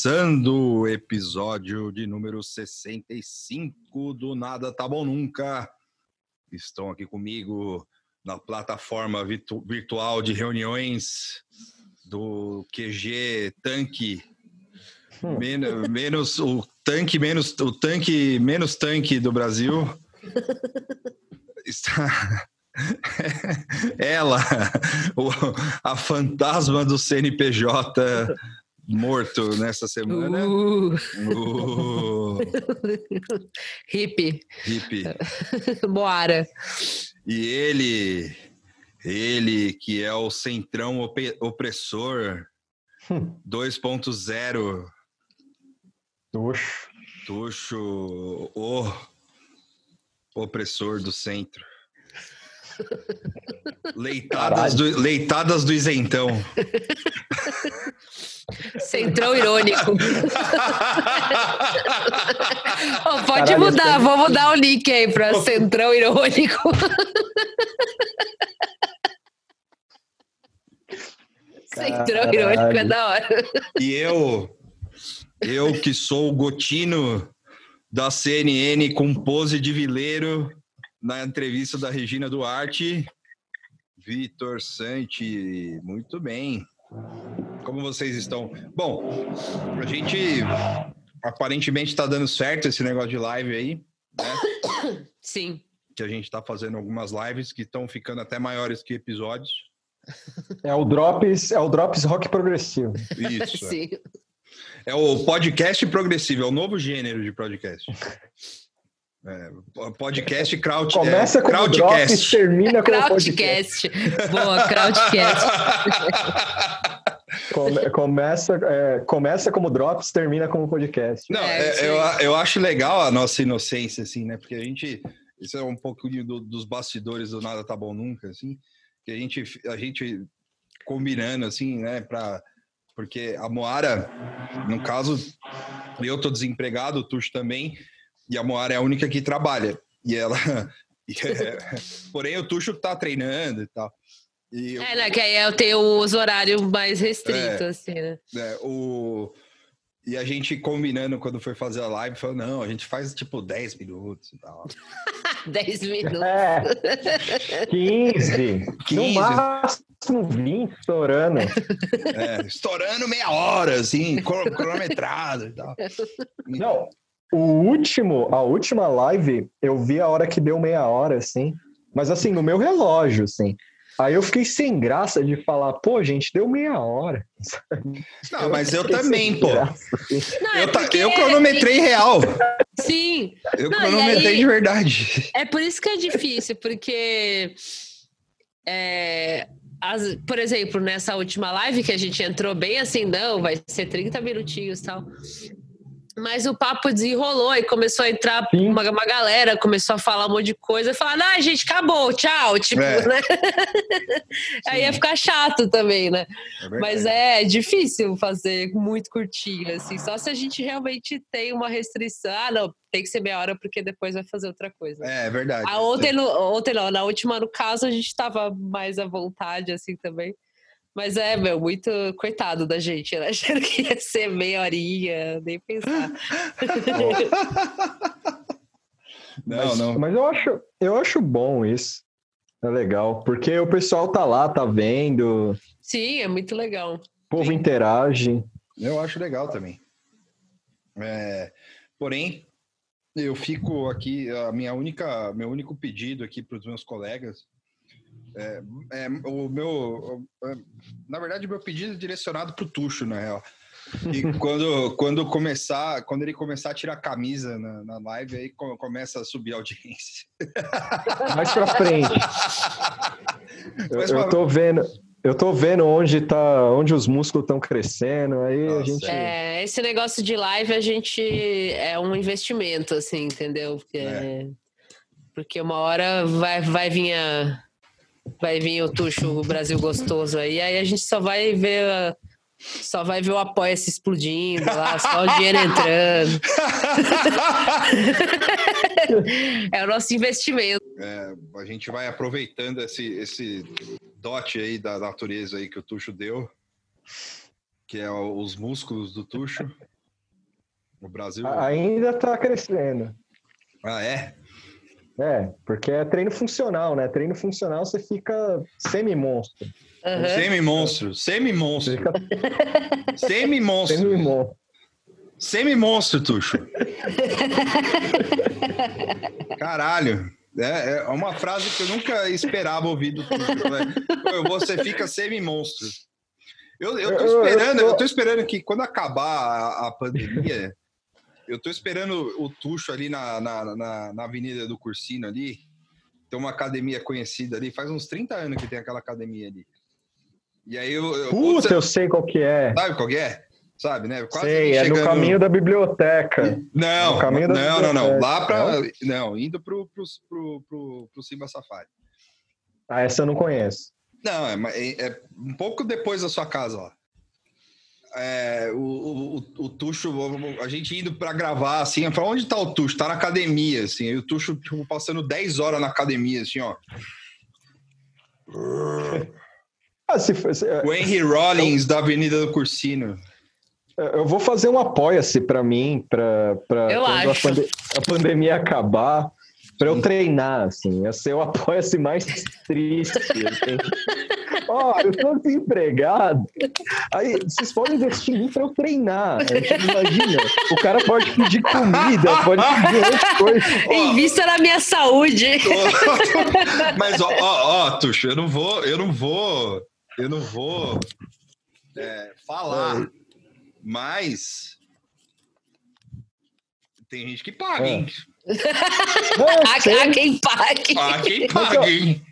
Começando o episódio de número 65 do Nada Tá Bom Nunca. Estão aqui comigo na plataforma virtu- virtual de reuniões do QG Tanque. Men- menos o tanque menos o tanque menos tanque do Brasil. Está ela, a fantasma do CNPJ morto nessa semana. Uh, Uh, hippie, hippie. Moara. E ele, ele que é o centrão opressor 2.0, Oxo. Tuxo, o opressor do centro. Leitadas do, leitadas do isentão. Centrão irônico. Ô, pode Caralho, mudar, esse- vou mudar o link aí para Centrão irônico. Centrão irônico é da hora. E eu, eu que sou o Gotino da CNN com pose de vileiro na entrevista da Regina Duarte. Vitor Santi, muito bem. Como vocês estão? Bom, a gente aparentemente está dando certo esse negócio de live aí, né? Sim. Que a gente está fazendo algumas lives que estão ficando até maiores que episódios. É o Drops, é o Drops Rock Progressivo. Isso. é. Sim. É o podcast progressivo, é o novo gênero de podcast. É, po- podcast crowd, Começa é, com o Drops, crowdcast. termina com o podcast. Crowdcast. Boa, Crowdcast. Come- começa, é, começa como Drops, termina como podcast. Não, É, é, eu, eu acho legal a nossa inocência, assim, né? Porque a gente. Isso é um pouquinho do- dos bastidores do Nada Tá Bom Nunca, assim. Que a gente, a gente combinando, assim, né? Pra, porque a Moara, no caso, eu tô desempregado, o Tuxo também, e a Moara é a única que trabalha. E ela. é- porém, o Tuxo tá treinando e tal. E eu- É, né? Que aí eu tenho os horários mais restritos, É. assim, né? né, o... E a gente combinando quando foi fazer a live, falou, não, a gente faz tipo 10 minutos e tal. 10 minutos. É, 15, 15. no máximo 20, estourando. É, estourando meia hora, assim, cro- cronometrado e tal. Não, o último, a última live, eu vi a hora que deu meia hora, assim, mas assim, no meu relógio, assim. Aí eu fiquei sem graça de falar, pô, gente, deu meia hora. Não, mas eu também, pô. graça, assim. Não, é Eu, ta- porque- eu cronometrei real. Sim, Eu Não, cronometrei aí- de verdade. é por isso que é difícil, porque, é, as- por exemplo, nessa última live que a gente entrou bem assim, não, vai ser 30 minutinhos e tal. Mas o papo desenrolou e começou a entrar uma, uma galera, começou a falar um monte de coisa, falar, ah, gente, acabou, tchau, tipo, É. né? Aí ia ficar chato também, né? verdade. Mas é difícil fazer muito curtinho, assim. Só se a gente realmente tem uma restrição. Ah, não, tem que ser meia hora porque depois vai fazer outra coisa. É, é verdade. Ah, ontem, no, ontem não, na última, no caso, a gente tava mais à vontade, assim, também. Mas é, meu, muito coitado da gente, né? Achando que ia ser meia horinha, nem pensar. Não, mas, não. Mas eu acho, eu acho bom isso. É legal, porque o pessoal tá lá, tá vendo, Sim, é muito legal. o povo Sim. interage. Eu acho legal também. É, porém, eu fico aqui, a minha única, meu único pedido aqui para os meus colegas é, é o meu, é, na verdade, meu pedido é direcionado para o Tuxo, na real. E quando, quando começar, quando ele começar a tirar a camisa na, na live, aí co- começa a subir a audiência. Mais pra frente. Eu, eu tô vendo, eu tô vendo onde tá, onde os músculos estão crescendo, aí a Nossa, gente É, esse negócio de live a gente é um investimento, assim, entendeu? Porque, É. porque uma hora vai, vai vir a, vai vir o Tuxo o Brasil gostoso aí, aí a gente só vai ver a- só vai ver o apoia se explodindo lá, só o dinheiro entrando. é o nosso investimento. É, a gente vai aproveitando esse, esse dote aí da natureza aí que o Tuxo deu que é os músculos do Tuxo. O Brasil. Ainda tá crescendo. Ah, é? É, porque é treino funcional, né? Treino funcional você fica semi-monstro. Aham. Semi-monstro. Semi-monstro. fica Semi-monstro. semi-monstro. Semi-monstro, Tuxo. Caralho. É, é uma frase que eu nunca esperava ouvir do Tuxo. né? Você fica semi-monstro. Eu, eu tô eu- esperando, eu- eu tô esperando que quando acabar a, a pandemia, eu tô esperando o Tuxo ali na, na, na, na Avenida do Cursino ali. Tem uma academia conhecida ali, faz uns 30 anos que tem aquela academia ali. E aí eu. eu Puta, eu sei qual que é. Sabe qual que é? Sabe, né? Sei, é no chegando- caminho da biblioteca. Não, no caminho da não, não, não. biblioteca. Lá pra. Não, indo pro, pro, pro, pro, pro Simba Safari. Ah, essa eu não conheço. Não, é, é- é um pouco depois da sua casa lá. É, o, o, o- Tuxo, a gente indo pra gravar, assim, eu falo, onde tá o Tuxo? Tá na academia, assim. Aí o Tuxo, tipo, passando 10 horas na academia, assim, ó. Ah, se, for- se- O Henry Rollins da Avenida do Cursino. eu vou fazer um apoia-se pra mim, pra, pra Eu quando a, acho. pande- a pandemia acabar, pra eu treinar, assim. Ia ser o apoia-se mais triste. Ó, eu tô desempregado. Aí, vocês podem investir em mim pra eu treinar. Imagina. O cara pode pedir comida, pode pedir outras coisas. Invista na minha saúde. Mas, ó, ó, ó, Tuxo, eu não vou, eu não vou, eu não vou é, falar, mas tem gente que paga, hein? Não, eu Há, há quem pague. Ah, quem paga, hein?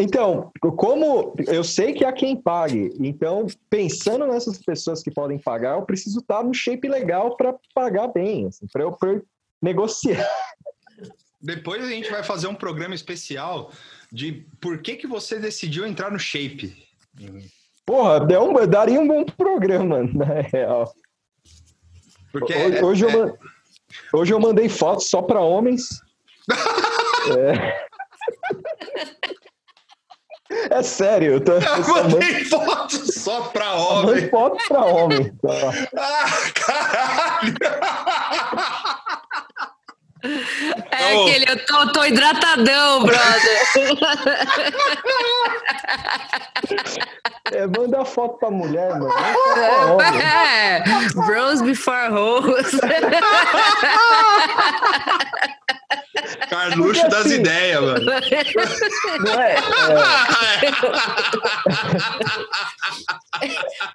Então, como eu sei que há quem pague, então pensando nessas pessoas que podem pagar, eu preciso estar no shape legal para pagar bem, assim, para eu, pra eu negociar. Depois a gente vai fazer um programa especial de por que, que você decidiu entrar no Shape. Porra, um- daria um bom programa, na real. Porque hoje, é- eu, é- hoje eu mandei fotos só para homens. é... É sério, eu tô, eu eu só mandei foto só pra homem. fotos para homens. tá? Ah, caralho! É Ô. aquele, eu tô, tô hidratadão, brother. É, manda foto pra mulher, mano. É, bros before hoes. Carluxo Porque das assim- ideias, mano. Não é?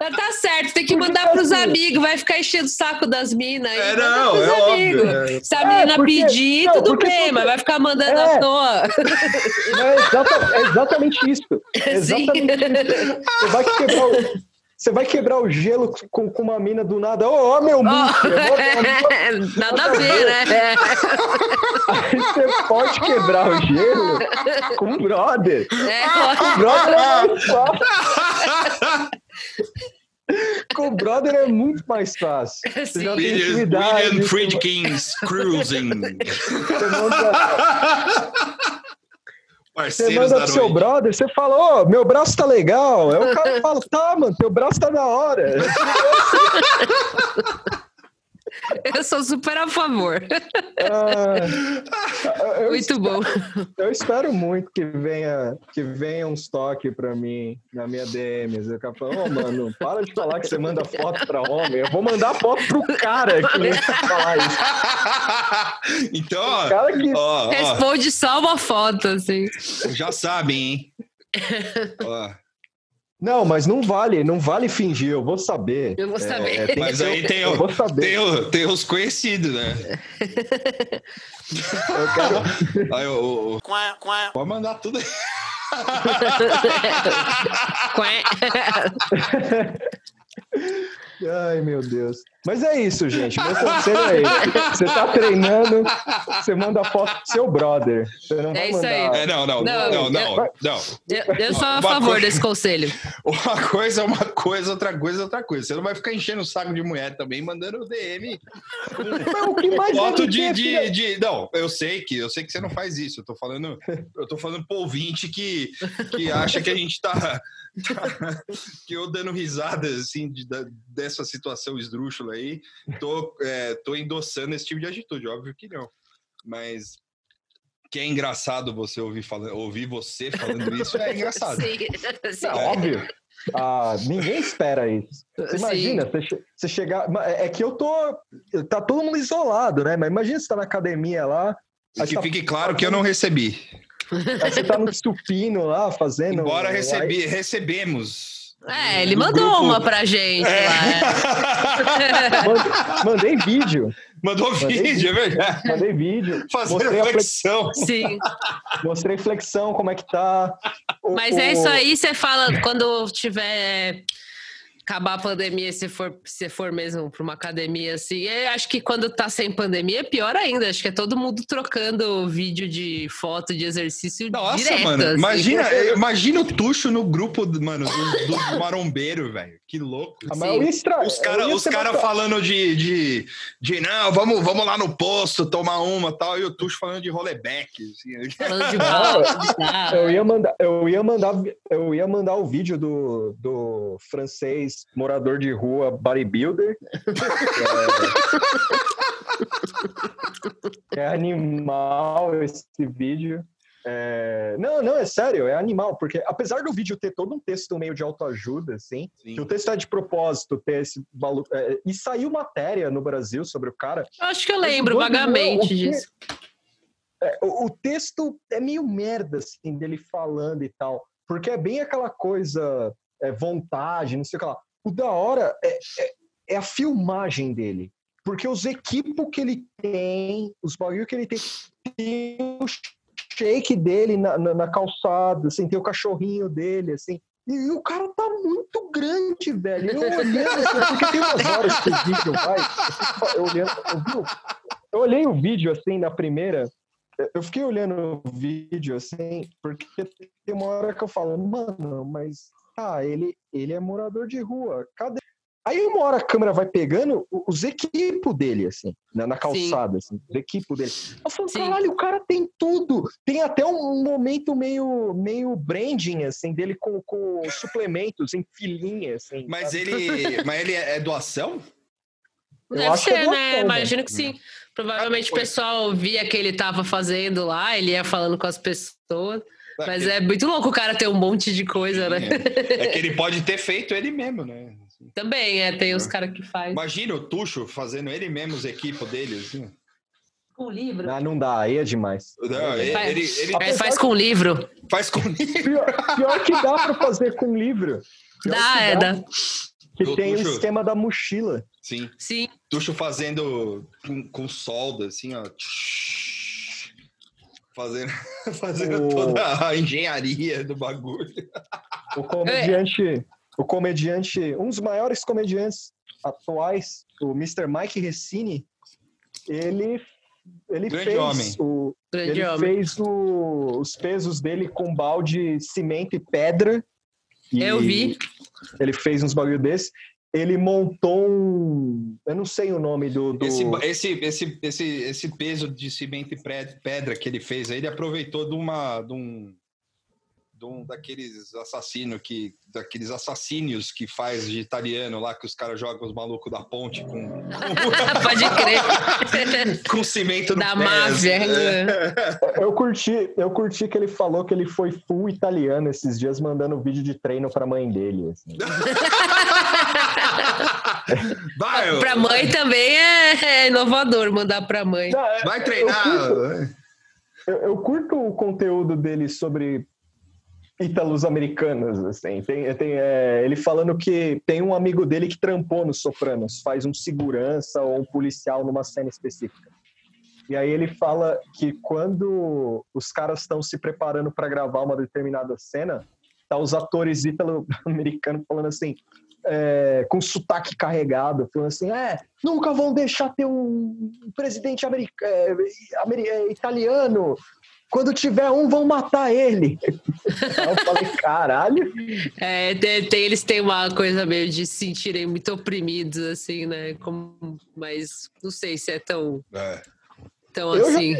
Mas tá certo, tem que mandar pros amigos, vai ficar enchendo o saco das minas. É, não, é óbvio, amigos. é. Se a É, menina porque- pedir, não, tudo bem, tu- mas vai ficar mandando É. à toa. É, é exata- é exatamente isso. É Sim. exatamente isso. Você vai quebrar o, você vai quebrar o gelo com, com uma mina do nada. Ô, ó, meu vou- eu vou- Nada a ver, né? Aí você pode quebrar o gelo com um brother. É, Com o brother é mais fácil. Com o brother é muito mais fácil. é, Você já sim. tem William, intimidade. William você- Friedkins Cruising. Você manda, você manda da pro seu noite. brother, você fala, ô, meu braço tá legal. Aí o cara fala, tá, mano, teu braço tá da hora. Eu sou super a favor. Ah, eu, Muito bom. eu espero muito que venha, que venha uns toques pra mim na minha DMs. O cara fala, ô, mano, para de falar que você manda foto pra homem. Eu vou mandar foto pro cara que falar isso. então, O ó, cara que ó, ó, Responde só uma foto, assim. já sabem, hein? Ó, Não, mas não vale, não vale fingir, eu vou saber. Eu vou É, saber. é, tem mas aí tem, eu saber. tem, tem os conhecidos, né? Eu quero... Aí, o, o- Pode mandar tudo aí. Ai, meu Deus. Mas é isso, gente. Meu conselho é esse. Você tá treinando, você manda foto pro seu brother. Você não É vai isso aí. mandar. É, não, não, Não, não, não, eu- não. Eu, eu sou a Uma favor coisa- desse conselho. Uma coisa é uma coisa, outra coisa é outra coisa. Você não vai ficar enchendo o saco de mulher também, mandando DM Não, o que mais foto deve de, de, de- Não, eu sei que eu sei que você não faz isso. Eu tô falando, eu tô falando pro ouvinte que, que acha que a gente tá, tá- que eu dando risadas assim de- dessa situação esdrúxula aí, tô, é, tô endossando esse tipo de atitude, óbvio que não. Mas que é engraçado você ouvir, falando, ouvir você falando isso, é engraçado. Sim, sim. Não, óbvio. Ah, ninguém espera isso. Você imagina, você, você chegar. ma- É que eu tô. Tá todo mundo isolado, né? Mas imagina você tá na academia lá, Que tá- fique claro que eu não recebi. aí você tá no supino lá fazendo. Embora recebi, recebemos. É, ele Do mandou grupo- uma pra gente É. lá. Mand- Mandei vídeo. Mandou Mandei vídeo, é verdade. Mandei vídeo. Fazendo flex- flexão. Sim. mostrei flexão, como é que tá. O- Mas é o- isso aí, você fala quando tiver acabar a pandemia, se for, se for mesmo para uma academia assim. Eu acho que quando tá sem pandemia é pior ainda. Acho que é todo mundo trocando vídeo de foto de exercício Nossa, direto. mano. assim. Imagina, imagina o Tuxo no grupo, do- mano, do, do marombeiro, velho. Que louco. Ia estra- Os caras cara falando de, de, de não, vamos, vamos lá no posto tomar uma e tal, e o Tuxo falando de roleback. Assim. Falando de tal. Eu ia mandar, eu ia mandar, eu ia mandar o vídeo do, do francês morador de rua bodybuilder. É, é animal esse vídeo. É, Não, não, é sério, é animal, porque apesar do vídeo ter todo um texto meio de autoajuda, assim, que o texto é de propósito ter esse valor. é, e saiu matéria no Brasil sobre o cara. Eu Acho que eu lembro não, vagamente que- disso. É, o, o texto é meio merda, assim, dele falando e tal. Porque é bem aquela coisa, é, vontade, não sei o que lá. O da hora é, é, é a filmagem dele. Porque os equipos que ele tem, os bagulho que ele tem, tem o shake dele na, na, na calçada, assim, tem o cachorrinho dele, assim. E, e o cara tá muito grande, velho. Eu olhando, assim, porque tem umas horas que o vídeo vai. Eu, olhando, eu, eu olhei o vídeo, assim, na primeira, eu fiquei olhando o vídeo assim, porque tem uma hora que eu falo, mano, mas ah, ele, ele é morador de rua. Cadê? Aí uma hora a câmera vai pegando o- os equipos dele, assim, na, na calçada, assim, os equipos dele. Eu falo, Sim. caralho, o cara tem tudo. Tem até um momento meio, meio branding, assim, dele com, com suplementos em filinha, assim. Mas sabe? ele, mas ele é doação? Eu Deve acho que é ser, doação, né? Imagino que sim. Provavelmente o pessoal via que ele tava fazendo lá, ele ia falando com as pessoas. Mas que- é muito louco o cara ter um monte de coisa, né? É que ele pode ter feito ele mesmo, né? Assim. Também, é, tem os caras que fazem. Imagina o Tuxo fazendo ele mesmo os equipos dele, assim. Com livro. Ah, não dá, aí é demais. Não, ele, faz- ele, ele É, faz com livro. faz com Pior, pior que dá pra fazer com livro. Pior Dá, que é, dá. Que Eu tem o puxo. esquema da mochila. Sim. Sim. Tuxo fazendo com, com solda, assim, ó. Fazendo, fazendo O- toda a engenharia do bagulho. O comediante, o comediante, um dos maiores comediantes atuais, o Mr. Mike Ressini, ele ele Grande fez homem. o Grande ele homem. fez o- os pesos dele com balde, cimento e pedra. E Eu vi. Ele fez uns bagulho desse. Ele montou um, eu não sei o nome do, do... Esse, esse, esse, esse, esse peso de cimento e pedra que ele fez, aí ele aproveitou de uma. De um, de um daqueles assassinos que. Daqueles assassínios que faz de italiano lá, que os caras jogam os malucos da ponte com, Pode crer. com cimento no Da pé, máfia. assim, é. Eu curti, eu curti que ele falou que ele foi full italiano esses dias mandando vídeo de treino pra mãe dele. assim. Vai, pra mãe também é, é inovador mandar pra mãe. vai treinar. Eu, eu curto o conteúdo dele sobre ítalos americanos, assim. Tem, tem, é, ele falando que tem um amigo dele que trampou nos Sopranos, faz um segurança ou um policial numa cena específica. E aí ele fala que quando os caras estão se preparando para gravar uma determinada cena, tá os atores ítalo-americanos falando assim, é, com sotaque carregado, falando assim: é, nunca vão deixar ter um presidente america, é, amer- é, italiano. Quando tiver um, vão matar ele. Aí eu falei, caralho. É, tem- tem- eles têm uma coisa meio de se sentirem muito oprimidos, assim, né? Como, mas não sei se é tão, É. tão Eu já- assim.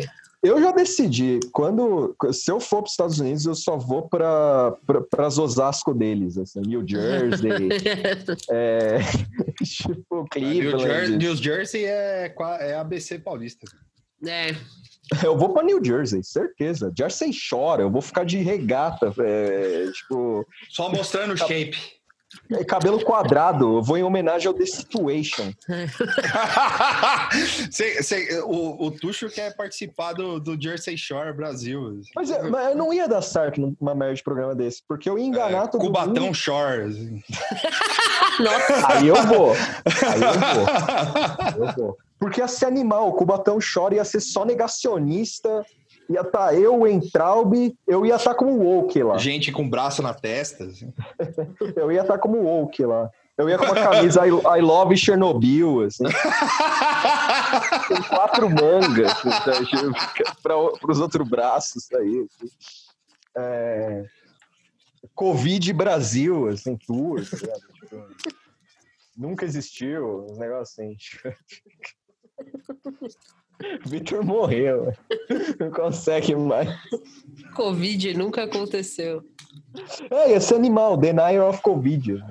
Eu já decidi, quando se eu for para os Estados Unidos, eu só vou para as Osasco deles, assim, New Jersey, é, tipo New, Jersey, Cleveland. New Jersey é, é ABC paulista. É, Eu vou para New Jersey, certeza. Jersey chora, eu vou ficar de regata, é, tipo, Só mostrando o shape. É, cabelo quadrado. Eu vou em homenagem ao The Situation. Cê- cê- o, o Tuxo quer participar do, do Jersey Shore Brasil. Mas, é, mas eu não ia dar certo numa merda de programa desse, porque eu ia enganar É, todo Cubatão mundo. Shore. assim. Aí eu vou. Aí eu vou. Eu vou. Porque ia ser animal, o Cubatão chora, ia ser só negacionista, ia estar eu, o Entraub, eu ia estar como woke lá. Gente com braço na testa. assim. Eu ia estar como woke lá. Eu ia com uma camisa I, I Love Chernobyl, assim, com quatro mangas, assim, para os outros braços aí. assim. É, Covid Brasil, assim, tour, tá? Tipo, nunca existiu, uns negócios assim. Vitor morreu, não consegue mais. Covid nunca aconteceu. É, ser animal, Denial of Covid.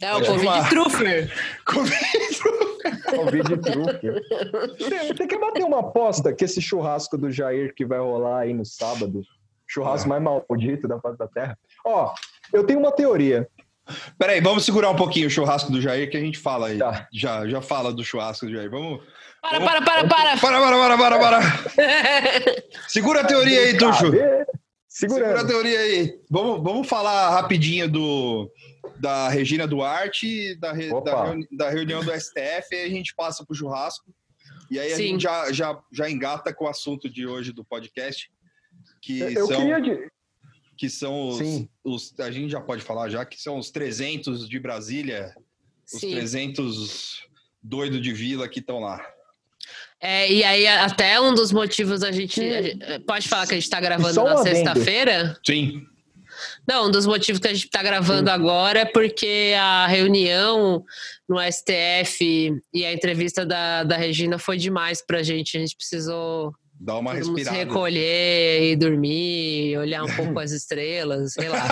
É o É Covid uma- Truffer. Covid. Tem, tem que bater uma aposta que esse churrasco do Jair que vai rolar aí no sábado, churrasco mais maldito da face da terra. Ó, eu tenho uma teoria. Peraí, vamos segurar um pouquinho o churrasco do Jair que a gente fala aí. Tá. Já, já fala do churrasco do Jair. Vamos. Para, para, para, para. Para, para, para, para, para. Segura a teoria aí, Tuxo. Segura a teoria aí. Vamos, vamos falar rapidinho do, da Regina Duarte, da, re- da, reuni- da reunião do STF, aí a gente passa pro churrasco. E aí a Sim. gente já, já, já engata com o assunto de hoje do podcast, que Eu são, queria. de- que são os, os. A gente já pode falar já, que são os 300 de Brasília, os Sim. 300 doido de vila que estão lá. É, e aí, até um dos motivos a gente. Sim. gente- Pode falar que a gente tá gravando Só na sexta-feira? Sim. Não, um dos motivos que a gente está gravando agora é porque a reunião no STF e a entrevista da, da Regina foi demais para a gente. A gente precisou Dá uma todo mundo se respirada. recolher e dormir, olhar um pouco as estrelas, sei lá.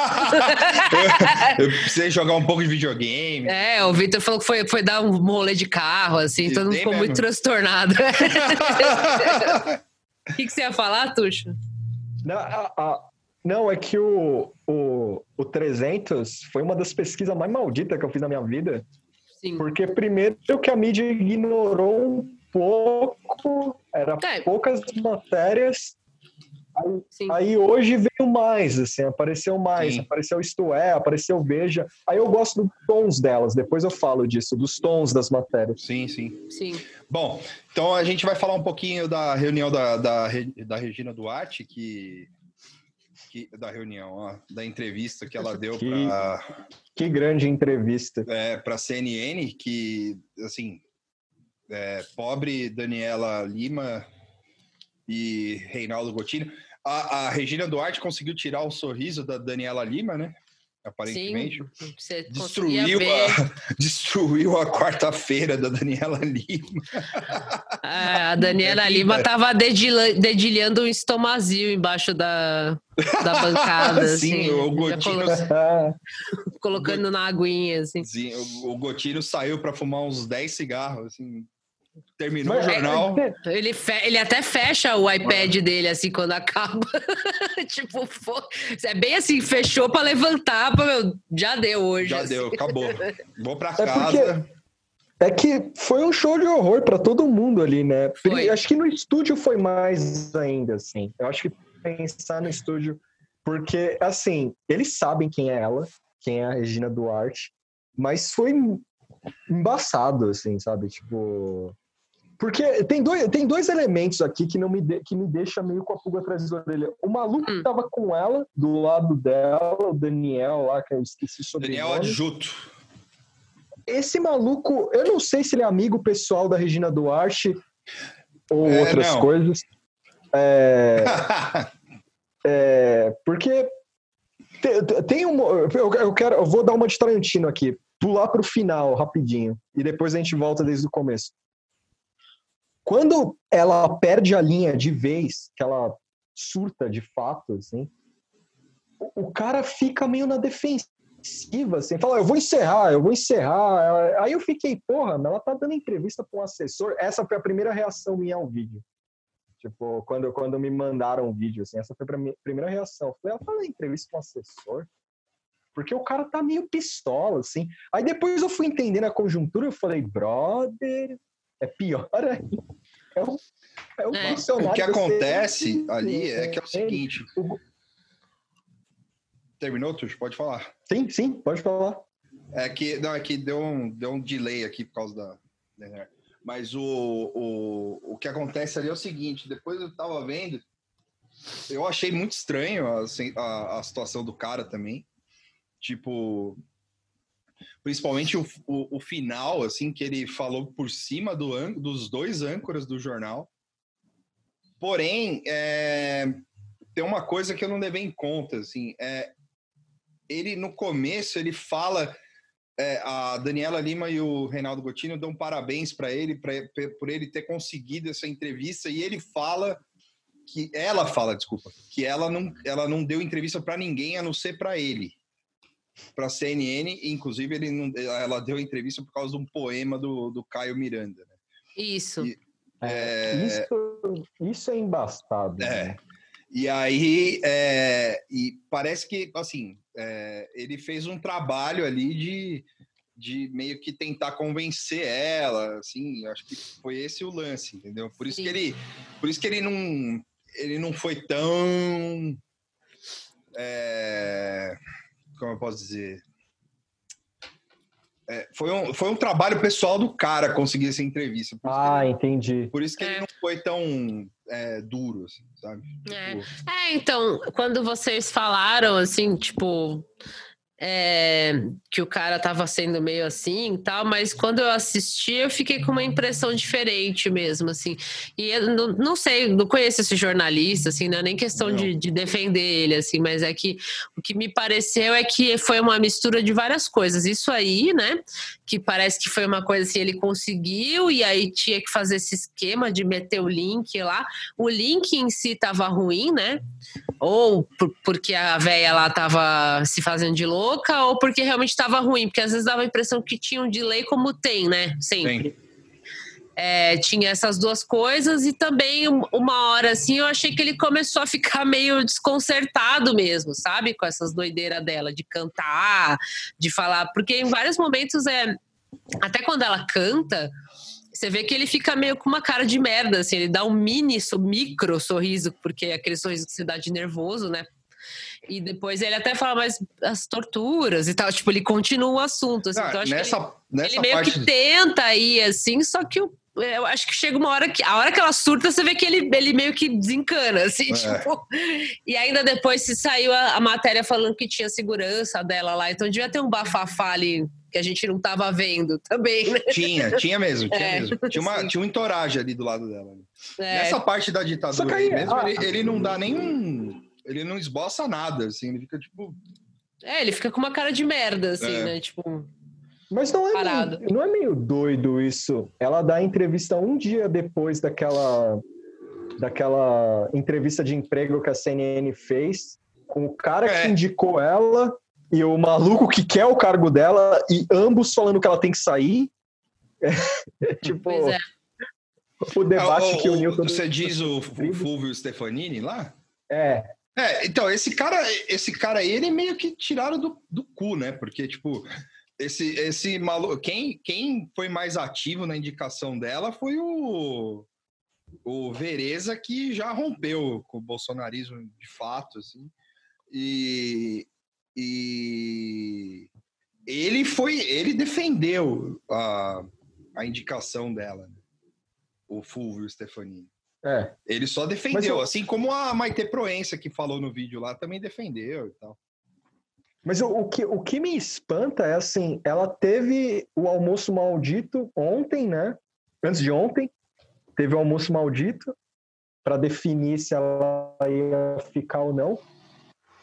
eu, eu precisei jogar um pouco de videogame. É, o Vitor falou que foi, foi dar um rolê de carro, assim, E todo mundo ficou mesmo. muito transtornado. O que, que você ia falar, Tuxo? Não, a- a- não, é que o, o, o 300 foi uma das pesquisas mais malditas que eu fiz na minha vida. Sim. Porque primeiro que a mídia ignorou um pouco, era É. poucas matérias. Aí, aí hoje veio mais, assim, apareceu mais, Sim. apareceu Isto É, apareceu Veja. Aí eu gosto dos tons delas, depois eu falo disso, dos tons das matérias. sim, sim. Sim. Bom, então a gente vai falar um pouquinho da reunião da, da, da Regina Duarte, que, que- da reunião, ó, da entrevista que ela deu Que- para Que grande entrevista. é, para CNN, que assim, é, pobre Daniela Lima e Reinaldo Gotino. A, a Regina Duarte conseguiu tirar o sorriso da Daniela Lima, né? Aparentemente. Sim. Destruiu a, destruiu a quarta-feira da Daniela Lima. A Daniela Lima tava dedila- dedilhando um estomazil embaixo da, da bancada, Sim, assim, o Gotino- colo- colocando na aguinha, assim. Sim, o, o Gotino saiu para fumar uns 10 cigarros, assim. Terminou Mas- o jornal. Ele, fe- ele até fecha o iPad dele, assim, quando acaba. tipo, fo- é bem assim, fechou pra levantar, pra, meu, já deu hoje. Já assim. deu, acabou. Vou para É casa. É que foi um show de horror para todo mundo ali, né? Foi. Acho que no estúdio foi mais ainda, assim. Eu acho que pensar no estúdio, porque, assim, eles sabem quem é ela, quem é a Regina Duarte, mas foi embaçado, assim, sabe? Tipo. Porque tem dois, tem dois elementos aqui que, não me de- que me deixa meio com a pulga atrás da orelha. O maluco que Hum. tava com ela, do lado dela, o Daniel lá, que eu esqueci sobre Daniel Adjuto. esse maluco, eu não sei se ele é amigo pessoal da Regina Duarte ou É, outras não. coisas. É, é, porque te- te- tem um. Eu, eu quero, eu vou dar uma de Tarantino aqui, pular para o final rapidinho e depois a gente volta desde o começo. Quando ela perde a linha de vez, que ela surta de fato, assim, o, cara fica meio na defensiva, assim, fala, eu vou encerrar, eu vou encerrar. Aí eu fiquei, porra, mas ela tá dando entrevista para um assessor. Essa foi a primeira reação minha ao vídeo. Tipo, quando, quando me mandaram o vídeo, assim, essa foi a prime- primeira reação. Eu falei, ela tá dando entrevista com um assessor? Porque o cara tá meio pistola, assim. Aí depois eu fui entendendo a conjuntura, eu falei, brother, é pior ainda. É um, é um É. O funcionário que da acontece CNC, ali é que é o né? seguinte. O- Terminou, Tuxo? Pode falar. Sim, sim, pode falar. É que, não, é que deu um, deu um delay aqui por causa da. Mas o, o, o que acontece ali é o seguinte: depois eu tava vendo, eu achei muito estranho a, assim, a, a situação do cara também. Tipo, principalmente o, o, o final, assim, que ele falou por cima do, dos dois âncoras do jornal. Porém, é, tem uma coisa que eu não levei em conta, assim, é, ele no começo ele fala é, a Daniela Lima e o Reinaldo Gotino dão parabéns para ele pra, por ele ter conseguido essa entrevista e ele fala que ela fala, desculpa, que ela não ela não deu entrevista para ninguém a não ser para ele, para a CNN, inclusive ele não, ela deu entrevista por causa de um poema do, do Caio Miranda. né? Isso. E- É, Isso, isso é embastado. É. né? E aí, é, e parece que, assim, é, ele fez um trabalho ali de, de meio que tentar convencer ela, assim, acho que foi esse o lance, entendeu? Por isso Sim. que ele, por isso que ele não, ele não foi tão, é, como eu posso dizer, É, foi, um, foi um trabalho pessoal do cara conseguir essa entrevista. Por isso que Ah, ele- entendi. por isso que ele É. não foi tão é, duro, assim, sabe? É. Tipo, É, então, quando vocês falaram, assim, tipo, é, que o cara tava sendo meio assim e tal, mas quando eu assisti, eu fiquei com uma impressão diferente mesmo, assim. E eu não, não sei, não conheço esse jornalista, assim, não é nem questão de, de defender ele, assim, mas é que o que me pareceu é que foi uma mistura de várias coisas. Isso aí, né, que parece que foi uma coisa assim, ele conseguiu e aí tinha que fazer esse esquema de meter o link lá. O link em si tava ruim, né? Ou por- porque a véia lá tava se fazendo de louca, ou porque realmente tava ruim, porque às vezes dava a impressão que tinha um delay como tem, né? Sempre. É, tinha essas duas coisas e também um- uma hora assim eu achei que ele começou a ficar meio desconcertado mesmo, sabe? Com essas doideiras dela de cantar, de falar, porque em vários momentos é até quando ela canta, você vê que ele fica meio com uma cara de merda, assim, ele dá um mini, micro sorriso, porque é aquele sorriso que você dá de nervoso, né? E depois ele até fala mais as torturas e tal, tipo, ele continua o assunto, assim, Ah, então acho que ele- nessa, nessa ele meio parte. que tenta ir assim, só que o- eu acho que chega uma hora que a hora que ela surta, você vê que ele, ele meio que desencana, assim, É. tipo. E ainda depois se saiu a, a matéria falando que tinha segurança dela lá, então devia ter um bafafá ali que a gente não tava vendo também, né? Tinha, tinha mesmo, tinha É, mesmo. Tinha, uma, sim. tinha um entourage ali do lado dela. É, Nessa parte da ditadura aí, aí mesmo, ah, ele, ele não dá nenhum. Ele não esboça nada, assim, ele fica tipo. é, ele fica com uma cara de merda, assim, É. né? Tipo, Mas não é, Parado. meio, não é meio doido isso? Ela dá a entrevista um dia depois daquela, daquela entrevista de emprego que a CNN fez, com o cara É. que indicou ela e o maluco que quer o cargo dela, e ambos falando que ela tem que sair. É, tipo, pois é. o debate Ah, o- que uniu o- todo Você diz o, o. Fulvio Stefanini lá? É, É, então, esse cara, esse cara aí, ele meio que tiraram do, do cu, né? Porque, tipo, esse, esse maluco. Quem, quem foi mais ativo na indicação dela foi o. O Vereza, que já rompeu com o bolsonarismo de fato, assim. E. E. Ele foi. Ele defendeu a, a indicação dela, né? o Fulvio Stefanini. é. Ele só defendeu, eu- assim como a Maite Proença que falou no vídeo lá também defendeu e tal. Mas o, o, que, o que me espanta é assim, ela teve o almoço maldito ontem, né? Antes de ontem, teve o almoço maldito para definir se ela ia ficar ou não.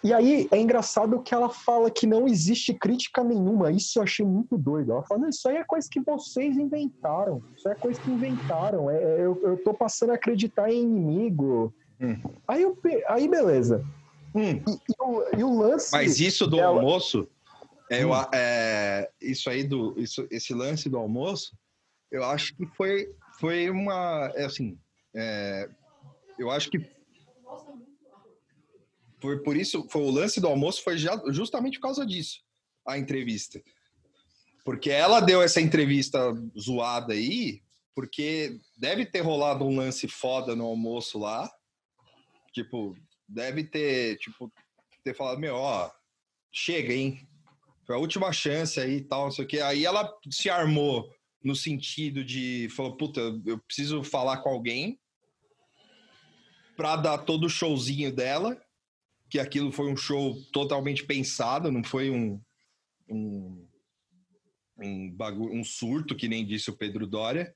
E aí é engraçado que ela fala que não existe crítica nenhuma. Isso eu achei muito doido. Ela fala, isso aí é coisa que vocês inventaram. Isso é coisa que inventaram. É, é eu, eu tô passando a acreditar em inimigo. Hum. Aí, eu, aí beleza. Hum. E, e, o, e, o, lance. Mas isso do dela... almoço, é, hum. é, isso aí do. Isso, esse lance do almoço, eu acho que foi, foi uma. É assim. É, eu acho que foi por isso, foi o lance do almoço foi já, justamente por causa disso, a entrevista. Porque ela deu essa entrevista zoada aí, porque deve ter rolado um lance foda no almoço lá. Tipo, deve ter, tipo, ter falado, meu, ó, chega, hein? Foi a última chance aí e tal, não sei o quê. Aí ela se armou no sentido de, falou, puta, eu preciso falar com alguém pra dar todo o showzinho dela, que aquilo foi um show totalmente pensado, não foi um, um, um, bagulho, um surto, que nem disse o Pedro Dória.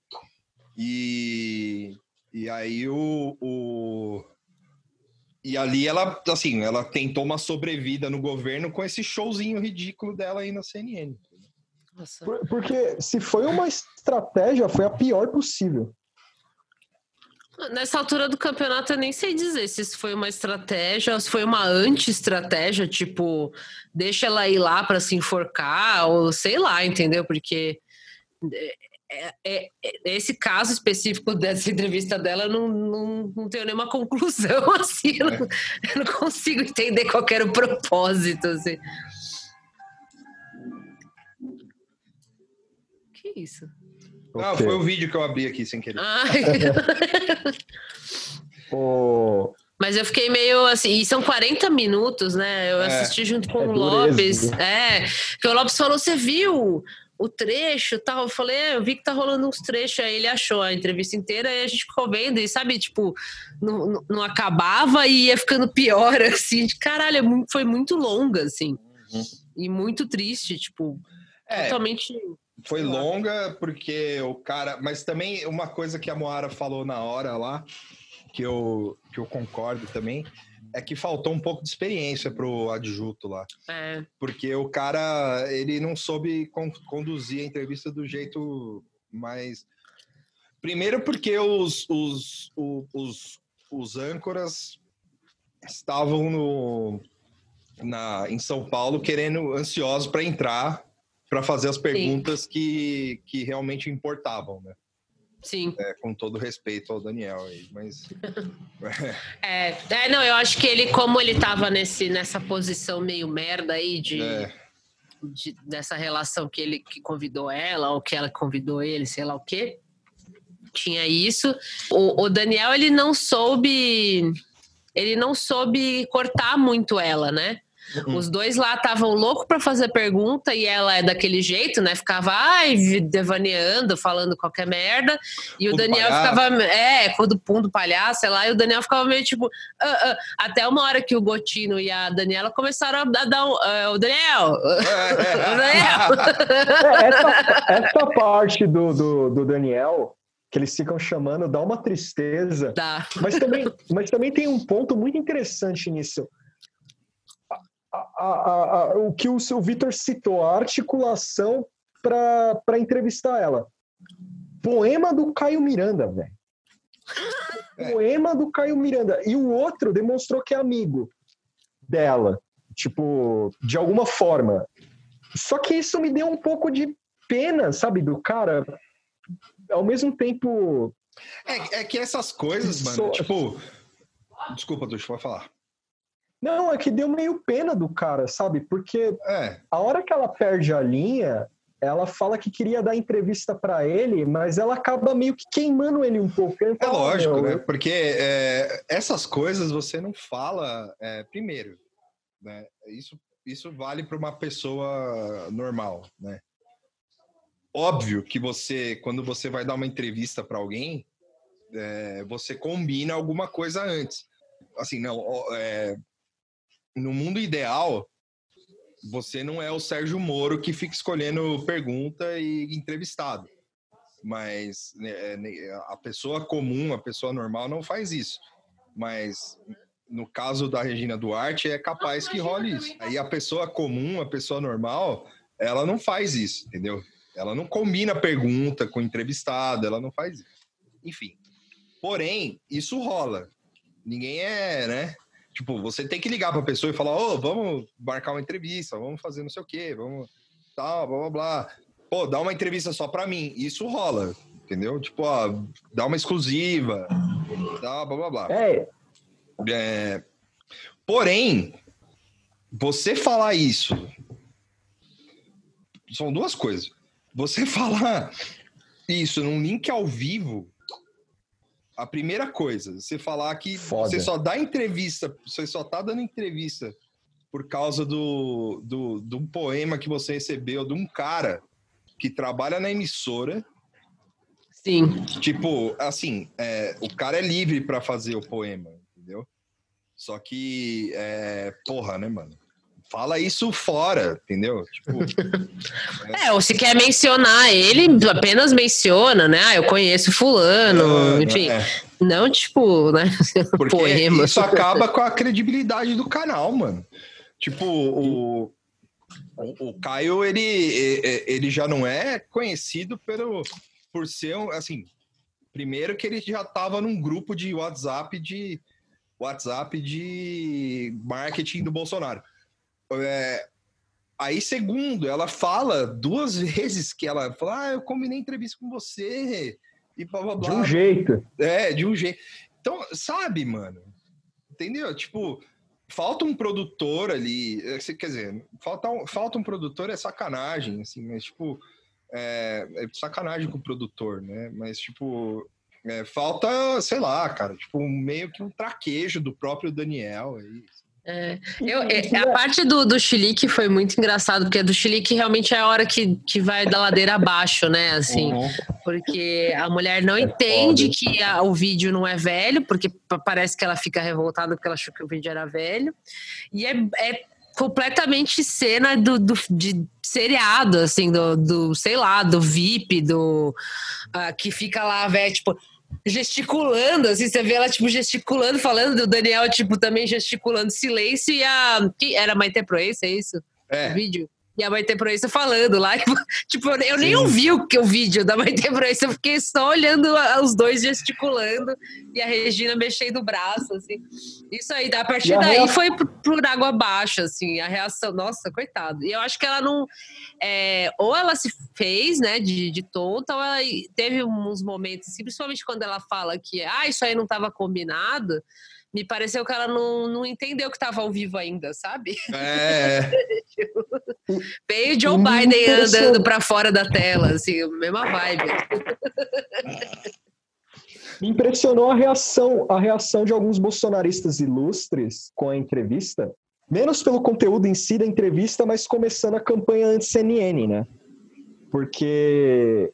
E, e aí o, o e ali ela, assim, ela tentou uma sobrevida no governo com esse showzinho ridículo dela aí na CNN. Nossa. Porque se foi uma estratégia, foi a pior possível. Nessa altura do campeonato, eu nem sei dizer se isso foi uma estratégia ou se foi uma anti-estratégia, tipo, deixa ela ir lá para se enforcar, ou sei lá, entendeu? Porque é, é, é, esse caso específico dessa entrevista dela, eu não, não, não tenho nenhuma conclusão, assim, eu não, eu não consigo entender qual era o propósito, assim. Que isso? Okay. foi o vídeo que eu abri aqui sem querer. oh. Mas eu fiquei meio assim, e são 40 minutos, né? Eu é. assisti junto com é o Lopes. É, que o Lopes falou: você viu o trecho tal? Eu falei, é, eu vi que tá rolando uns trechos, aí ele achou a entrevista inteira e a gente ficou vendo, e sabe, tipo, não, não, acabava e ia ficando pior, assim, de caralho, é foi muito longa, assim. Uhum. E muito triste, tipo, é. totalmente foi longa porque o cara. Mas também uma coisa que a Moara falou na hora lá, que eu, que eu concordo também, é que faltou um pouco de experiência pro adjunto lá. É. Porque o cara, ele não soube con conduzir a entrevista do jeito mais. Primeiro, porque os, os, os, os, os âncoras estavam no, na, em São Paulo querendo, ansiosos para entrar para fazer as perguntas que, que realmente importavam, né? Sim. É, com todo respeito ao Daniel aí, mas. é, é, não, eu acho que ele, como ele estava nesse, nessa posição meio merda aí de, é. de, dessa relação que ele que convidou ela, ou que ela convidou ele, sei lá o quê. Tinha isso. O, o Daniel, ele não soube. Ele não soube cortar muito ela, né? Uhum. Os dois lá estavam loucos para fazer pergunta e ela é daquele jeito, né? Ficava ai, devaneando, falando qualquer merda. E o, o Daniel ficava, é, do pum do palhaço, sei lá, e o Daniel ficava meio tipo, uh, uh, até uma hora que o Gotino e a Daniela começaram a dar um, uh, o Daniel, o Daniel. É, essa, essa parte do, do, do Daniel que eles ficam chamando, dá uma tristeza. Dá. Mas também, mas também tem um ponto muito interessante nisso a, a, a, o que o seu Vitor citou, a articulação para entrevistar ela. Poema do Caio Miranda, velho. É. Poema do Caio Miranda. E o outro demonstrou que é amigo dela. Tipo, de alguma forma. Só que isso me deu um pouco de pena, sabe, do cara. Ao mesmo tempo. É, é que essas coisas, mano, tipo. Desculpa, Ducho, pode falar. Não, é que deu meio pena do cara, sabe? Porque é. a hora que ela perde a linha, ela fala que queria dar entrevista para ele, mas ela acaba meio que queimando ele um pouco. Ele é lógico, né? Porque é, essas coisas você não fala é, primeiro, né? Isso, isso vale para uma pessoa normal, né? Óbvio que você, quando você vai dar uma entrevista para alguém, é, você combina alguma coisa antes. Assim, não, é, no mundo ideal, você não é o Sérgio Moro que fica escolhendo pergunta e entrevistado. Mas né, é, a pessoa comum, a pessoa normal não faz isso. Mas no caso da Regina Duarte, é capaz que role isso. Aí a pessoa comum, a pessoa normal, ela não faz isso, entendeu? Ela não combina pergunta com entrevistado, ela não faz isso. Enfim. Porém, isso rola. Ninguém é, né? Tipo, você tem que ligar pra pessoa e falar, ô, oh, vamos marcar uma entrevista, vamos fazer não sei o quê, vamos tal, blá blá blá. Pô, dá uma entrevista só pra mim. Isso rola, entendeu? Tipo, ó, dá uma exclusiva, dá blá blá blá. É. é... Porém, você falar isso são duas coisas. Você falar isso num link ao vivo a primeira coisa, você falar que Foda. você só dá entrevista, você só tá dando entrevista por causa do, do, do poema que você recebeu de um cara que trabalha na emissora. Sim. Tipo, assim, é, o cara é livre para fazer o poema, entendeu? Só que, é, porra, né, mano? Fala isso fora, entendeu? Tipo, é, ou se quer mencionar ele, apenas menciona, né? Ah, eu conheço fulano, enfim. É. Não, tipo, né? Porque Poema. isso acaba com a credibilidade do canal, mano. Tipo, o, o, o Caio, ele, ele já não é conhecido pelo, por ser, assim, primeiro que ele já tava num grupo de WhatsApp de WhatsApp de marketing do Bolsonaro. É, aí, segundo, ela fala duas vezes que ela fala: Ah, eu combinei entrevista com você. E blá blá blá. De um jeito. É, de um jeito. Então, sabe, mano? Entendeu? Tipo, falta um produtor ali. É, quer dizer, falta um, falta um produtor é sacanagem, assim, mas, tipo, é, é sacanagem com o produtor, né? Mas, tipo, é, falta, sei lá, cara, tipo, meio que um traquejo do próprio Daniel aí. É, eu, é, a parte do, do chilique foi muito engraçado, porque do chilique realmente é a hora que, que vai da ladeira abaixo, né? Assim, uhum. porque a mulher não é entende foda. que a, o vídeo não é velho, porque parece que ela fica revoltada porque ela achou que o vídeo era velho. E é, é completamente cena do, do, de seriado, assim, do, do, sei lá, do VIP, do uh, que fica lá, velho, tipo, gesticulando, assim, você vê ela, tipo, gesticulando, falando do Daniel, tipo, também gesticulando silêncio e a... Que era Maite Proença, é isso? É. O vídeo? E a Maite Proença falando lá. Tipo, eu nem ouvi o, o vídeo da Maite Proença, eu fiquei só olhando os dois gesticulando e a Regina mexendo o braço, assim. Isso aí, a partir daí reação... foi por, por água abaixo, assim, a reação. Nossa, coitado. E eu acho que ela não. É, ou ela se fez, né, de, de tonta, ou ela teve uns momentos, assim, principalmente quando ela fala que, ah, isso aí não estava combinado me pareceu que ela não, não entendeu que estava ao vivo ainda, sabe? É. Veio Joe Biden andando para fora da tela, assim, mesma vibe. Me impressionou a reação, a reação de alguns bolsonaristas ilustres com a entrevista, menos pelo conteúdo em si da entrevista, mas começando a campanha anti-CNN, né? Porque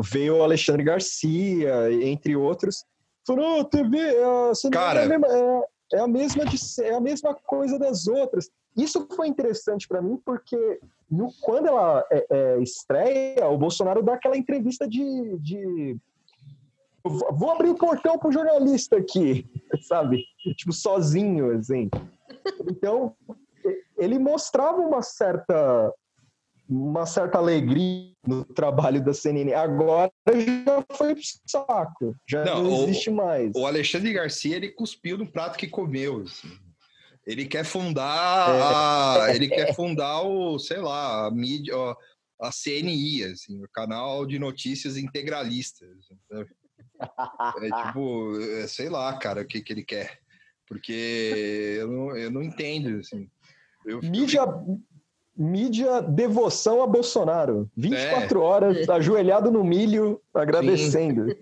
veio o Alexandre Garcia, entre outros, Falou, TV, a Cara... é, a mesma, é, é, a mesma de, é a mesma coisa das outras. Isso foi interessante para mim, porque no, quando ela é, é, estreia, o Bolsonaro dá aquela entrevista de, de vou abrir o portão pro jornalista aqui, sabe? Tipo, sozinho, assim. Então, ele mostrava uma certa uma certa alegria no trabalho da CNN. Agora já foi pro saco, já não, não existe o, mais. O Alexandre Garcia, ele cuspiu no prato que comeu. Assim. Ele quer fundar, é. ele quer fundar o, sei lá, a mídia, a CNI, assim, o canal de notícias integralistas. É tipo, é, sei lá, cara, o que, que ele quer. Porque eu não, eu não entendo, assim. Eu, mídia, eu mídia devoção a Bolsonaro. 24 é. horas ajoelhado no milho, agradecendo. Sim.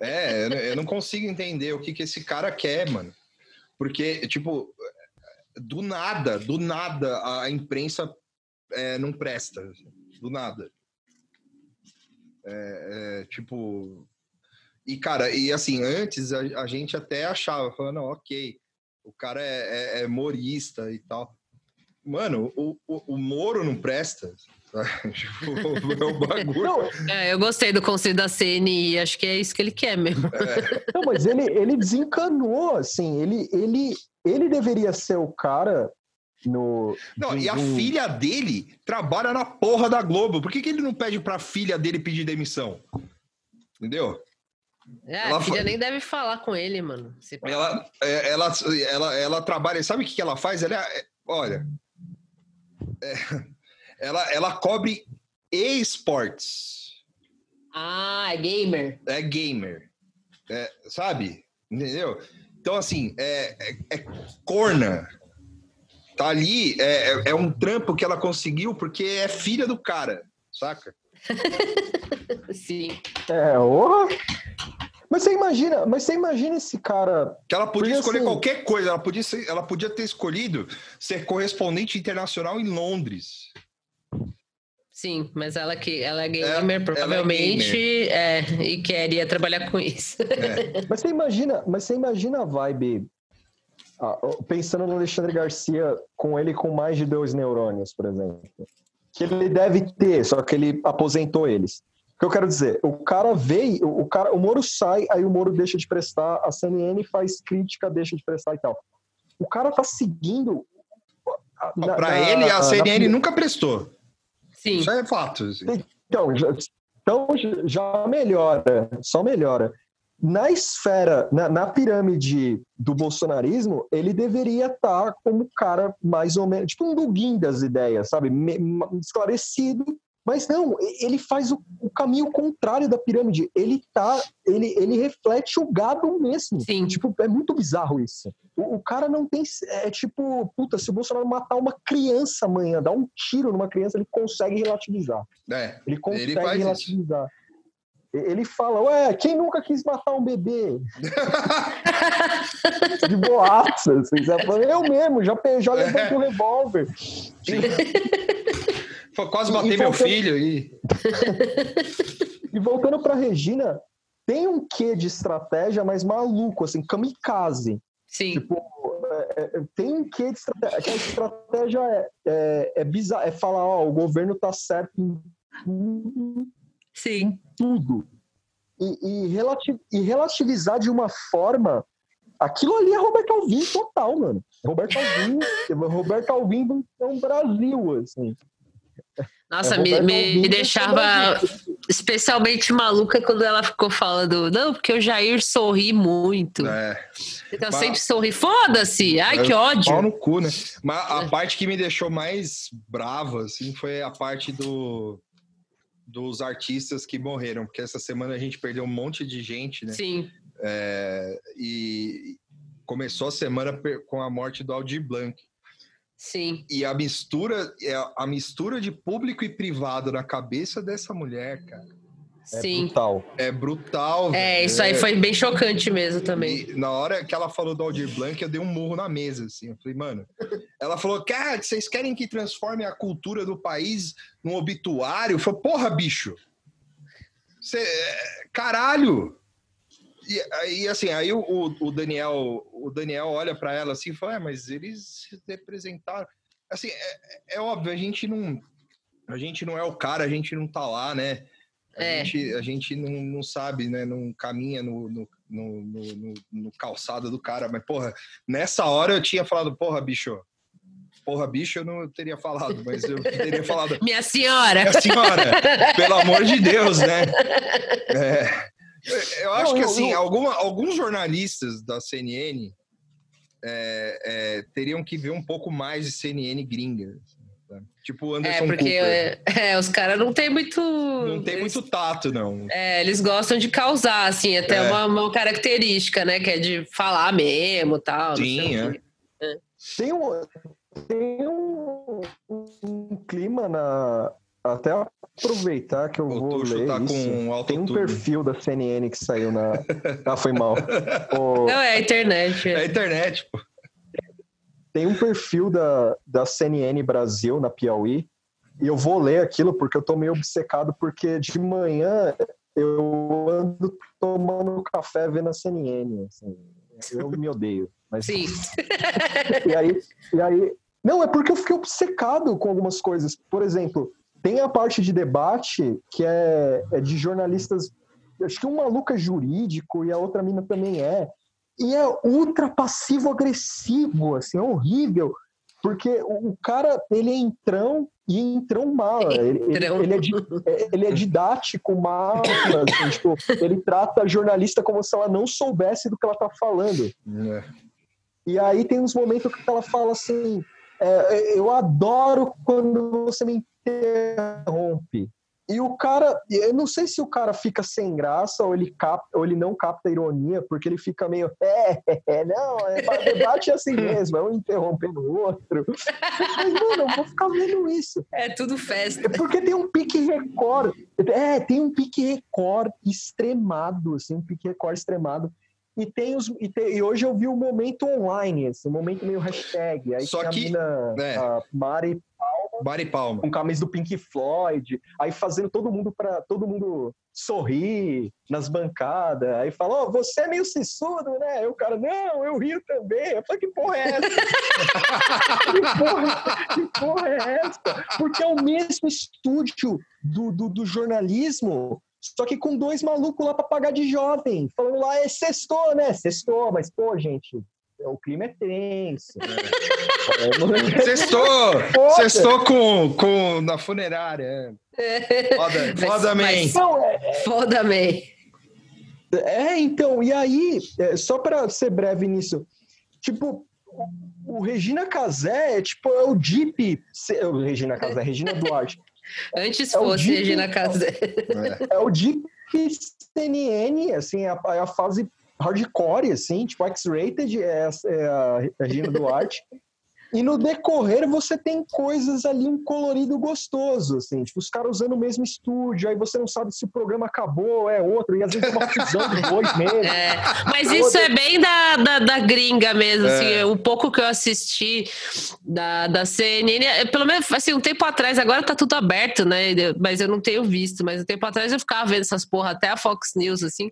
É, eu não consigo entender o que, que esse cara quer, mano. Porque, tipo, do nada, do nada, a imprensa é, não presta. Do nada. É, é, tipo. E, cara, e assim, antes a, a gente até achava, falando, ok, o cara é, é, é humorista e tal. Mano, o, o, o Moro não presta. tipo, é um bagulho. Não, É, eu gostei do conselho da CNI, acho que é isso que ele quer mesmo. não, mas ele, ele desencanou, assim, ele, ele, ele deveria ser o cara no. Não, de- e a um- filha dele trabalha na porra da Globo. Por que, que ele não pede pra filha dele pedir demissão? Entendeu? É, Ela a filha foi- nem deve falar com ele, mano. Se- Ela, é, ela, ela, ela trabalha. Sabe o que, que ela faz? Ela é- olha. É, ela, ela cobre esportes. Ah, é gamer. É gamer. É, sabe? Entendeu? Então, assim, é, é, é corna. Tá ali, é, é- é um trampo que ela conseguiu porque é filha do cara, saca? Sim. É, orra. Mas você imagina, mas você imagina esse cara. Que ela podia Porque, escolher assim- qualquer coisa, ela podia, ser- ela podia ter escolhido ser correspondente internacional em Londres. Sim, mas ela que ela é gamer, é provavelmente, é, e queria trabalhar com isso. Mas você imagina, mas você imagina a vibe. ah, pensando no Alexandre Garcia com ele com mais de dois neurônios, por exemplo. Que ele deve ter, só que ele aposentou eles. O que eu quero dizer, o cara veio, o, o cara, o Moro sai, aí o Moro deixa de prestar, a CNN faz crítica, deixa de prestar e tal. O cara tá seguindo. na- Para na- ele, a na- CNN nunca prestou. Sim. Isso é fato. assim. Então, já, então já melhora, só melhora. Na esfera, na, na pirâmide do bolsonarismo, ele deveria estar como cara mais ou menos, tipo um Duguin das ideias, sabe? Me- esclarecido. Mas não, ele faz o, o caminho contrário da pirâmide. Ele tá, ele, ele reflete o gado mesmo. Sim. Tipo, é muito bizarro isso. O, o cara não tem. É tipo, puta, se o Bolsonaro matar uma criança amanhã, dar um tiro numa criança, ele consegue relativizar. É. Ele consegue Ele faz isso. relativizar. E- Ele fala, ué, quem nunca quis matar um bebê? De boaça, assim? Eu mesmo, já, já levantei o revólver. Foi quase E- bater e meu voltando- filho aí. E voltando pra Regina, tem um quê de estratégia mais maluco, assim, kamikaze. Sim. Tipo, é, é, tem um quê de estratégia. Que a estratégia é, é, é bizarra, é falar, ó, o governo tá certo em tudo, Sim. tudo. E, e, relati- e relativizar de uma forma. Aquilo ali é Roberto Alvim total, mano. Roberto Alvim, Roberto Alvim do Brasil, assim. Nossa, É me, me, me deixava especialmente maluca quando ela ficou falando, não, porque o Jair sorri muito. É. Então Mas- sempre sorri. Foda-se! Ai, que Pau ódio! no cu, né? Mas É. a parte que me deixou mais brava, assim, foi a parte do dos artistas que morreram, porque essa semana a gente perdeu um monte de gente, né? Sim, É, e começou a semana com a morte do Aldir Blanc. Sim. E a mistura, é a mistura de público e privado na cabeça dessa mulher, cara, É Sim. brutal. é brutal. É, velho. isso aí foi bem chocante mesmo também. E na hora que ela falou do Aldir Blanc, eu dei um murro na mesa, assim. Eu falei, mano. Ela falou, cara, vocês querem que transforme a cultura do país num obituário? Eu falei, porra, bicho. Cê, caralho! E, aí, assim, aí o, o- Daniel, o Daniel olha pra ela assim e fala, é, mas eles se representaram. Assim, é, é óbvio, a gente não. A gente não é o cara, a gente não tá lá, né? A É. gente, a gente não, não sabe, né? Não caminha no, no, no, no- no- no calçado do cara. Mas, porra, nessa hora eu tinha falado, porra, bicho. Porra, bicho, eu não teria falado, mas eu teria falado. Minha senhora! Minha senhora, pelo amor de Deus, né? É, eu acho Não, que assim, eu- alguma- alguns jornalistas da CNN é, é, teriam que ver um pouco mais de CNN gringa. Tipo o É, Anderson porque Cooper. é, é, os caras não tem muito. Não tem eles, muito tato, não. é, eles gostam de causar, assim, até É. uma, uma característica, né? Que é de falar mesmo tal. não Sim, é. Tem um, tem um, um clima na. Até aproveitar que eu O vou ler tá isso. com Tem um perfil da CNN que saiu na. Ah, foi mal. O- Não, é a internet. É é. a internet, pô. tem um perfil da, da CNN Brasil na Piauí, e eu vou ler aquilo porque eu tô meio obcecado, porque de manhã eu ando tomando café vendo a CNN. assim. eu me odeio. Mas, Sim. e aí, e aí Não, é porque eu fiquei obcecado com algumas coisas. Por exemplo, tem a parte de debate que é, é de jornalistas. Acho que um maluco é jurídico e a outra mina também é. E é ultra passivo-agressivo, assim, é horrível. Porque o cara, ele é entrão e entrão mala. Ele, ele, ele, é, ele, é, didático, mala. Assim, tipo, ele trata a jornalista como se ela não soubesse do que ela tá falando. É. E aí tem uns momentos que ela fala assim: é, eu adoro quando você me interrompe. E o cara, eu não sei se o cara fica sem graça ou ele, capta, ou ele não capta a ironia, porque ele fica meio, é, é não, é, debate é assim mesmo, é um interrompendo o outro. Mas, mano, eu vou ficar vendo isso. É tudo festa. É porque tem um pique record. É, tem um pique record extremado, assim, um pique record extremado. E tem os. E, tem, e hoje eu vi o momento online, esse momento meio hashtag. Aí Só que, mina, é. a Mari Bari Palma. Com camisa do Pink Floyd, aí fazendo todo mundo para todo mundo sorrir nas bancadas, aí fala, oh, você é meio sissudo, né? Aí o cara, não, eu rio também. Eu falei, que porra é essa? que, porra, que porra é essa? Porque é o mesmo estúdio do, do, do jornalismo só que com dois malucos lá para pagar de jovem, falando lá, é sextou, né? Sextou, mas, pô, gente, o clima é tenso. Né? Sextou! Sextou com, com, na funerária. É. Foda, foda, man. É, foda, man. É, então, e aí, é, só para ser breve nisso, tipo, o Regina Casé é tipo, é o Deep. O Regina Casé, Regina Duarte. Antes é fosse Deep, Regina Casé. É, é o Deep CNN, assim, a, a fase hardcore, assim, tipo X-Rated, é, é a Regina Duarte. E no decorrer você tem coisas ali, um colorido gostoso, assim, tipo, os caras usando o mesmo estúdio, aí você não sabe se o programa acabou, é outro, e às vezes é uma fusão de dois meses. É, mas isso é bem da, da, da gringa mesmo, assim, é. assim, o pouco que eu assisti da, da CNN, é, pelo menos, assim, um tempo atrás, agora tá tudo aberto, né, mas eu não tenho visto, mas um tempo atrás eu ficava vendo essas porra, até a Fox News, assim,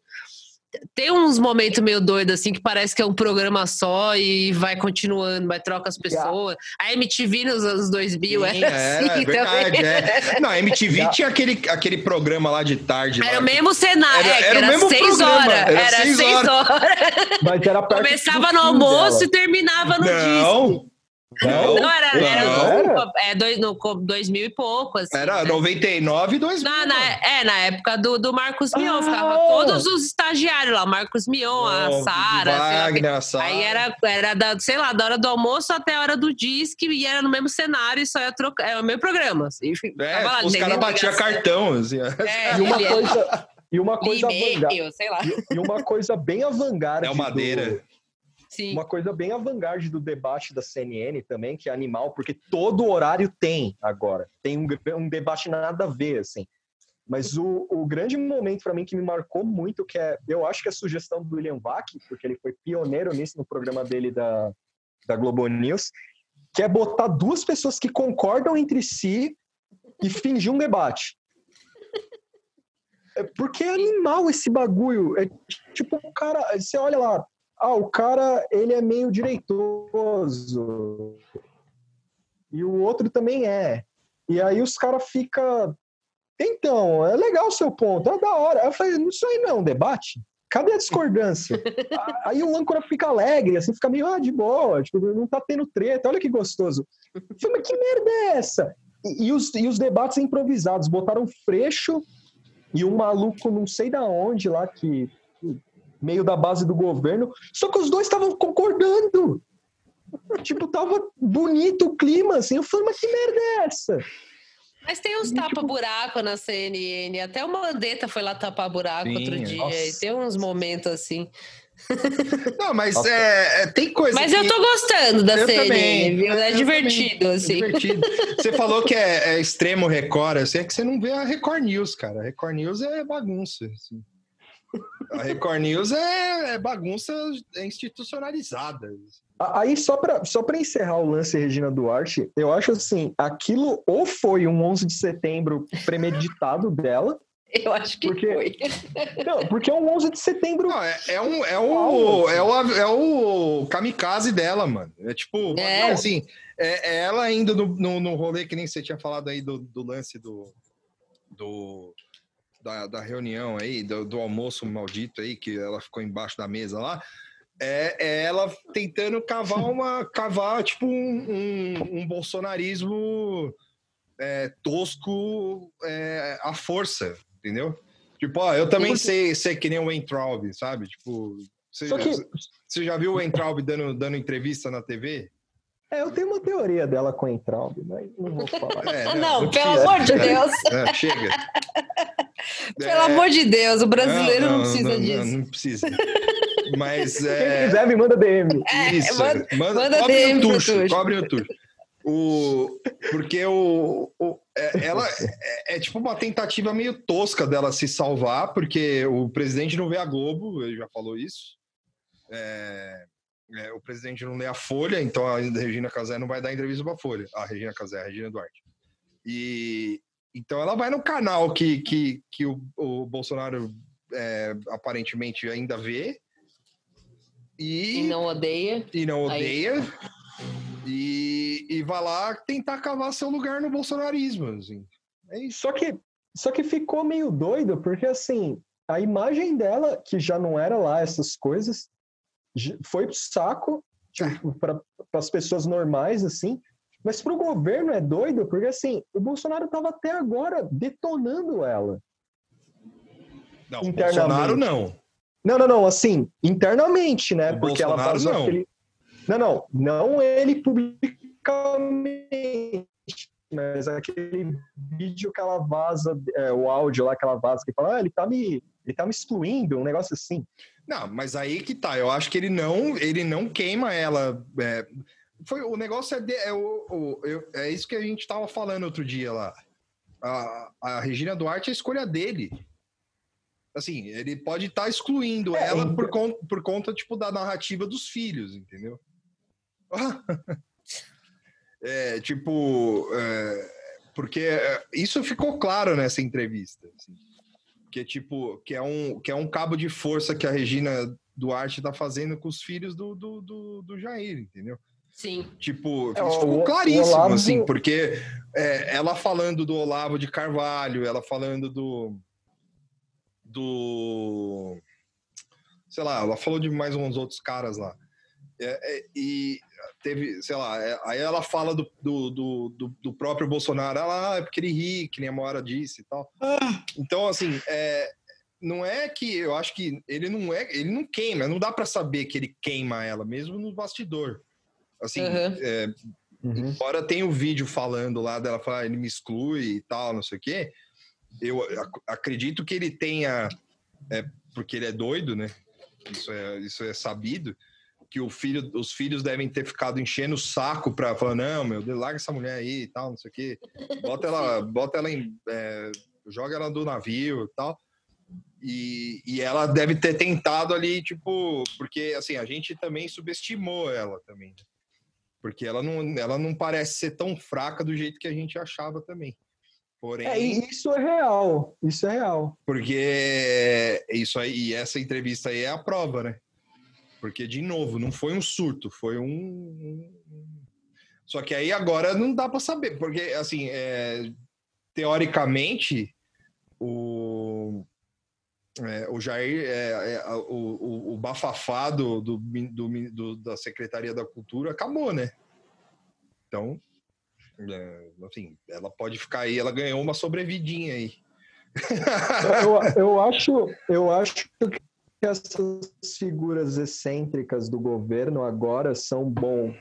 tem uns momentos meio doidos, assim, que parece que é um programa só e vai continuando, vai troca as pessoas. A MTV nos anos 2000 Sim, era é, assim é verdade, é. Não, a MTV tinha aquele, aquele programa lá de tarde. Era lá, o mesmo cenário, era, é, era, era, o mesmo seis programa, horas. Era, era seis, seis horas. horas. Mas era Começava no almoço dela. e terminava no Não. disco. Não, não era, não. era, no, é, dois, no 2000 e pouco. Assim, era né? 99 e 2000. Na, na, é, na época do, do Marcos Mion, ah, ficava todos os estagiários lá, Marcos Mion, a Sara. Wagner, a Sara. Aí era, era da, sei lá, da hora do almoço até a hora do disque, e era no mesmo cenário, e só ia trocar. É o mesmo programa. Assim, é, lá, os caras batiam cartão. Assim. É, e uma coisa. E uma coisa, e, e uma coisa bem avant-garde. É o Madeira. Sim. Uma coisa bem avant-garde do debate da CNN também, que é animal, porque todo horário tem agora. Tem um, um debate nada a ver, assim. Mas o, o grande momento para mim que me marcou muito, que é, eu acho que é a sugestão do William Bach, porque ele foi pioneiro nisso no programa dele da, da Globo News, que é botar duas pessoas que concordam entre si e fingir um debate. É porque é animal esse bagulho. É tipo, o cara, você olha lá, ah, o cara, ele é meio direitoso. E o outro também é. E aí os caras ficam. Então, é legal o seu ponto, é da hora. Eu falei, isso aí não é um debate? Cadê a discordância? aí o âncora fica alegre, assim, fica meio, ah, de boa, tipo, não tá tendo treta, olha que gostoso. Eu falei, mas que merda é essa? E, e, os, e os debates improvisados, botaram Freixo e um maluco não sei da onde lá, que meio da base do governo, só que os dois estavam concordando. tipo, tava bonito o clima, assim. Eu falei, mas que merda é essa? Mas tem uns tapa-buraco tipo... na CNN. Até o Mandetta foi lá tapar buraco Sim, outro dia. Nossa. E tem uns momentos assim. Não, mas é, é, tem coisa. Mas que... eu tô gostando da eu CNN, também, viu? É divertido, também. assim. É divertido. Você falou que é, é, extremo Record, assim, é que você não vê a Record News, cara. A Record News é bagunça. Assim. A Record News é, é bagunça institucionalizada. Aí, só para só encerrar o lance Regina Duarte, eu acho assim, aquilo ou foi um 11 de setembro premeditado dela, Eu acho que Porque- foi. Não, porque é um 11 de setembro. Não, é, é um, é, o, é, o, é o kamikaze dela, mano. É tipo, É. não, assim, é, é ela indo no, no, no rolê que nem você tinha falado aí do, do lance do, do da, da reunião aí, do, do almoço maldito aí, que ela ficou embaixo da mesa lá. É, é ela tentando cavar uma, cavar tipo um, um, um bolsonarismo é, tosco é, à força, entendeu? Tipo, ó, eu também sei ser que nem o Weintraub, sabe? Tipo, você, que, você já viu o Weintraub dando, dando entrevista na TV? É, eu tenho uma teoria dela com a Entraub, mas não vou falar. É, Ah, não, pelo precisa. amor de É, Deus. é, chega. Pelo É, amor de Deus, o brasileiro não, precisa não, disso. Não, precisa. Mas Quem é. quiser, me manda DM. É, Isso, manda- manda, manda cobre DM o tucho, Tuxo. cobre o tucho. O, porque o, o- é- ela é, é tipo uma tentativa meio tosca dela se salvar, porque o presidente não vê a Globo, ele já falou isso. É, é, o presidente não lê a Folha, então a Regina Casé não vai dar entrevista para a Folha. A Regina Casé, a Regina Duarte. E então ela vai no canal que, que, que o, o Bolsonaro é, aparentemente ainda vê. E não odeia. e não Aí. odeia e, e vai lá tentar cavar seu lugar no bolsonarismo. Assim. É isso. Só que, só que ficou meio doido, porque assim, a imagem dela, que já não era lá essas coisas, foi pro saco tipo, para as pessoas normais, assim. Mas pro governo é doido, porque assim, o Bolsonaro tava até agora detonando ela. Não, Internamente. Bolsonaro não. Não, não, não, assim, internamente, né? O porque ela Bolsonaro, vazou não. aquele. Não, não, não ele publicamente, mas aquele vídeo que ela vaza, é, o áudio lá que ela vaza, que fala, ah, ele tá me. Ele tá me excluindo, um negócio assim. Não, mas aí que tá. Eu acho que ele não, ele não queima ela. é, foi o negócio é, de- é, o, o- é isso que a gente tava falando outro dia lá. A, a Regina Duarte é a escolha dele. Assim, ele pode estar excluindo É, ela então- por, con- por conta tipo da narrativa dos filhos, entendeu? é, tipo, é, porque é, isso ficou claro nessa entrevista. assim que é tipo que é um que é um cabo de força que a Regina Duarte tá fazendo com os filhos do, do, do, do Jair, entendeu? Sim. Tipo, É, isso o- ficou o claríssimo, Olavo- assim, porque é, ela falando do Olavo de Carvalho, ela falando do do sei lá, ela falou de mais uns outros caras lá. É, é, e teve, sei lá, é, aí ela fala do, do, do, do- do próprio Bolsonaro, ela, ah, é porque ele ri, que nem a Moara disse e tal. Então, assim, é, não é que eu acho que ele não é, ele não queima, não dá para saber que ele queima ela, mesmo no bastidor. Assim, Uhum. é, embora tenha o vídeo falando lá dela falar, ele me exclui e tal, não sei o quê, eu ac- acredito que ele tenha, é, porque ele é doido, né? Isso é, isso é sabido, que o filho, os filhos devem ter ficado enchendo o saco para falar, não, meu Deus, larga essa mulher aí e tal, não sei o quê. Bota ela, bota ela em. é, joga ela do navio e tal. E, e ela deve ter tentado ali, tipo, porque assim, a gente também subestimou ela também. né? Porque ela não, ela não parece ser tão fraca do jeito que a gente achava também. Porém, É, isso é real. Isso é real. porque isso aí, e essa entrevista aí é a prova, né? Porque, de novo, não foi um surto, foi um. Só que aí agora não dá para saber, porque, assim, é, teoricamente, o. é, o Jair, é, é, o, o, o bafafá do, do, do- do- da Secretaria da Cultura acabou, né? Então, é, assim, ela pode ficar aí, ela ganhou uma sobrevidinha aí. Eu, eu acho, eu acho essas figuras excêntricas do governo agora são bons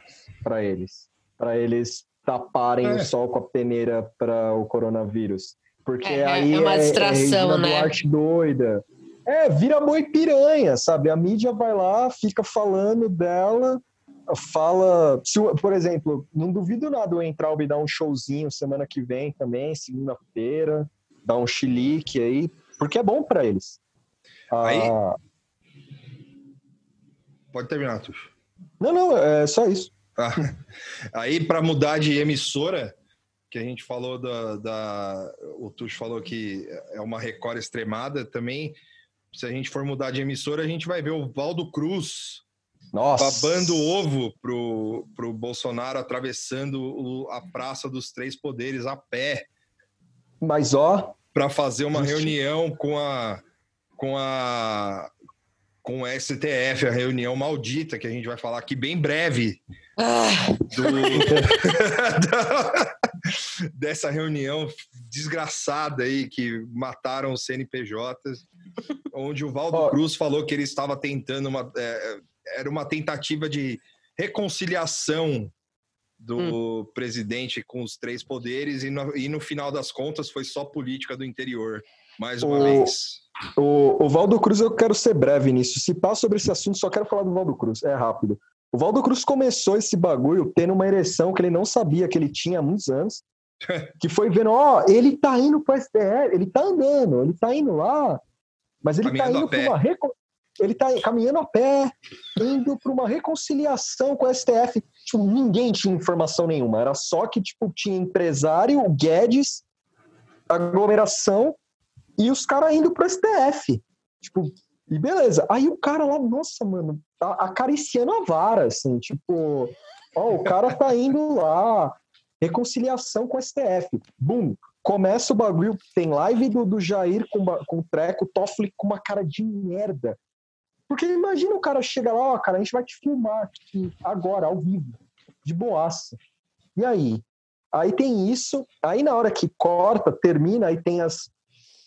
para eles, para eles taparem É. o sol com a peneira para o coronavírus, porque É, é- aí é uma distração, Regina né? Duarte doida. É, vira boi piranha, sabe? A mídia vai lá, fica falando dela, fala, se por exemplo, não duvido nada o Entraub dar um showzinho semana que vem também, segunda-feira, dar um chilique aí, porque é bom para eles. Aí- Ah, Pode terminar, Tuxo. não, não, é só isso. Ah, Aí, para mudar de emissora, que a gente falou da, da o Tuxo falou que é uma Record extremada também. Se a gente for mudar de emissora, a gente vai ver o Valdo Cruz Nossa. babando ovo pro, pro Bolsonaro atravessando o- a Praça dos Três Poderes a pé Mas ó, para fazer uma Justi- reunião com a com a com o STF, a reunião maldita que a gente vai falar aqui bem breve Ah, do- dessa reunião desgraçada aí que mataram os CNPJs, onde o Valdo Ó. Cruz falou que ele estava tentando uma é, era uma tentativa de reconciliação do presidente com os três poderes e no, e no final das contas foi só política do interior mais uma O- vez. O, o Valdo Cruz, eu quero ser breve nisso. Se passa sobre esse assunto, só quero falar do Valdo Cruz. É rápido. O Valdo Cruz começou esse bagulho tendo uma ereção que ele não sabia que ele tinha há muitos anos. Que foi vendo, ó, ele tá indo pro STF, ele tá andando, ele tá indo lá, mas ele Caminhando tá indo pra uma. Reco... Ele tá caminhando a pé, indo pra uma reconciliação com o STF. Tipo, ninguém tinha informação nenhuma. Era só que, tipo, tinha empresário, o Guedes, aglomeração e os caras indo pro STF. Tipo, e beleza. Aí o cara lá, nossa, mano, tá acariciando a vara, assim, tipo, ó, o cara tá indo lá, reconciliação com o STF. Bum, começa o bagulho, tem live do, do Jair com, com o treco, Toffoli com uma cara de merda. Porque imagina o cara chega lá, ó, cara, a gente vai te filmar aqui, agora, ao vivo, de boaça. E aí? Aí tem isso, aí na hora que corta, termina, aí tem as,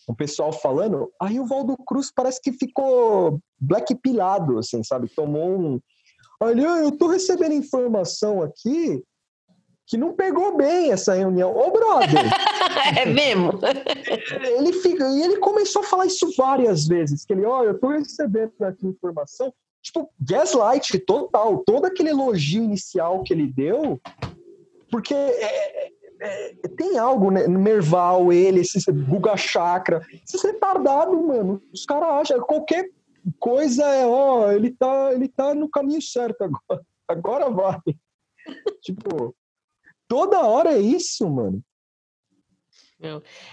o pessoal falando, aí o Valdo Cruz parece que ficou black pilado, assim, sabe? Tomou um. Olha, eu tô recebendo informação aqui que não pegou bem essa reunião. Ô, brother! é mesmo? ele fica, e ele começou a falar isso várias vezes, que ele, ó, eu tô recebendo aqui informação, tipo, gaslight total, todo aquele elogio inicial que ele deu, porque é, é, é, tem algo, né, no Merval, ele, esse Guga Chakra, esses retardados, mano, os caras acham, qualquer coisa é, ó, ele tá, ele tá no caminho certo agora, agora vai. tipo, toda hora é isso, mano.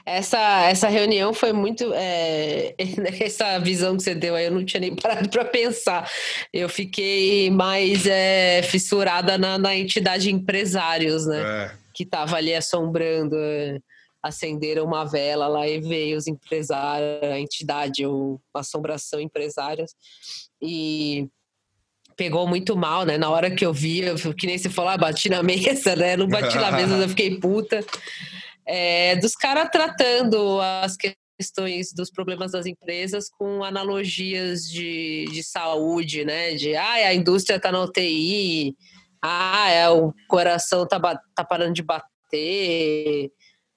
Essa, essa reunião foi muito. é, essa visão que você deu aí, eu não tinha nem parado para pensar. Eu fiquei mais é, fissurada na, na entidade empresários, né? É. Que estava ali assombrando. é, acenderam uma vela lá e veio os empresários, a entidade, ou assombração empresários. E pegou muito mal, né? Na hora que eu vi, eu, que nem você falou, ah, bati na mesa, né? Não bati na mesa, eu fiquei puta. É, dos caras tratando as questões dos problemas das empresas com analogias de, de saúde, né? De ah, a indústria tá na UTI, ah, é, o coração tá, tá parando de bater.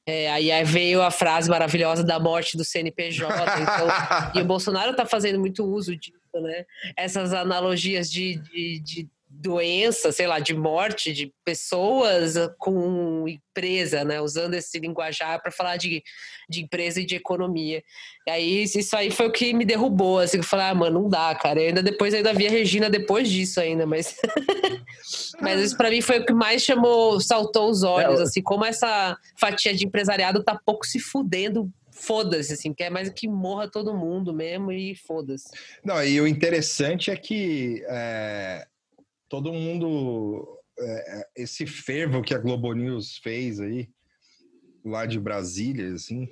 É, aí aí veio a frase maravilhosa da morte do CNPJ. Então, e o Bolsonaro tá fazendo muito uso disso, né? Essas analogias de, de, de doença, sei lá, de morte de pessoas com empresa, né? Usando esse linguajar para falar de, de empresa e de economia. E aí, isso aí foi o que me derrubou, assim, eu falei, ah, mano, não dá, cara. Eu ainda depois ainda vi a Regina depois disso ainda, mas... mas isso para mim foi o que mais chamou, saltou os olhos, assim, como essa fatia de empresariado tá pouco se fudendo foda-se, assim, quer mais que morra todo mundo mesmo e foda-se. Não, e o interessante é que é, todo mundo. é, esse fervo que a Globo News fez aí, lá de Brasília, assim,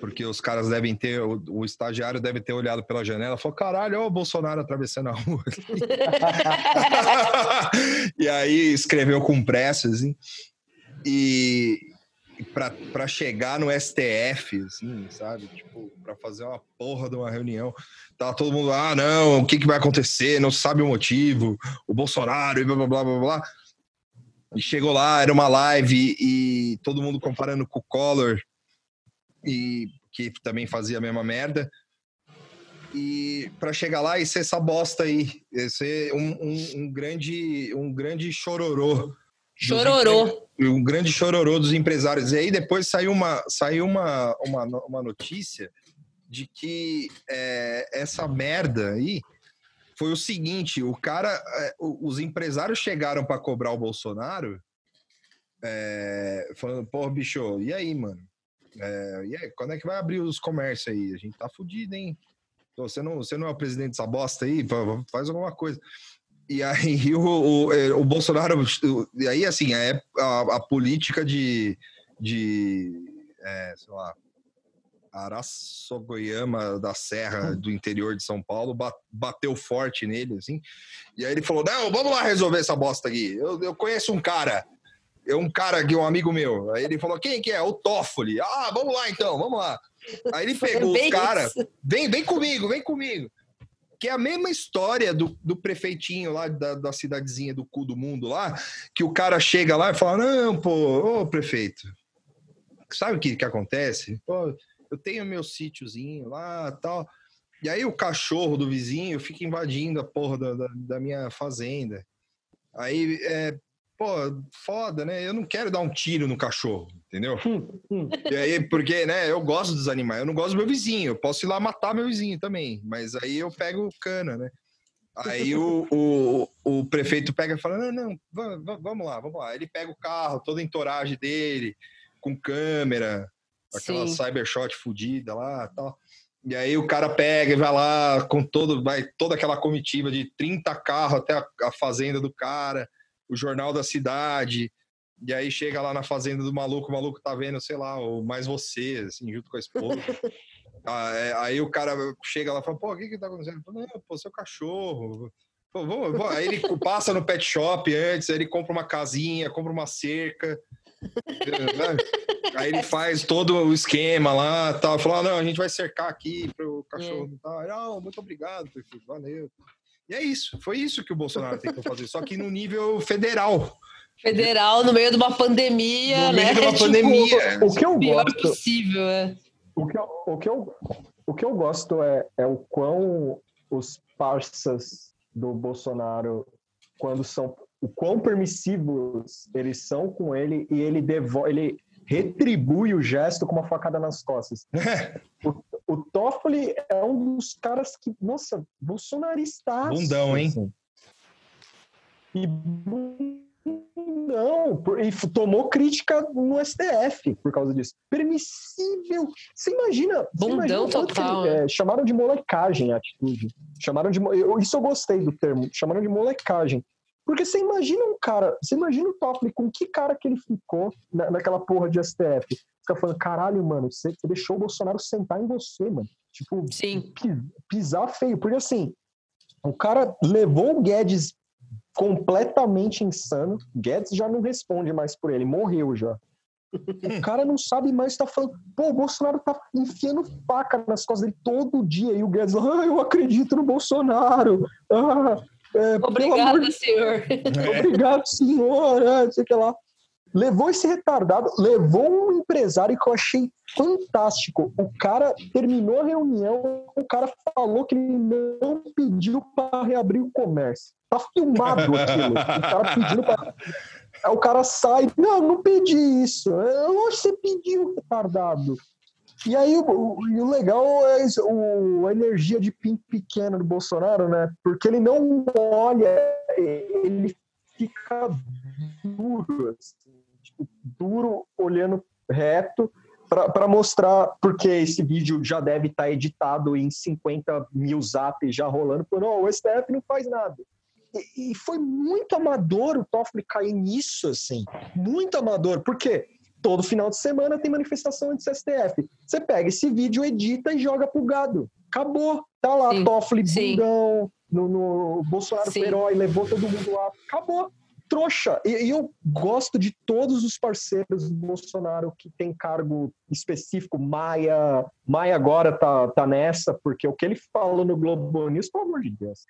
porque os caras devem ter, o, o estagiário deve ter olhado pela janela e falou: caralho, olha o Bolsonaro atravessando a rua. e aí escreveu com pressa, assim. E para chegar no STF, assim, sabe? Tipo, para fazer uma porra de uma reunião. Tava todo mundo, ah, não, o que, que vai acontecer? Não sabe o motivo, o Bolsonaro e blá blá blá blá blá. E chegou lá, era uma live e todo mundo comparando com o Collor, e que também fazia a mesma merda. E para chegar lá e ser essa bosta aí, ser um, um, um grande, um grande chororô. Chororô. Um grande chororô dos empresários. E aí depois saiu uma, saiu uma, uma, uma notícia de que é, essa merda aí foi o seguinte: o cara, é, os empresários chegaram para cobrar o Bolsonaro é, falando, pô, bicho, e aí, mano? É, e aí, quando é que vai abrir os comércios aí? A gente tá fudido, hein? Você não, você não é o presidente dessa bosta aí? Faz alguma coisa. E aí o, o, é, o Bolsonaro. E aí, assim, é a, a política de. de é, sei lá. Araçogoiama da Serra do interior de São Paulo bateu forte nele, assim. E aí ele falou: Não, vamos lá resolver essa bosta aqui. Eu, eu conheço um cara é um cara aqui, um amigo meu. Aí ele falou: quem que é? O Toffoli. Ah, vamos lá então, vamos lá. Aí ele pegou os caras, vem, vem comigo, vem comigo. Que é a mesma história do, do prefeitinho lá da, da cidadezinha do cu do mundo lá, que o cara chega lá e fala: Não, pô, ô prefeito, sabe o que, que acontece? Pô, eu tenho meu sítiozinho lá tal. E aí o cachorro do vizinho fica invadindo a porra da, da, da minha fazenda. Aí, é, pô, foda, né? Eu não quero dar um tiro no cachorro, entendeu? Hum, hum. e aí, porque, né, eu gosto dos animais, eu não gosto do meu vizinho, eu posso ir lá matar meu vizinho também, mas aí eu pego cana, né? Aí o, o, o prefeito pega e fala: não, não, vamos lá, vamos lá. Ele pega o carro, toda a entoragem dele, com câmera, aquela Sim. cybershot fodida lá tal. E aí o cara pega e vai lá com todo, vai toda aquela comitiva de 30 carros até a, a fazenda do cara o jornal da cidade, e aí chega lá na fazenda do maluco, o maluco tá vendo, sei lá, o mais você, assim, junto com a esposa. ah, é, aí o cara chega lá e fala, pô, o que que tá acontecendo? Falo, não, pô, seu cachorro. Pô, vamos, vamos. Aí ele passa no pet shop antes, aí ele compra uma casinha, compra uma cerca. aí ele faz todo o esquema lá, tal. Fala, ah, não, a gente vai cercar aqui pro cachorro. É. Tal. Não, muito obrigado, prefeito, valeu. E é isso. Foi isso que o Bolsonaro tentou fazer, só que no nível federal. Federal, no meio de uma pandemia, no né? meio de uma tipo, pandemia. O que eu gosto. possível, é. O que eu, o que eu, o que eu gosto é, é o quão os parças do Bolsonaro, quando são. O quão permissivos eles são com ele e ele devolve. Ele retribui o gesto com uma facada nas costas. o, Toffoli é um dos caras que, nossa, bolsonarista. Bundão, hein? Assim. E não, e tomou crítica no STF por causa disso. Permissível. Você imagina. Bundão imagina total. é, chamaram de molecagem a atitude. Chamaram de. Eu, isso eu gostei do termo. Chamaram de molecagem. Porque você imagina um cara, você imagina o Toffoli com que cara que ele ficou na, naquela porra de STF. Fica falando, caralho, mano, você, você, deixou o Bolsonaro sentar em você, mano. Tipo, Sim. pisar feio. Porque assim, o cara levou o Guedes completamente insano. Guedes já não responde mais por ele, morreu já. O cara não sabe mais, tá falando, pô, o Bolsonaro tá enfiando faca nas costas dele todo dia. E o Guedes, ah, eu acredito no Bolsonaro. Ah, é, Obrigado, de... senhor. Obrigado, senhor. É, sei que lá. Levou esse retardado, levou um empresário que eu achei fantástico. O cara terminou a reunião, o cara falou que ele não pediu para reabrir o comércio. Tá filmado aquilo. O cara pedindo para. Aí o cara sai, não, não pedi isso. Eu acho que você pediu, retardado. E aí, o, o, legal é o, a energia de pinto pequeno do Bolsonaro, né? Porque ele não olha, ele fica duro, assim, tipo, duro, olhando reto, para mostrar, porque esse vídeo já deve estar tá editado em 50 mil zaps já rolando, falando, oh, o STF não faz nada. E, e foi muito amador o Toffoli cair nisso, assim, muito amador, porque todo final de semana tem manifestação anti STF. Você pega esse vídeo, edita e joga pro gado. Acabou. Tá lá, Sim. Toffoli, bundão, no, no Bolsonaro Sim. herói, levou todo mundo lá. Acabou. Trouxa. E, e, eu gosto de todos os parceiros do Bolsonaro que tem cargo específico. Maia, Maia agora tá, tá nessa, porque o que ele falou no Globo News, pelo amor de Deus.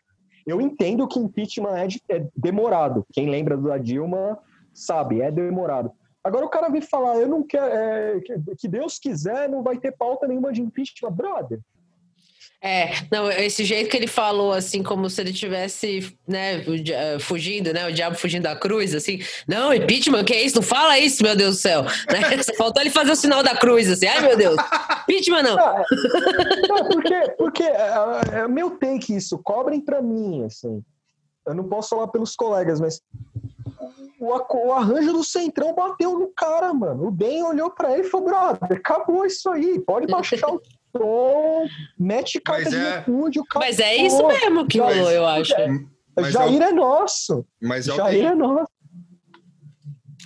Eu entendo que impeachment é, de, é demorado. Quem lembra da Dilma sabe, é demorado. Agora o cara vem falar, eu não quero, é, que Deus quiser, não vai ter pauta nenhuma de impeachment, brother. É, não, esse jeito que ele falou, assim, como se ele tivesse, né, eh, fugindo, né, o diabo fugindo da cruz, assim, não, impeachment, que é isso? Não fala isso, meu Deus do céu, né? Só faltou ele fazer o sinal da cruz, assim, ai, meu Deus, impeachment não. Não, não porque, porque é, é meu take isso, cobrem pra mim, assim, eu não posso falar pelos colegas, mas o, o, arranjo do Centrão bateu no cara, mano. O Ben olhou para ele e falou: brother, acabou isso aí, pode baixar o tom, mete carta de é... Mas é isso mesmo que rolou, eu acho. É, Jair é, o... é nosso. Mas é Jair é nosso.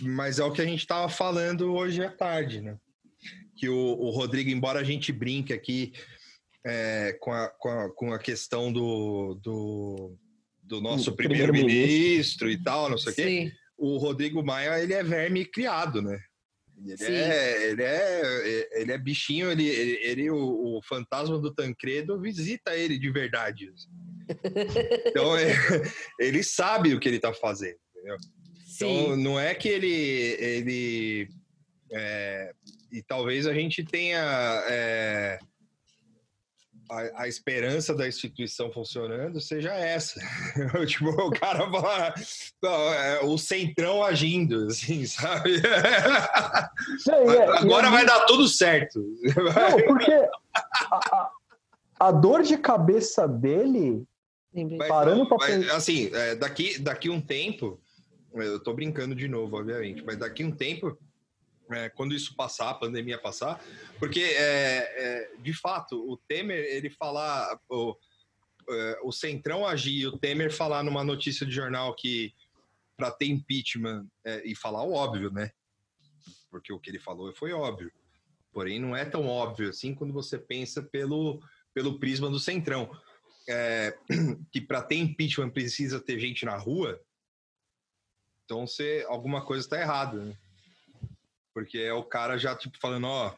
Mas é o que a gente estava falando hoje à tarde, né? Que o, o Rodrigo, embora a gente brinque aqui é, com, a, com, a, com a questão do, do, do nosso primeiro-ministro primeiro e tal, não sei o quê, o Rodrigo Maia, ele é verme criado, né? Ele é, ele é, ele é bichinho, ele, ele, ele o, o, fantasma do Tancredo visita ele de verdade. Então, é, ele sabe o que ele está fazendo, entendeu? Então, não é que ele. ele é, e talvez a gente tenha é, a, a, esperança da instituição funcionando seja essa. tipo, o cara fala, é, o centrão agindo, assim, sabe? É, Agora vai dar tudo certo. Não, porque a, a, a dor de cabeça dele. Mas, parando para assim, é, daqui, daqui um tempo, eu tô brincando de novo, obviamente, mas daqui um tempo, é, quando isso passar, a pandemia passar, porque é, é de fato o Temer ele falar o, é, o Centrão agir o Temer falar numa notícia de jornal que para ter impeachment é, e falar o óbvio, né? Porque o que ele falou foi óbvio. Porém, não é tão óbvio assim quando você pensa pelo, pelo prisma do Centrão. É, que para ter impeachment precisa ter gente na rua, então você, alguma coisa está errada, né? Porque é o cara já, tipo, falando, ó,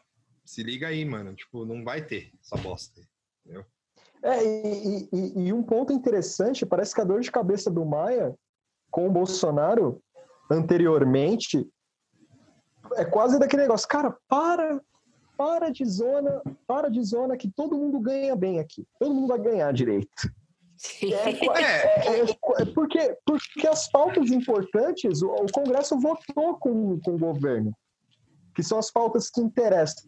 se liga aí, mano. Tipo, não vai ter essa bosta, entendeu? É, e, e, e, um ponto interessante, parece que a dor de cabeça do Maia com o Bolsonaro anteriormente é quase daquele negócio, cara, para, para de zona, para de zona que todo mundo ganha bem aqui. Todo mundo vai ganhar direito. É, é, é, é, porque, porque as pautas importantes, o, o, Congresso votou com, com o governo, que são as pautas que interessam.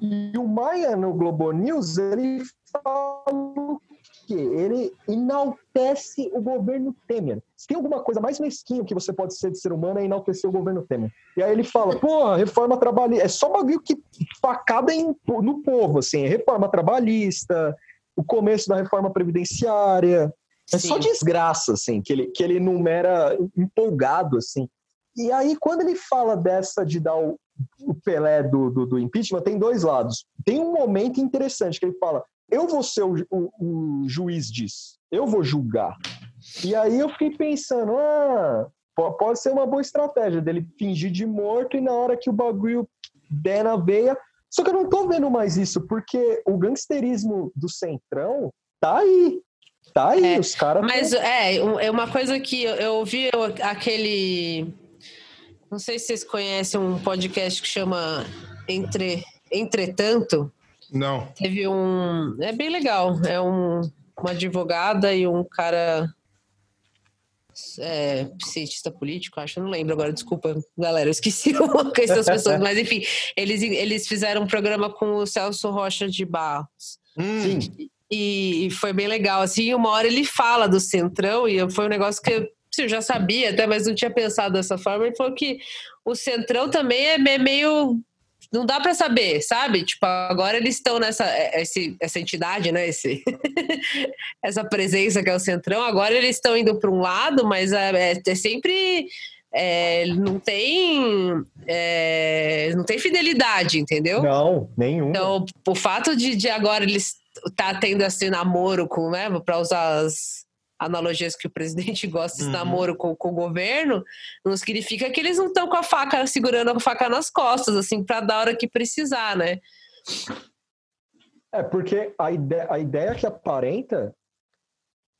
E o Maia, no Globo News, ele fala que ele enaltece o governo Temer. Se tem alguma coisa mais mesquinha que você pode ser de ser humano, é enaltecer o governo Temer. E aí ele fala, pô, reforma trabalhista, é só bagulho que facada em, no povo, assim, reforma trabalhista, o começo da reforma previdenciária. É Sim. só desgraça, assim, que ele, que ele numera empolgado, assim. E aí, quando ele fala dessa de dar o, o Pelé do, do, do, impeachment, tem dois lados. Tem um momento interessante que ele fala: eu vou ser o, o, o juiz disso, eu vou julgar. E aí eu fiquei pensando: ah, pode ser uma boa estratégia dele fingir de morto e na hora que o bagulho der na veia, só que eu não tô vendo mais isso, porque o gangsterismo do Centrão tá aí. Tá aí, é, os caras. Mas é, é uma coisa que eu ouvi aquele. Não sei se vocês conhecem um podcast que chama Entre, Entretanto. Não. Teve um. É bem legal. É um, uma advogada e um cara é, cientista político, acho, não lembro agora, desculpa, galera, eu esqueci uma questão das pessoas, mas enfim, eles, eles fizeram um programa com o Celso Rocha de Barros. Hum. E, e, foi bem legal, assim, uma hora ele fala do Centrão, e foi um negócio que eu, já sabia até, mas não tinha pensado dessa forma, ele falou que o Centrão também é meio não dá para saber, sabe? Tipo, agora eles estão nessa é, esse, essa entidade, né? Esse, essa presença que é o Centrão. Agora eles estão indo para um lado, mas é, é, é sempre é, não tem é, não tem fidelidade, entendeu? Não, nenhum. Então, o fato de, de agora eles tá tendo esse namoro com, né? Para usar as analogias que o presidente gosta de uhum. namoro com, com, o governo, não significa que eles não estão com a faca, segurando a faca nas costas, assim, para dar a hora que precisar, né? É, porque a ideia, a ideia que aparenta,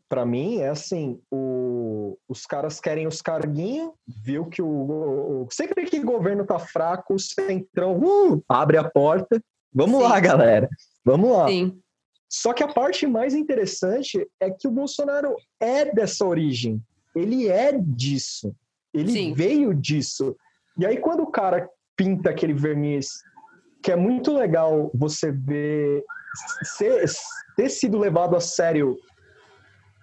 para mim, é assim: o, os caras querem os carguinhos, viu que o, o. Sempre que o governo tá fraco, o centrão uh, abre a porta. Vamos Sim. lá, galera. Vamos lá. Sim. Só que a parte mais interessante é que o Bolsonaro é dessa origem. Ele é disso. Ele Sim. veio disso. E aí, quando o cara pinta aquele verniz, que é muito legal você ver ser, ter sido levado a sério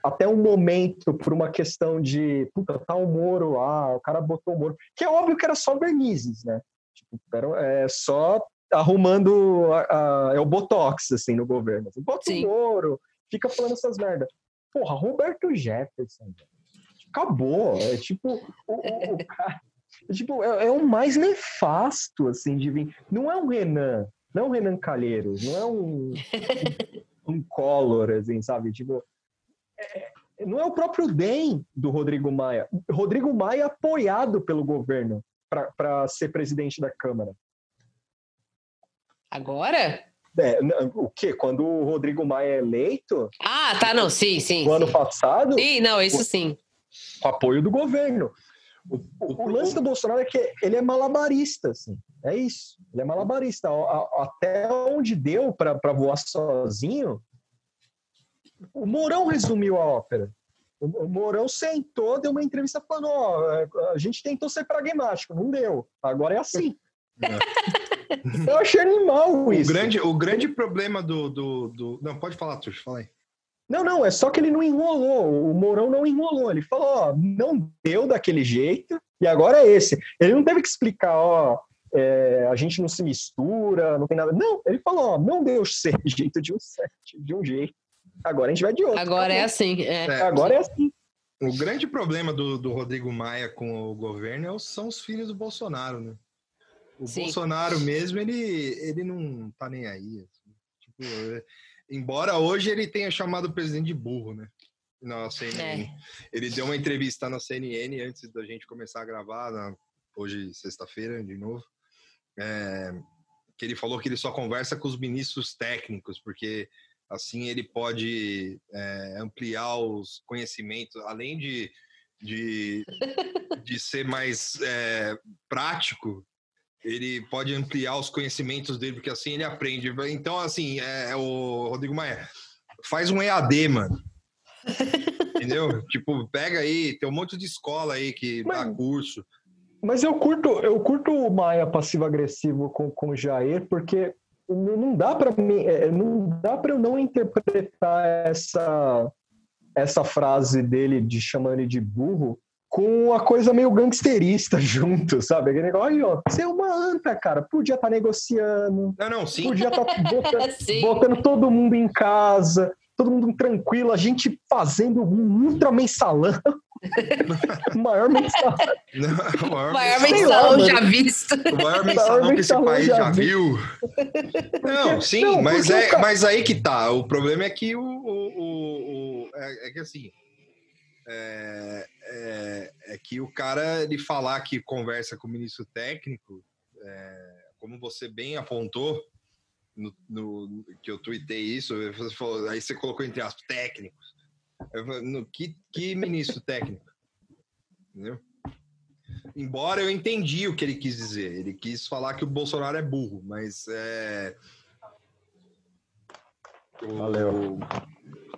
até um momento, por uma questão de, puta, tá o Moro lá, o cara botou o Moro, que é óbvio que era só vernizes, né? Tipo, era, é, só arrumando a, a, é o Botox, assim, no governo. Assim, bota Sim. o Moro, fica falando essas merdas. Porra, Roberto Jefferson, acabou. É tipo, o, o, cara, é, tipo, é, é, o mais nefasto, assim, de vir. Não é um Renan, não é um Renan Calheiros, não é um, um Collor, assim, sabe? Tipo, é, não é o próprio DEM do Rodrigo Maia. Rodrigo Maia apoiado pelo governo para ser presidente da Câmara. Agora? É, o quê? Quando o Rodrigo Maia é eleito? Ah, tá, não, sim, sim. No sim. ano passado? Sim, não, isso o, sim. Com apoio do governo. O, o, o, lance do Bolsonaro é que ele é malabarista, assim. É isso. Ele é malabarista. Até onde deu para voar sozinho, o Mourão resumiu a ópera. O Mourão sentou, deu uma entrevista falando: ó, a gente tentou ser pragmático, não deu. Agora é assim. É. Eu achei animal isso. O grande, o grande problema do, do, do... Não, pode falar, Tuxo, fala aí. Não, não, é só que ele não enrolou. O Mourão não enrolou. Ele falou, ó, não deu daquele jeito e agora é esse. Ele não teve que explicar, ó, é, a gente não se mistura, não tem nada. Não, ele falou, ó, não deu jeito de um, de um jeito. Agora a gente vai de outro. Agora é assim. É. É, agora é assim. O grande problema do, do Rodrigo Maia com o governo é são os filhos do Bolsonaro, né? O Sim. Bolsonaro mesmo, ele, ele não tá nem aí. Assim. Tipo, é, embora hoje ele tenha chamado o presidente de burro, né? Na CNN. É. Ele deu uma entrevista na CNN antes da gente começar a gravar, na, hoje, sexta-feira, de novo. É, que ele falou que ele só conversa com os ministros técnicos, porque assim ele pode é, ampliar os conhecimentos, além de, de, de ser mais é, prático, ele pode ampliar os conhecimentos dele, porque assim ele aprende. Então, assim, é, é o Rodrigo Maia, faz um EAD, mano. Entendeu? tipo, pega aí, tem um monte de escola aí que mas, dá curso. Mas eu curto, eu curto o Maia passivo-agressivo com, com o Jair, porque não dá para mim, é, não dá para eu não interpretar essa essa frase dele de chamando ele de burro com uma coisa meio gangsterista junto, sabe? Aquele negócio, aí, ó, você é uma anta, cara, podia estar tá negociando. Não, não, sim. Podia estar tá botando, botando todo mundo em casa, todo mundo tranquilo, a gente fazendo um ultra mensalão. o maior mensalão. Não, o maior, maior mensalão já visto. O maior mensalão que esse país já, viu. Não, sim, não, mas, é, cara... mas aí que tá. O problema é que o. o, o, o é, é, que assim. É, é, é, que o cara ele falar que conversa com o ministro técnico, é, como você bem apontou, no, no, que eu tuitei isso, você falou, aí você colocou entre aspas, técnicos. Eu, no, que, que ministro técnico? Entendeu? Embora eu entendi o que ele quis dizer. Ele quis falar que o Bolsonaro é burro, mas é. O, Valeu.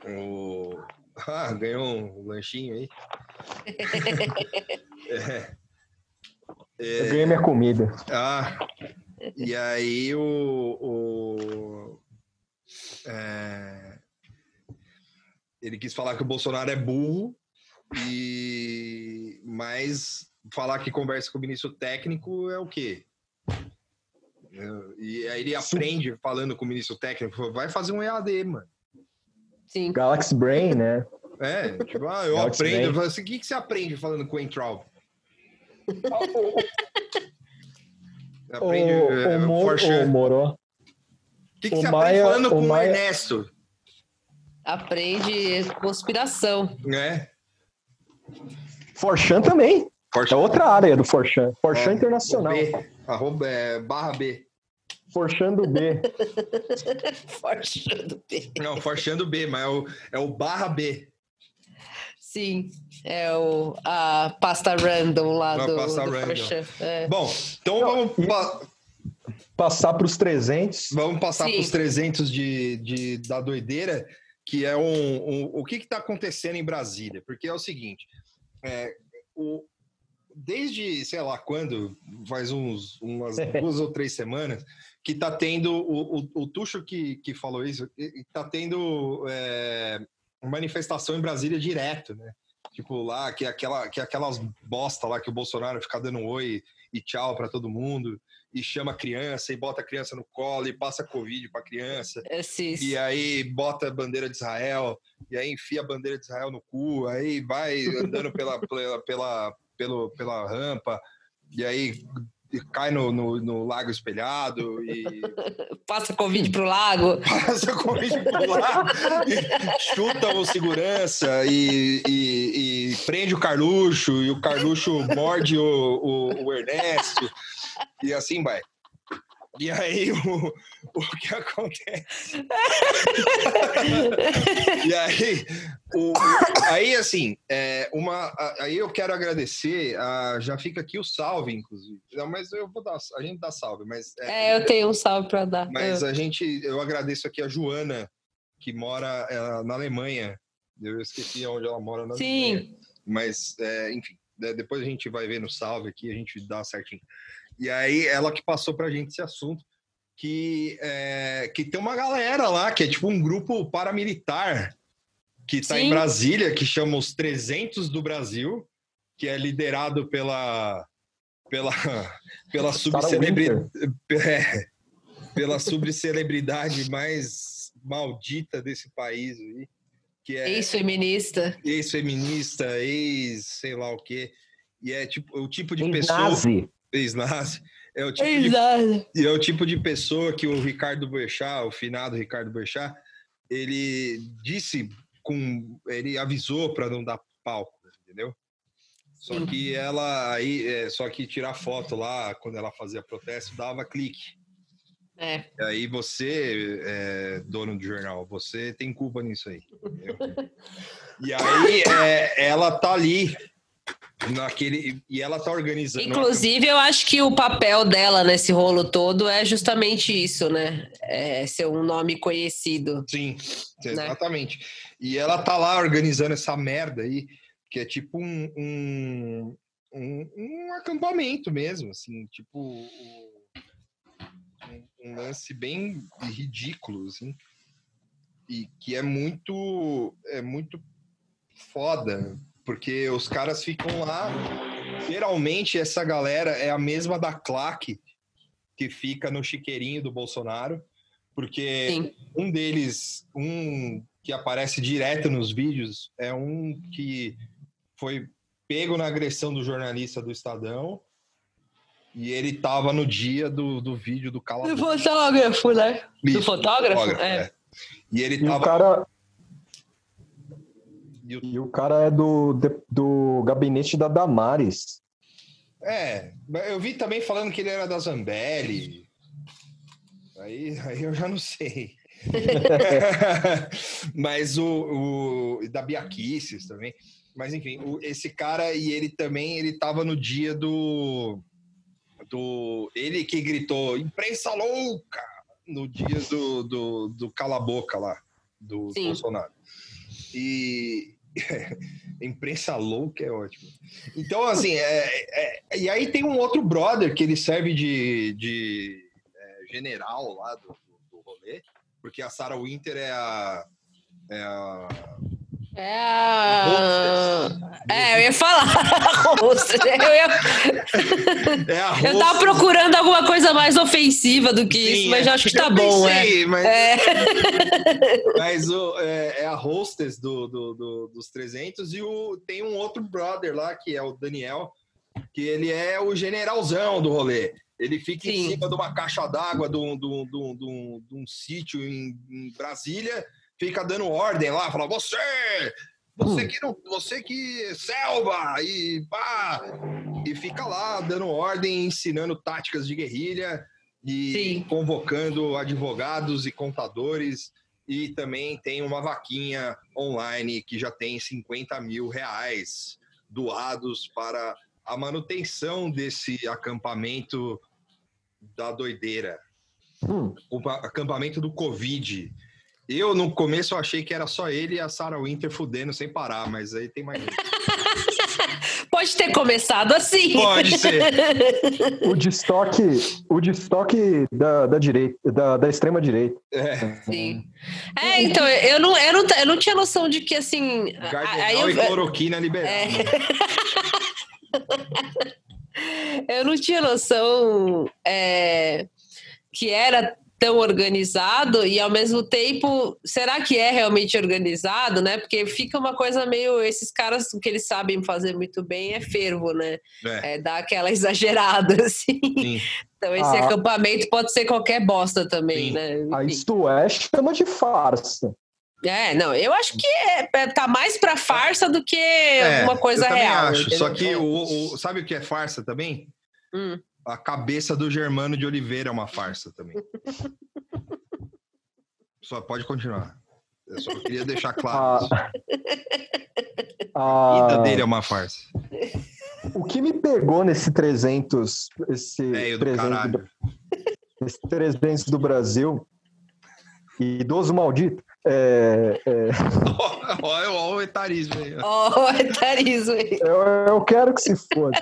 O, ah, ganhou um lanchinho aí. é, é, eu ganhei minha comida. Ah, e aí o. o é, ele quis falar que o Bolsonaro é burro, e mas falar que conversa com o ministro técnico é o quê? E aí ele aprende falando com o ministro técnico, vai fazer um EAD, mano. Sim. Galaxy Brain, né? É, tipo, ah, eu Galaxy aprendo. Brain. Assim, o que, que você aprende falando com o Entraub? Aprende, o, é, o, Mor o Moro. O que, que o você Maia, aprende falando com Maia... o Ernesto? Aprende conspiração. É. Forchan também. Forchan. É outra área do Forchan. Forchan é, Internacional. B, arroba, é, barra B. Forchando B. Forchando B. Não, Forchando B, mas é o, é o barra B. Sim, é o, a pasta random lá Uma do, pasta do random. É. Bom, então Não, vamos pa passar para os 300. Vamos passar para os 300 de, de, da doideira, que é um, um o que está acontecendo em Brasília. Porque é o seguinte, é, o, desde, sei lá quando, faz uns, umas duas ou três semanas, que está tendo, o, o, o Tuxo que, que falou isso, está tendo é, manifestação em Brasília direto, né? Tipo, lá, que é, aquela, que é aquelas bosta lá que o Bolsonaro fica dando um oi e tchau para todo mundo, e chama a criança, e bota a criança no colo, e passa Covid pra criança. É, sim. E aí bota a bandeira de Israel, e aí enfia a bandeira de Israel no cu, aí vai andando pela, pela, pela, pelo, pela rampa, e aí cai no, no, no, lago espelhado e. Passa Covid pro lago. Passa Covid pro lago, chuta o segurança e, e, e, prende o Carluxo, e o Carluxo morde o, o, o Ernesto, e assim vai. E aí, o, o que acontece? e aí, o, aí assim, é, uma, aí eu quero agradecer, a, já fica aqui o salve, inclusive. Não, mas eu vou dar, a gente dá salve, mas... É, é eu tenho um salve para dar. Mas eu. a gente, eu agradeço aqui a Joana, que mora é, na Alemanha. Eu esqueci onde ela mora na Sim. Alemanha. Mas, é, enfim, depois a gente vai ver no salve aqui, a gente dá certinho. E aí, ela que passou para a gente esse assunto, que, é, que tem uma galera lá, que é tipo um grupo paramilitar, que está em Brasília, que chama os 300 do Brasil, que é liderado pela, pela, pela subcelebridade. É, pela subcelebridade mais maldita desse país aí. Que é ex-feminista. Ex-feminista, ex sei lá o quê. E é tipo o tipo de pessoa. Nazi ex-nazi. É o, tipo de, é o tipo de pessoa que o Ricardo Boechat, o finado Ricardo Boechat, ele disse com. Ele avisou para não dar palco, entendeu? Só que ela aí, é, só que tirar foto lá, quando ela fazia protesto, dava clique. É. E aí você, é, dono do jornal, você tem culpa nisso aí. e aí é, ela tá ali naquele e ela tá organizando. Inclusive, eu acho que o papel dela nesse rolo todo é justamente isso, né? É ser um nome conhecido. Sim, né? exatamente. Né? E ela tá lá organizando essa merda aí, que é tipo um, um, um, um acampamento mesmo, assim, tipo um, um lance bem ridículo, assim, e que é muito é muito foda porque os caras ficam lá. Geralmente, essa galera é a mesma da claque que fica no chiqueirinho do Bolsonaro, porque Sim. um deles, um que aparece direto nos vídeos, é um que foi pego na agressão do jornalista do Estadão. E ele tava no dia do, do vídeo do Cala Do fotógrafo, né? Isso, do fotógrafo? fotógrafo é. é. E ele e tava. O cara e o, e o cara é do, do gabinete da Damares. É, eu vi também falando que ele era da Zambelli. Aí, aí eu já não sei. Mas o, o da Biaquices também. Mas enfim, o, esse cara e ele também, ele tava no dia do do ele que gritou imprensa louca no dia do, do, do cala boca lá do Sim. Bolsonaro. E, imprensa louca é ótimo. Então, assim, é, é, e aí tem um outro brother que ele serve de, de é, general lá do, do, do, rolê, porque a Sarah Winter é a. É a é a... É, eu ia falar. eu, ia... É a eu tava procurando alguma coisa mais ofensiva do que Sim, isso, mas é. acho que tá bom. Pensei, é. Mas, é. mas o, é, é, a hostess do, do, do, dos 300 e o, tem um outro brother lá, que é o Daniel, que ele é o generalzão do rolê. Ele fica Sim. em cima de uma caixa d'água de um, de, um, de, um, de um sítio em, em Brasília fica dando ordem lá, fala, você, você hum. que não, você que selva e pá, e fica lá dando ordem, ensinando táticas de guerrilha e Sim. convocando advogados e contadores e também tem uma vaquinha online que já tem 50 mil reais doados para a manutenção desse acampamento da doideira. Hum. O acampamento do Covid, eu, no começo, eu achei que era só ele e a Sarah Winter fudendo sem parar, mas aí tem mais pode ter começado assim. Pode ser. O destoque, o destoque da, da direita, da, da extrema direita. É. Sim. É, então, eu não, eu, não, eu não tinha noção de que, assim... aí Cardenal eu, e cloroquina liberada. É. eu não tinha noção é, que era tão organizado e ao mesmo tempo, será que é realmente organizado, né? Porque fica uma coisa meio esses caras o que eles sabem fazer muito bem é fervo, né? É. É, dar aquela exagerada assim. Sim. Então esse Ah. acampamento pode ser qualquer bosta também, Sim. né? A Enfim. Isto é chama de farsa. É, não, eu acho que é, é- tá mais pra farsa do que É, alguma coisa eu real. acho. entendeu? Só que o, o- sabe o que é farsa também? Hum. A cabeça do Germano de Oliveira é uma farsa também. Só pode continuar. Eu só queria deixar claro. A, isso. A vida dele é uma farsa. o que me pegou nesse 300, esse do 300 caralho. do, esse 300 do Brasil, idoso maldito, é, é, Olha o etarismo aí. ó. O etarismo aí. eu, eu quero que se foda.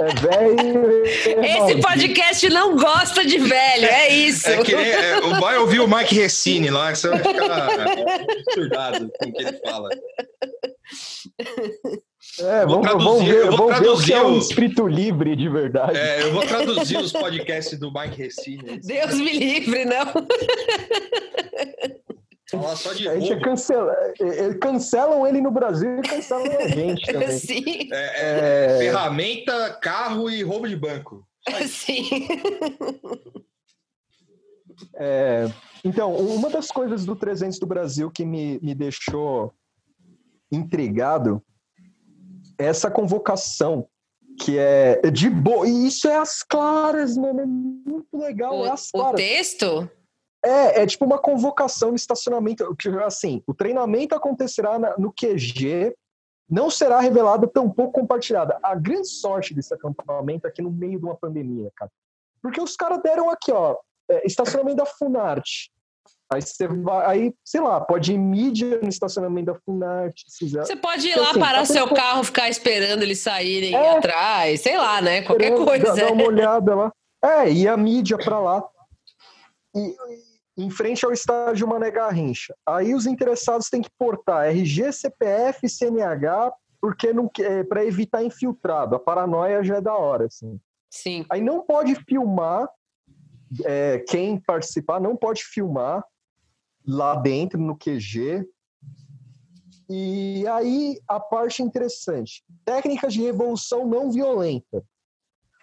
É velho. é Esse podcast não gosta de velho, é isso. É que é, vai ouvir o Mike Recine lá, que você vai ficar absurdado com o que ele fala. É, Vou vamos, traduzir, vamos ver, eu vou vamos ver o que é traduzir um o- espírito livre de verdade. É, eu vou traduzir os podcasts do Mike Recine. Deus me livre, não. Falar só de A gente é cancela, cancelam ele no Brasil e cancelam a gente também. Sim, É, é, É, ferramenta, carro e roubo de banco. sim. é, então, uma das coisas do 300 do Brasil que me, me deixou intrigado é essa convocação que é de boa. E isso é as claras, mano. É muito legal. O, é as o claras. texto? É, é tipo uma convocação no estacionamento. Assim, o treinamento acontecerá na- no QG, não será revelada, tampouco compartilhada. A grande sorte desse acampamento é que no meio de uma pandemia, cara. Porque os caras deram aqui, ó, é, estacionamento da Funarte. Aí você vai, aí, sei lá, pode ir mídia no estacionamento da Funarte. Você pode ir Assim, lá parar a seu pessoa- carro, ficar esperando eles saírem É. atrás, sei lá, né? Qualquer coisa. Dá, dá uma olhada lá. É, e a mídia para lá. E, em frente ao estádio Mané Garrincha. Aí os interessados têm que portar RG, CPF, CNH, porque não para evitar infiltrado. A paranoia já é da hora, assim. Sim. Aí não pode filmar, é, quem participar não pode filmar lá dentro no QG. E aí a parte interessante: técnicas de revolução não violenta.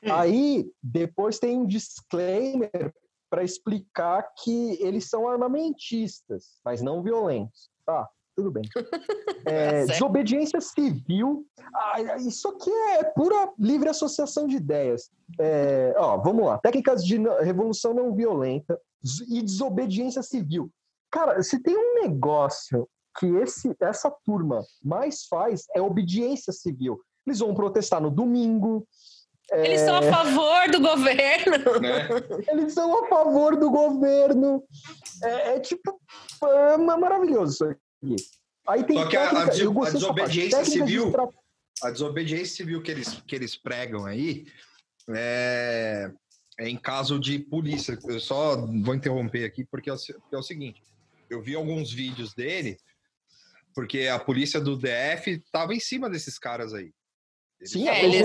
Hum. Aí depois tem um disclaimer para explicar que eles são armamentistas, mas não violentos. Tá, tudo bem. É, certo. desobediência civil. Ah, isso aqui é pura livre associação de ideias. É, ó, vamos lá. Técnicas de revolução não violenta e desobediência civil. Cara, se tem um negócio que esse, essa turma mais faz é obediência civil. Eles vão protestar no domingo, Eles são a favor do governo. Né? eles são a favor do governo. É, é tipo, é ma- maravilhoso isso aqui. Aí tem Só que a- a técnica- a dessa parte, desobediência de civil- estra- A desobediência civil que eles, que eles pregam aí é, é em caso de polícia. Eu só vou interromper aqui porque é o, porque é o seguinte: eu vi alguns vídeos dele, porque a polícia do DF estava em cima desses caras aí. Eles Sim, É, eles-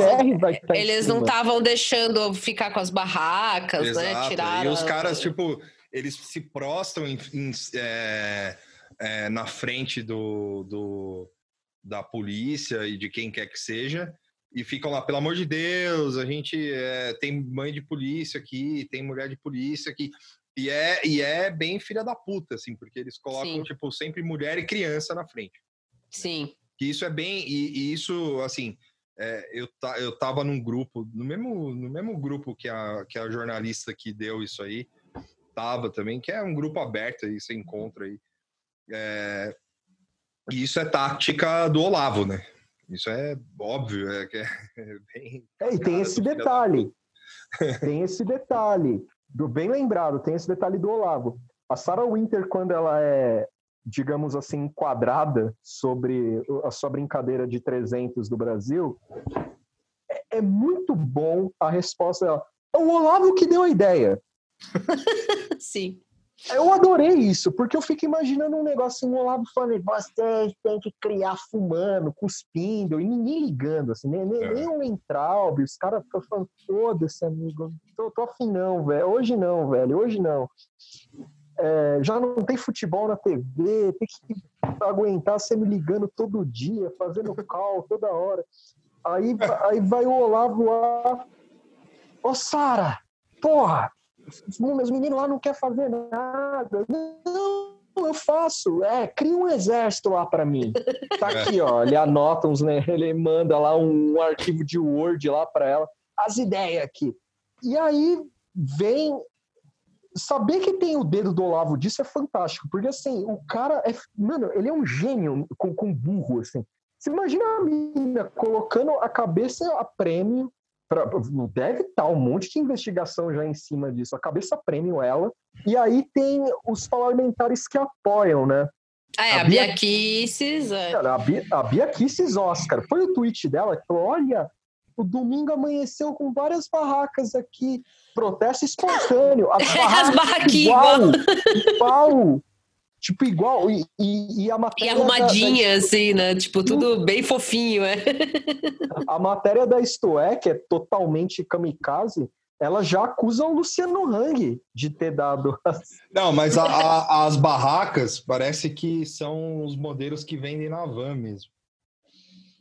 Eles não estavam deixando ficar com as barracas, né? Exato. Tiraram. E os caras, tipo, eles se prostam em- em- é, é, na frente do, do- da polícia e de quem quer que seja e ficam lá, pelo amor de Deus, a gente é, tem mãe de polícia aqui, tem mulher de polícia aqui. E é, e é bem filha da puta, assim, porque eles colocam, Sim. tipo, sempre mulher e criança na frente. Sim. Que isso é bem. E, e isso, assim, é, eu, ta, eu tava num grupo, no mesmo, no mesmo grupo que a, que a jornalista que deu isso aí, tava também, que é um grupo aberto aí, você encontra aí. É, e isso é tática do Olavo, né? Isso é óbvio, é, que é bem. É, e tem esse detalhe. Tem esse detalhe. Do, bem lembrado, tem esse detalhe do Olavo. A Sarah Winter, quando ela é, digamos assim, enquadrada sobre a sua brincadeira de 300 do Brasil, é muito bom a resposta dela. É o Olavo que deu a ideia. Sim. Eu adorei isso, porque eu fico imaginando um negócio, um Olavo falando, vocês têm que criar fumando, cuspindo, e ninguém ligando, assim, nem, nem, É. nem o Entraub, os caras ficam falando, foda-se, amigo, tô, tô afim não, velho, hoje não, velho, hoje não. É, já não tem futebol na TV, tem que aguentar você me ligando todo dia, fazendo call toda hora. Aí, aí vai o Olavo lá, ô Sara, porra, meus meninos lá não querem fazer nada. Não, eu faço. É, cria um exército lá para mim. Tá aqui, ó. Ele anota uns, né? Ele manda lá um arquivo de Word lá para ela. As ideias aqui. E aí vem. Saber que tem o dedo do Olavo disso é fantástico, porque assim, o cara é. Mano, ele é um gênio com, com burro, assim. Você imagina a menina colocando a cabeça a prêmio pra- deve estar um monte de investigação já em cima disso. A cabeça prêmio ela. E aí tem os parlamentares que apoiam, né? Ah, é, A a Bia- Bia Kisses. Cara, a Bia, a Bia Kisses Oscar. Foi o tweet dela que falou: olha, o domingo amanheceu com várias barracas aqui. Protesto espontâneo. As barracas barraquinhas igual. igual. Tipo, igual. E, e, e a E matéria. da- arrumadinha, assim, né? Tipo, tudo bem fofinho, é. da- a matéria da Isto É, que é totalmente kamikaze, ela já acusa o Luciano Hang de ter dado. as- Não, mas a- a- as barracas parece que são os modelos que vendem na van mesmo.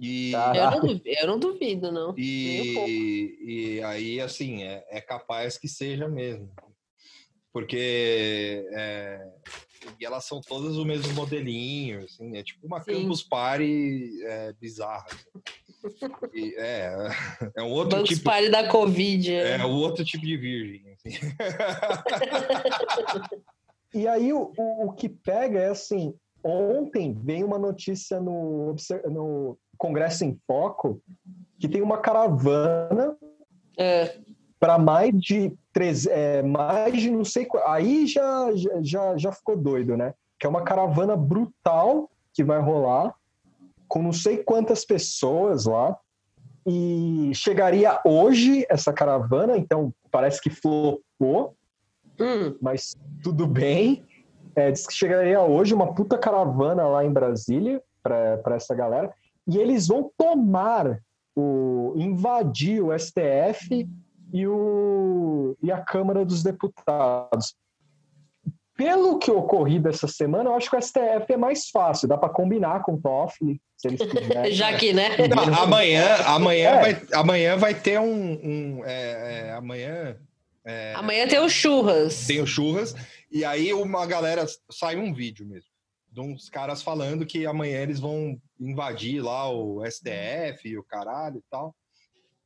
E, Eu não duvido, eu não duvido, não. e, e aí, assim, é, é capaz que seja mesmo. Porque é, e elas são todas o mesmo modelinho, assim, é tipo uma Sim. Campus Party é, bizarra. E, é, é um outro Bancos tipo, Party da Covid. é. é um outro tipo de virgem. assim. E aí o, o, o que pega é assim: ontem veio uma notícia no, no Congresso em Foco que tem uma caravana É. para mais de três, é, mais de não sei aí já, já- já já ficou doido, né? Que é uma caravana brutal que vai rolar com não sei quantas pessoas lá e chegaria hoje essa caravana, então parece que flopou, Hum, mas tudo bem. É, diz que chegaria hoje uma puta caravana lá em Brasília para essa galera e eles vão tomar o invadir o STF e, o, e a Câmara dos Deputados. Pelo que ocorri dessa semana, eu acho que o STF é mais fácil, dá para combinar com o Toffoli, se eles quiserem. já que, né? Não, amanhã, amanhã, É. vai, amanhã vai ter um. um, é, é, amanhã é, Amanhã tem o churras. tem o churras, e aí uma galera sai um vídeo mesmo. De uns caras falando que amanhã eles vão invadir lá o STF e o caralho e tal,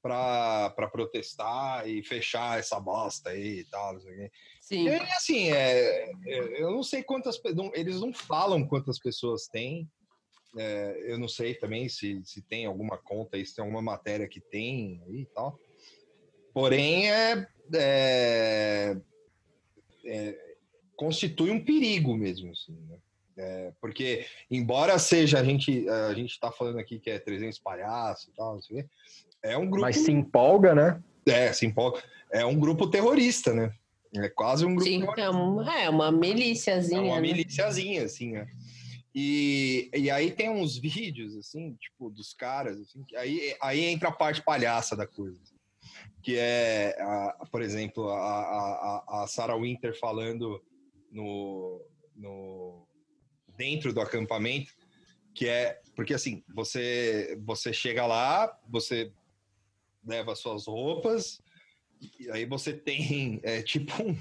pra, pra protestar e fechar essa bosta aí e tal. Quê. Sim. E assim, é, é, eu não sei quantas não- eles não falam quantas pessoas tem. É, eu não sei também se, se tem alguma conta se tem alguma matéria que tem aí e tal. Porém, é, é- é, constitui um perigo mesmo, assim, né? É, porque, embora seja a gente, a gente está falando aqui que é 300 palhaços e tal, não sei o quê, é um grupo Mas se empolga, né? é, se empolga. É um grupo terrorista, né? É quase um grupo Sim, terrorista. é uma, é uma milíciazinha. É uma né? miliciazinha, assim, né? E, e aí tem uns vídeos, assim, tipo, dos caras, assim, que aí, aí entra a parte palhaça da coisa. assim, que é, a- por exemplo, a, a, a- a Sarah Winter falando no, no, dentro do acampamento, que é, porque assim, você, você chega lá, você leva suas roupas, e aí você tem, é, tipo, um,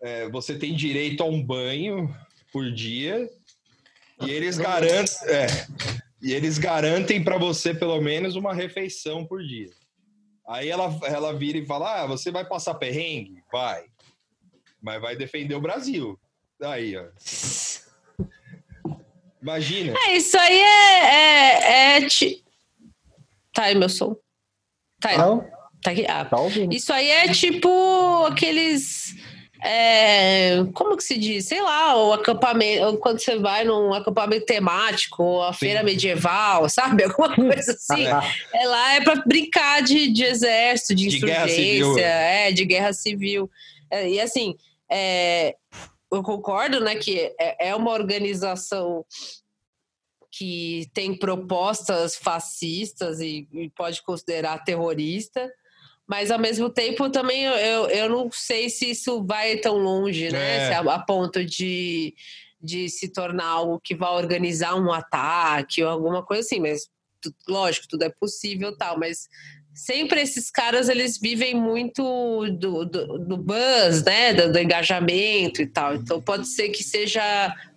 é, você tem direito a um banho por dia e eles garantem, é, e eles garantem para você pelo menos uma refeição por dia. Aí ela, ela vira e fala: Ah, você vai passar perrengue? Vai. Mas vai defender o Brasil. Aí, ó. Imagina. É, isso aí é. é, é ti- Tá aí meu som? Tá aí. Não, Tá aqui. Ah, tá. Isso aí é tipo aqueles. é, como que se diz? Sei lá, o acampamento, quando você vai num acampamento temático, a feira medieval, sabe? Alguma coisa assim. é lá é para brincar de, de exército, de, de insurgência, é, de guerra civil. É, e assim, é, eu concordo, né, que é, é uma organização que tem propostas fascistas e, e pode considerar terrorista, mas ao mesmo tempo também eu, eu não sei se isso vai tão longe, né? É. A, a, ponto de, de se tornar algo que vai organizar um ataque ou alguma coisa assim, mas lógico, tudo é possível tal, mas sempre esses caras eles vivem muito do, do, do buzz, né, do, do, engajamento e tal. Então pode ser que seja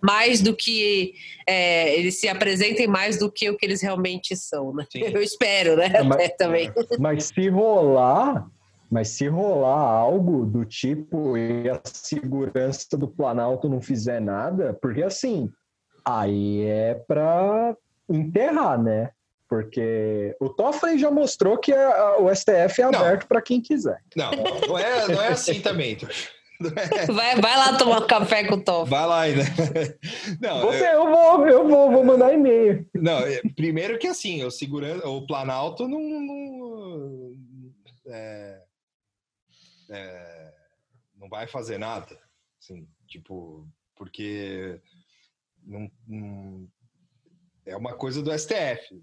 mais do que é, eles se apresentem mais do que o que eles realmente são, né? Sim. Eu espero, né? É, mas, também. Mas se rolar, mas se rolar algo do tipo e a segurança do Planalto não fizer nada, porque assim, aí é para enterrar, né? Porque o Toffoli já mostrou que a, o STF é aberto para quem quiser. Não, não é, não é assim também. É... Vai, vai lá tomar café com o Toffoli. Vai lá ainda. Não, Você, eu... eu vou, eu vou, vou mandar e-mail. Não, é, primeiro que assim, o segurança, o Planalto não, não, é, é, não vai fazer nada, assim, tipo, porque não, não, é uma coisa do STF.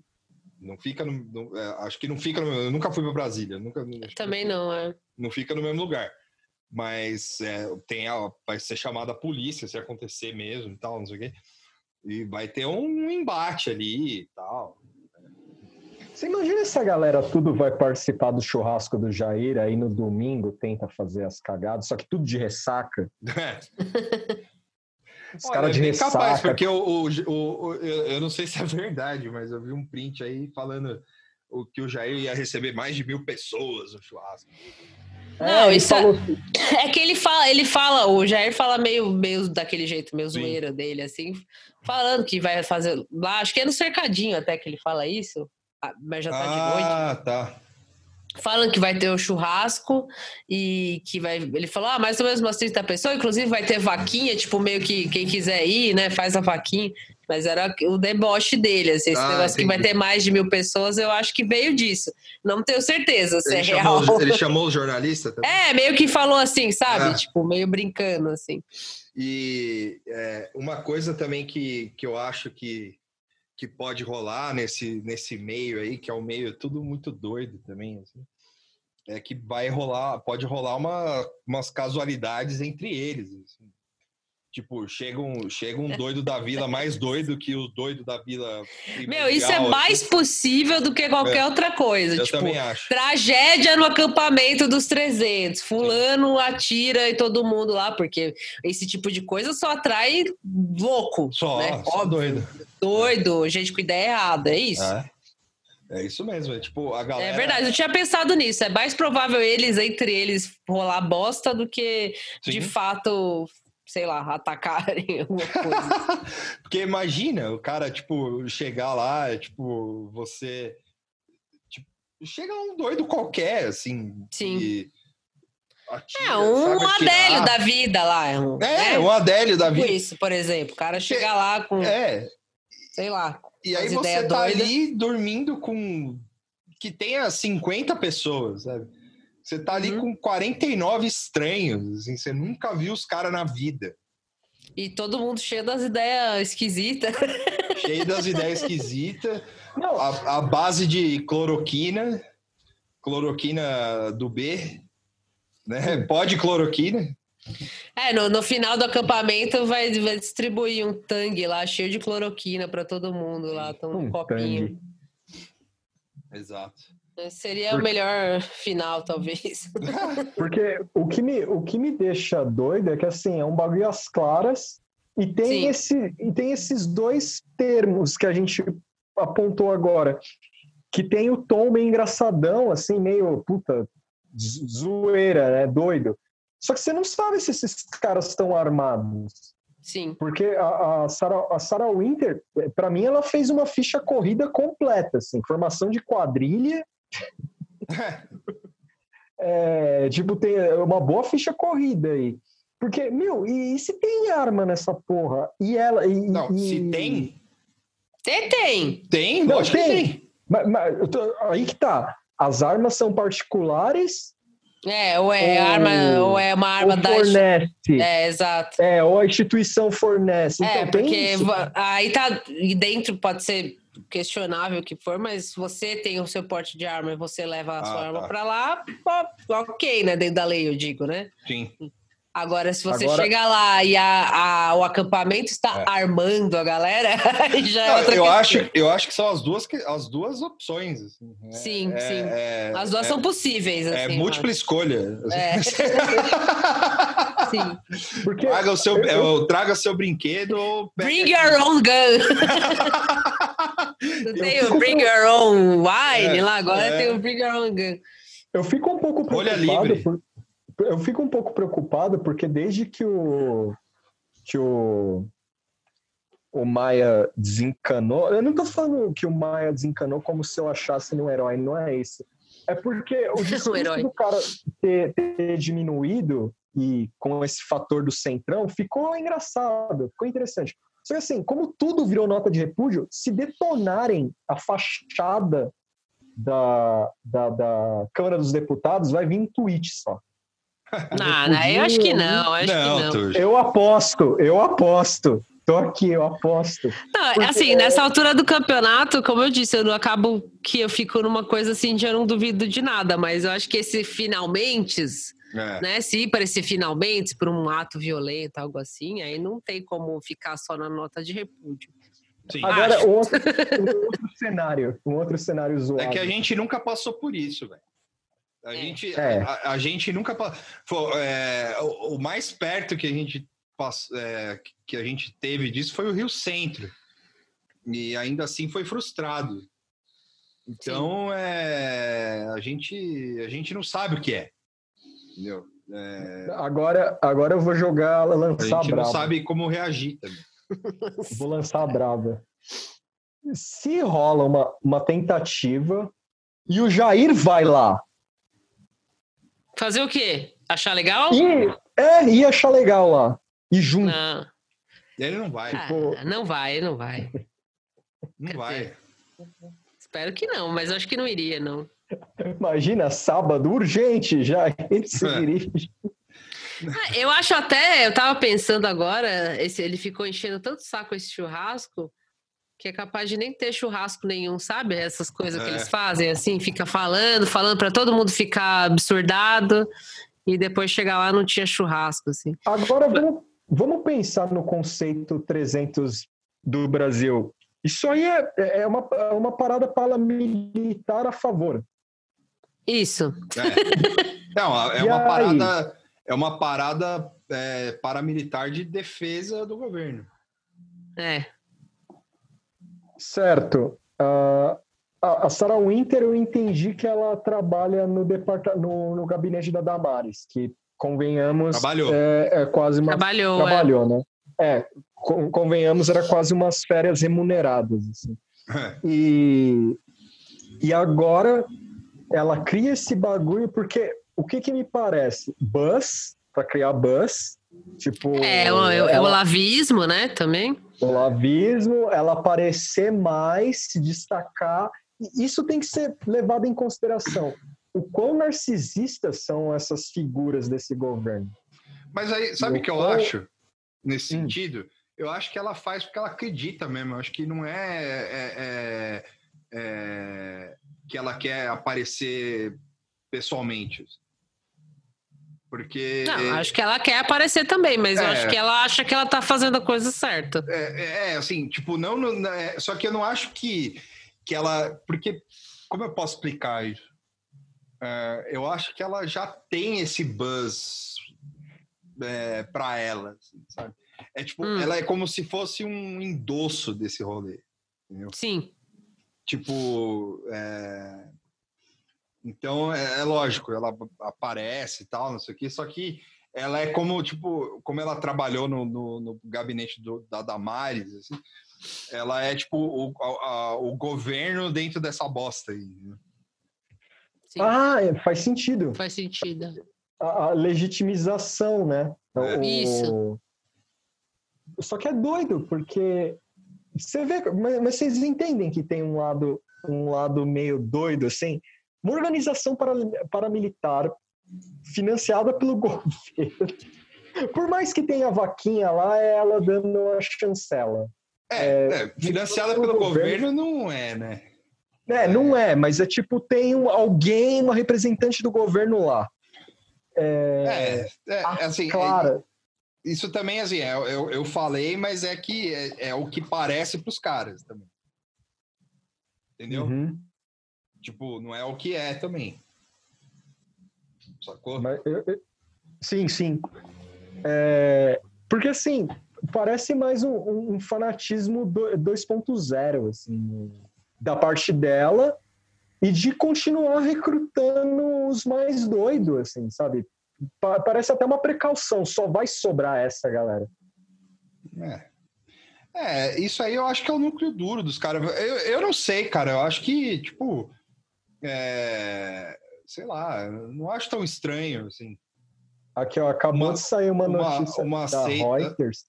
Não fica no. no é, acho que não fica no. Eu nunca fui para Brasília. Nunca, Também não, é. Não fica no mesmo lugar. Mas é, tem a, vai ser chamada a polícia se acontecer mesmo e tal, não sei o quê. E vai ter um embate ali e tal. Você imagina essa galera tudo vai participar do churrasco do Jair, aí no domingo tenta fazer as cagadas, só que tudo de ressaca. É. Os caras de é ressaca. capaz, porque o, o, o, eu não sei se é verdade, mas eu vi um print aí falando o que o Jair ia receber mais de mil pessoas no churrasco. Não, é, isso é, é, que ele fala, ele fala, o Jair fala meio, meio daquele jeito, meio Sim. zoeira dele, assim, falando que vai fazer lá, acho que é no cercadinho até que ele fala isso, ah, mas já tá ah, de noite. Ah, tá. Falam que vai ter o churrasco e que vai. Ele falou, ah, mais ou menos umas 30 pessoas, inclusive vai ter vaquinha, tipo, meio que quem quiser ir, né, faz a vaquinha. Mas era o deboche dele, assim, esse ah, negócio entendi. que vai ter mais de mil pessoas, eu acho que veio disso. Não tenho certeza se ele é chamou, real. Ele chamou o jornalista também? É, meio que falou assim, sabe? É. Tipo, meio brincando, assim. E é, uma coisa também que, que eu acho que, que pode rolar nesse, nesse meio aí, que é um meio tudo muito doido também, assim, é que vai rolar, pode rolar uma, umas casualidades entre eles. Assim. Tipo, chega um, chega um doido da vila mais doido que o doido da vila. Meu, isso é mais assim. possível do que qualquer é, outra coisa. Eu tipo, também acho. Tragédia no acampamento dos 300. Fulano atira e todo mundo lá, porque esse tipo de coisa só atrai louco. Só, né? só doido. Doido, gente com ideia errada, é isso. É. É isso mesmo, é tipo, a galera. É verdade, eu tinha pensado nisso. É mais provável eles, entre eles, rolar bosta do que Sim. de fato, sei lá, atacarem alguma coisa. Porque imagina o cara, tipo, chegar lá, tipo, você. Tipo, chega um doido qualquer, assim. Sim. E... É, um Adélio da vida lá. É, um, é, né? um Adélio da tipo vida. Isso, por exemplo. O cara chega lá com. É. Sei lá, e aí você tá doida. ali dormindo com que tenha 50 pessoas, sabe? Você tá ali uhum. com 49 estranhos, assim, você nunca viu os caras na vida. E todo mundo cheio das ideias esquisitas. Cheio das ideias esquisitas. A, a base de cloroquina, cloroquina do B, né? Pode cloroquina. É, no, no final do acampamento vai, vai distribuir um tangue lá cheio de cloroquina para todo mundo lá, tão um copinho. Tangue. Exato. Seria Porque... o melhor final, talvez. Porque o que, me, o que me deixa doido é que assim, é um bagulho às claras e tem, esse, e tem esses dois termos que a gente apontou agora. Que tem o tom meio engraçadão, assim, meio puta, zoeira, né? Doido. Só que você não sabe se esses caras estão armados. Sim. Porque a, a, Sarah, a Sarah Winter, para mim, ela fez uma ficha corrida completa, assim, formação de quadrilha. É, tipo, tem uma boa ficha corrida aí. Porque, meu, e, e se tem arma nessa porra? E ela. E, Não, e- se tem, Tem, tem. tem, Não, lógico que tem. tem. Mas, mas eu tô- aí que tá. As armas são particulares É, ou é Ou- arma, ou é uma arma ou da. fornece? É, exato. É, ou a instituição fornece. Então, É, tem porque aí tá. E dentro pode ser questionável que for, mas você tem o seu porte de arma e você leva a sua Ah, arma tá. pra lá, ok, né? Dentro da lei, eu digo, né? Sim. Agora, se você Agora- chegar lá e a, a- o acampamento está É. armando a galera, já é Não, eu, questão. acho, eu acho que são as duas, as duas opções. assim. É- Sim, é- sim. é- As duas é- são possíveis. É assim, eu múltipla escolha. É. Sim. Porque traga, o seu, eu- é, traga seu brinquedo ou Bring your own gun. Não tem o Bring Your Own Wine É, lá, agora é. tem o Bring Your Own Gun. Eu fico um pouco preocupado. livre. por- eu fico um pouco preocupado porque desde que o que o o Maia desencanou, eu não tô falando que o Maia desencanou como se eu achasse ele um herói, não é isso. É porque o discurso herói. do cara ter, ter diminuído e com esse fator do centrão ficou engraçado, ficou interessante. Só que assim, como tudo virou nota de repúdio, se detonarem a fachada da, da, da Câmara dos Deputados, vai vir um tweet só. Não, não, eu acho que não, acho não, que não. Eu aposto, eu aposto. Tô aqui, eu aposto. Não, Porque- assim, nessa altura do campeonato, como eu disse, eu não acabo que eu fico numa coisa assim de eu não duvido de nada, mas eu acho que esse finalmente, É. né? Se ir para esse finalmente, por um ato violento, algo assim, aí não tem como ficar só na nota de repúdio. Sim. Agora, outro, um outro cenário, um outro cenário zoado. É que a gente nunca passou por isso, velho. A, É. gente, É. a, a gente nunca passou. o, o mais perto que a gente pass- é, que a gente teve disso foi o Rio Centro. E ainda assim foi frustrado. Então, é, a, gente, a gente não sabe o que é. Entendeu? É, Agora, agora eu vou jogar, a lançar a gente não brava. sabe como reagir também. Vou lançar a brava. Se rola uma, uma tentativa e o Jair vai lá Fazer o quê? Achar legal? e é, ia achar legal lá. E junto. Não, Ele não vai, Ah, Tipo- não vai, não vai. não quer vai. dizer, Espero que não, mas acho que não iria, não. Imagina, sábado, urgente, Jair se É. dirige. Ah, Eu acho até, eu tava pensando agora, esse, ele ficou enchendo tanto saco esse churrasco, que é capaz de nem ter churrasco nenhum, sabe? Essas coisas que É. eles fazem, assim, fica falando, falando para todo mundo ficar absurdado, e depois chegar lá não tinha churrasco, assim. Agora vamos, vamos pensar no conceito 300 do Brasil. Isso aí é, é, uma, é uma parada paramilitar a favor. Isso. É. Não, é uma aí? parada, é uma parada é, paramilitar de defesa do governo. É. Certo. Ah, a Sarah Winter, eu entendi que ela trabalha no, departa no, no gabinete da Damares, que, convenhamos, Trabalhou. É, é quase uma. Trabalhou. é. Trabalhou, né? É, con- convenhamos, era quase umas férias remuneradas. Assim. E, e agora ela cria esse bagulho porque o que que me parece? Buzz, para criar buzz, tipo É, o, o- o ela, lavismo, né, também. O lavismo, ela aparecer mais, se destacar. E Isso tem que ser levado em consideração. O quão narcisistas são essas figuras desse governo? Mas aí, sabe o que eu Eu- acho nesse Hum. sentido? Eu acho que ela faz porque ela acredita mesmo. Eu acho que não é, é- é- é que ela quer aparecer pessoalmente. Porque Não, acho que ela quer aparecer também, mas eu É. acho que ela acha que ela tá fazendo a coisa certa. É, é, assim, tipo, não, não- é, só que eu não acho que, que ela, porque, como eu posso explicar isso? É, eu acho que ela já tem esse buzz é, para ela, assim, sabe? É tipo, Hum. ela é como se fosse um endosso desse rolê, entendeu? Sim. Tipo, é, então é, é lógico, ela aparece e tal, não sei o quê, só que ela é como, tipo, como ela trabalhou no, no, no gabinete do, da Damares, assim, ela é tipo o, a- a- o governo dentro dessa bosta aí. né? Sim. Ah, é, faz sentido. Faz sentido. A, a legitimização, né? É. Isso. Só que é doido, porque você vê, mas, mas, vocês entendem que tem um lado, um lado meio doido, assim? Uma organização para, paramilitar financiada pelo governo. Por mais que tenha vaquinha lá, é ela dando a chancela. É, é, é financiada pelo governo, governo não é, né? É, não é, mas é tipo, tem um, alguém, uma representante do governo lá. É, é, é assim, clara. É, isso também, assim, é, eu, eu falei, mas é que é, é o que parece para os caras também. Entendeu? Uhum. Tipo, não é o que é também. Sacou? Mas, eu, eu, sim, sim. É, porque, assim, parece mais um, um fanatismo 2.0, assim, da parte dela e de continuar recrutando os mais doidos, assim, sabe? Parece até uma precaução, só vai sobrar essa galera. É. É, isso aí eu acho que é o núcleo duro dos caras. Eu, eu não sei, cara. Eu acho que, tipo, é, sei lá, não acho tão estranho, assim. Aqui, ó, acabou uma, de sair uma, uma notícia uma da seita, Reuters.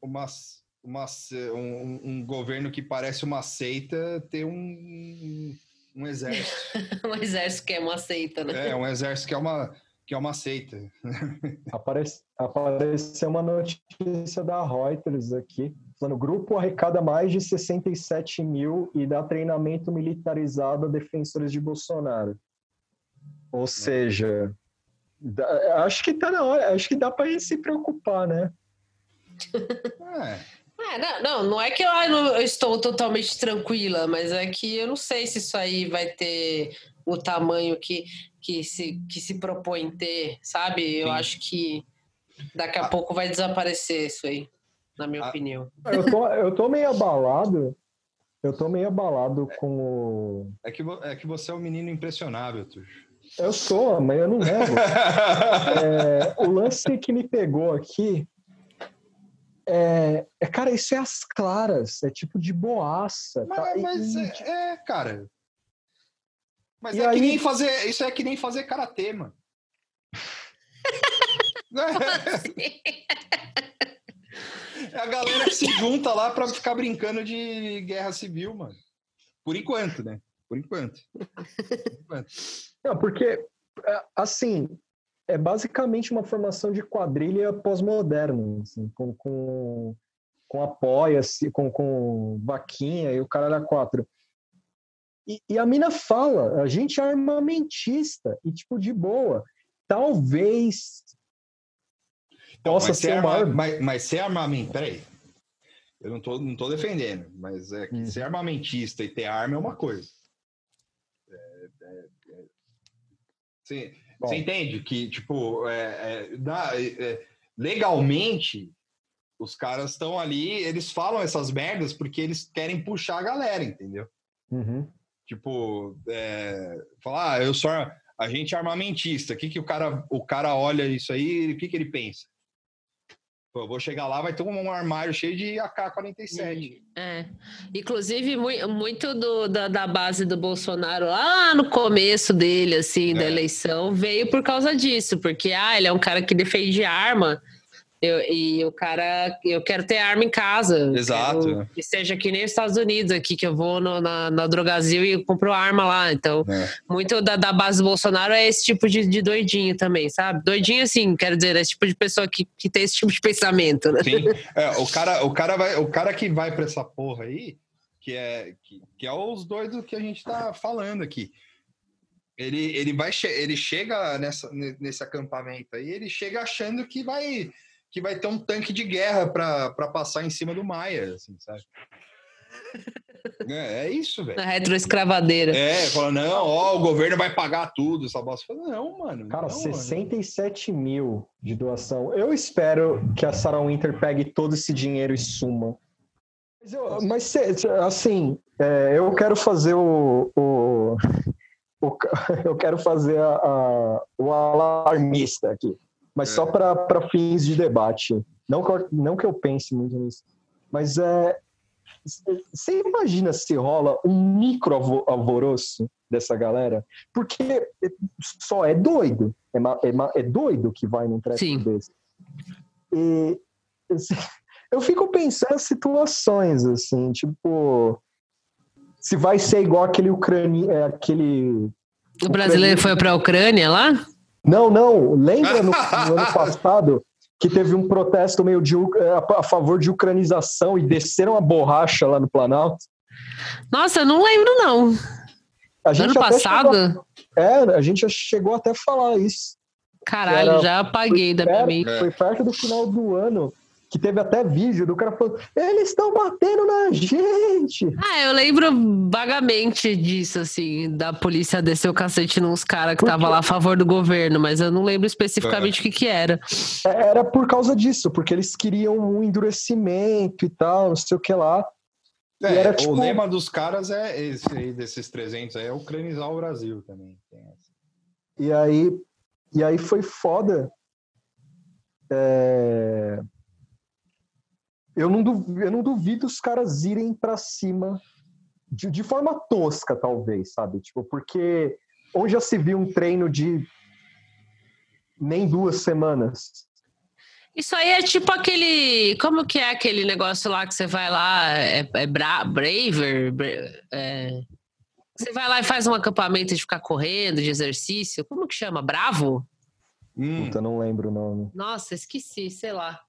Uma, uma, um, um, governo que parece uma seita ter um, um exército. um exército que é uma seita, né? É, um exército que é uma, que é uma seita. Aparece, apareceu uma notícia da Reuters aqui, falando grupo arrecada mais de 67 mil e dá treinamento militarizado a defensores de Bolsonaro. Ou seja, acho que tá na hora, acho que dá para se preocupar, né? é. É, não, não, não é que eu, eu, estou totalmente tranquila, mas é que eu não sei se isso aí vai ter o tamanho que, que, se, que se propõe ter, sabe? Eu Sim. acho que daqui a ah. pouco vai desaparecer isso aí, na minha ah. opinião. Eu tô, eu tô meio abalado. Eu tô meio abalado é, com o. É que, é que você é um menino impressionável, Tuxo. Eu sou, mas eu não nego. é, o lance que me pegou aqui é, é, cara, isso é as claras, é tipo de boaça. Mas, tá? mas e, é, é, cara. Mas é aí... que nem fazer. Isso é que nem fazer karatê, mano. é a galera que se junta lá pra ficar brincando de guerra civil, mano. Por enquanto, né? Por enquanto. Por enquanto. Não, porque, é, assim, é basicamente uma formação de quadrilha pós-moderna, assim, com, com, com apoia-se, com, com vaquinha e o cara era quatro. E, e, a mina fala, a gente é armamentista, e tipo, de boa. Talvez então, possa ser arma, mas, mas ser armamento, peraí. Eu não tô, não tô defendendo, mas é que hum. ser armamentista e ter arma é uma coisa. É, é, é, Bom. Você entende que, tipo, é, é, na, é, legalmente, os caras estão ali, eles falam essas merdas porque eles querem puxar a galera, entendeu? Uhum. Tipo, é, falar, ah, eu sou agente armamentista, o que, que o cara, o cara olha isso aí, o que, que ele pensa? Eu vou chegar lá, vai ter um armário cheio de AK-47. É. Inclusive, muito do, da, da, base do Bolsonaro, lá no começo dele, assim, é. da eleição, veio por causa disso, porque, ah, ele é um cara que defende arma, eu, e o cara, eu quero ter arma em casa. Exato. Que seja que nem os Estados Unidos aqui, que eu vou no, na, na Drogazil e compro arma lá. Então, é. muito da, da, base do Bolsonaro é esse tipo de, de, doidinho também, sabe? Doidinho, assim, quero dizer, é esse tipo de pessoa que, que tem esse tipo de pensamento, né? Sim. É, o, cara, o, cara vai, o cara que vai pra essa porra aí, que é, que, que é os doidos que a gente tá falando aqui. Ele, ele vai ele chega nessa, nesse acampamento aí, ele chega achando que vai que vai ter um tanque de guerra para passar em cima do Maia, assim, sabe? É, é isso, velho. Na retroescravadeira. É, fala, não, ó, o governo vai pagar tudo, essa bosta. Fala, não, mano. Cara, não, 67 mano. mil de doação. Eu espero que a Sarah Winter pegue todo esse dinheiro e suma. Mas, eu, mas assim, é, eu quero fazer o, o, o, eu quero fazer a, a, o alarmista aqui mas é. só para fins de debate. Não, não que eu pense muito nisso, mas é. Você imagina se rola um micro alvoroço dessa galera? Porque só é doido. É, é, é doido que vai num treco desse. E assim, eu fico pensando em situações, assim, tipo. Se vai ser igual aquele ucraniano. É, aquele. O brasileiro foi para a Ucrânia lá? Não, não. Lembra no, no ano passado que teve um protesto meio de, a favor de ucranização e desceram a borracha lá no Planalto? Nossa, eu não lembro, não. A gente ano passado? Chegou, é, a gente já chegou até a falar isso. Caralho, era, já apaguei da minha mente. Foi perto do final do ano que teve até vídeo do cara falando: eles estão batendo na gente. Ah, eu lembro vagamente disso, assim, da polícia descer o cacete nos caras que estavam lá a favor do governo, mas eu não lembro especificamente é. o que, que era. É, era por causa disso, porque eles queriam um endurecimento e tal, não sei o que lá. É, era, tipo... O lema dos caras é esse aí, desses 300 aí, é ucranizar o Brasil também. E aí, e aí foi foda. É eu não duvido, eu não duvido os caras irem para cima de, de, forma tosca, talvez, sabe? Tipo, porque onde já se viu um treino de nem duas semanas. Isso aí é tipo aquele. Como que é aquele negócio lá que você vai lá? É, é bra, Braver? É, você vai lá e faz um acampamento de ficar correndo, de exercício. Como que chama? Bravo? Hum. Puta, não lembro o nome. Nossa, esqueci, sei lá.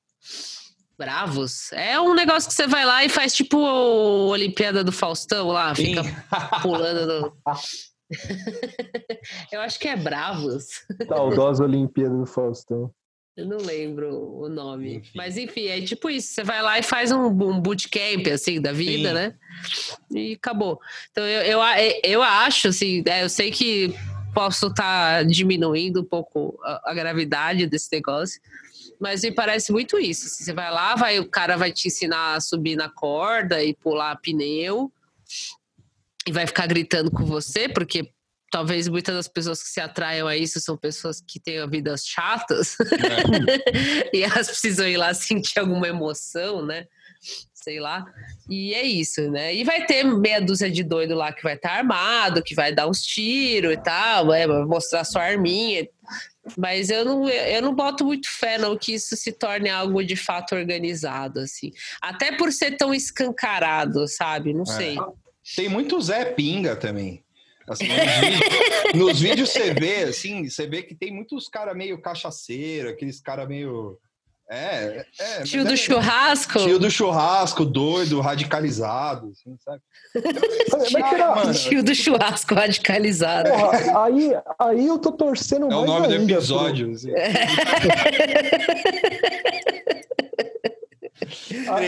Bravos. É um negócio que você vai lá e faz tipo a Olimpíada do Faustão lá, fica pulando. No... Eu acho que é Bravos. Saudosa Olimpíada do Faustão. Eu não lembro o nome. Enfim. Mas enfim, é tipo isso. Você vai lá e faz um, um bootcamp, assim, da vida, Sim. né? E acabou. Então, eu, eu, eu acho, assim, é, eu sei que posso estar tá diminuindo um pouco a, a gravidade desse negócio, mas me parece muito isso. Você vai lá, vai, o cara vai te ensinar a subir na corda e pular pneu e vai ficar gritando com você, porque talvez muitas das pessoas que se atraiam a isso são pessoas que têm vidas chatas é. e elas precisam ir lá sentir alguma emoção, né? Sei lá. E é isso, né? E vai ter meia dúzia de doido lá que vai estar tá armado, que vai dar uns tiros e tal, vai mostrar sua arminha. Mas eu não, eu não boto muito fé, não, que isso se torne algo de fato organizado, assim. Até por ser tão escancarado, sabe? Não é. sei. Tem muito Zé Pinga também. Assim, nos, vídeos, nos, vídeos, você vê, assim, você vê que tem muitos caras meio cachaceiro, aqueles caras meio é, é. Tio do é, churrasco. Tio do churrasco, doido, radicalizado, assim, sabe? Mas, Tio do churrasco radicalizado. Porra, aí, aí eu tô torcendo é mais. É o nome do episódio. Assim.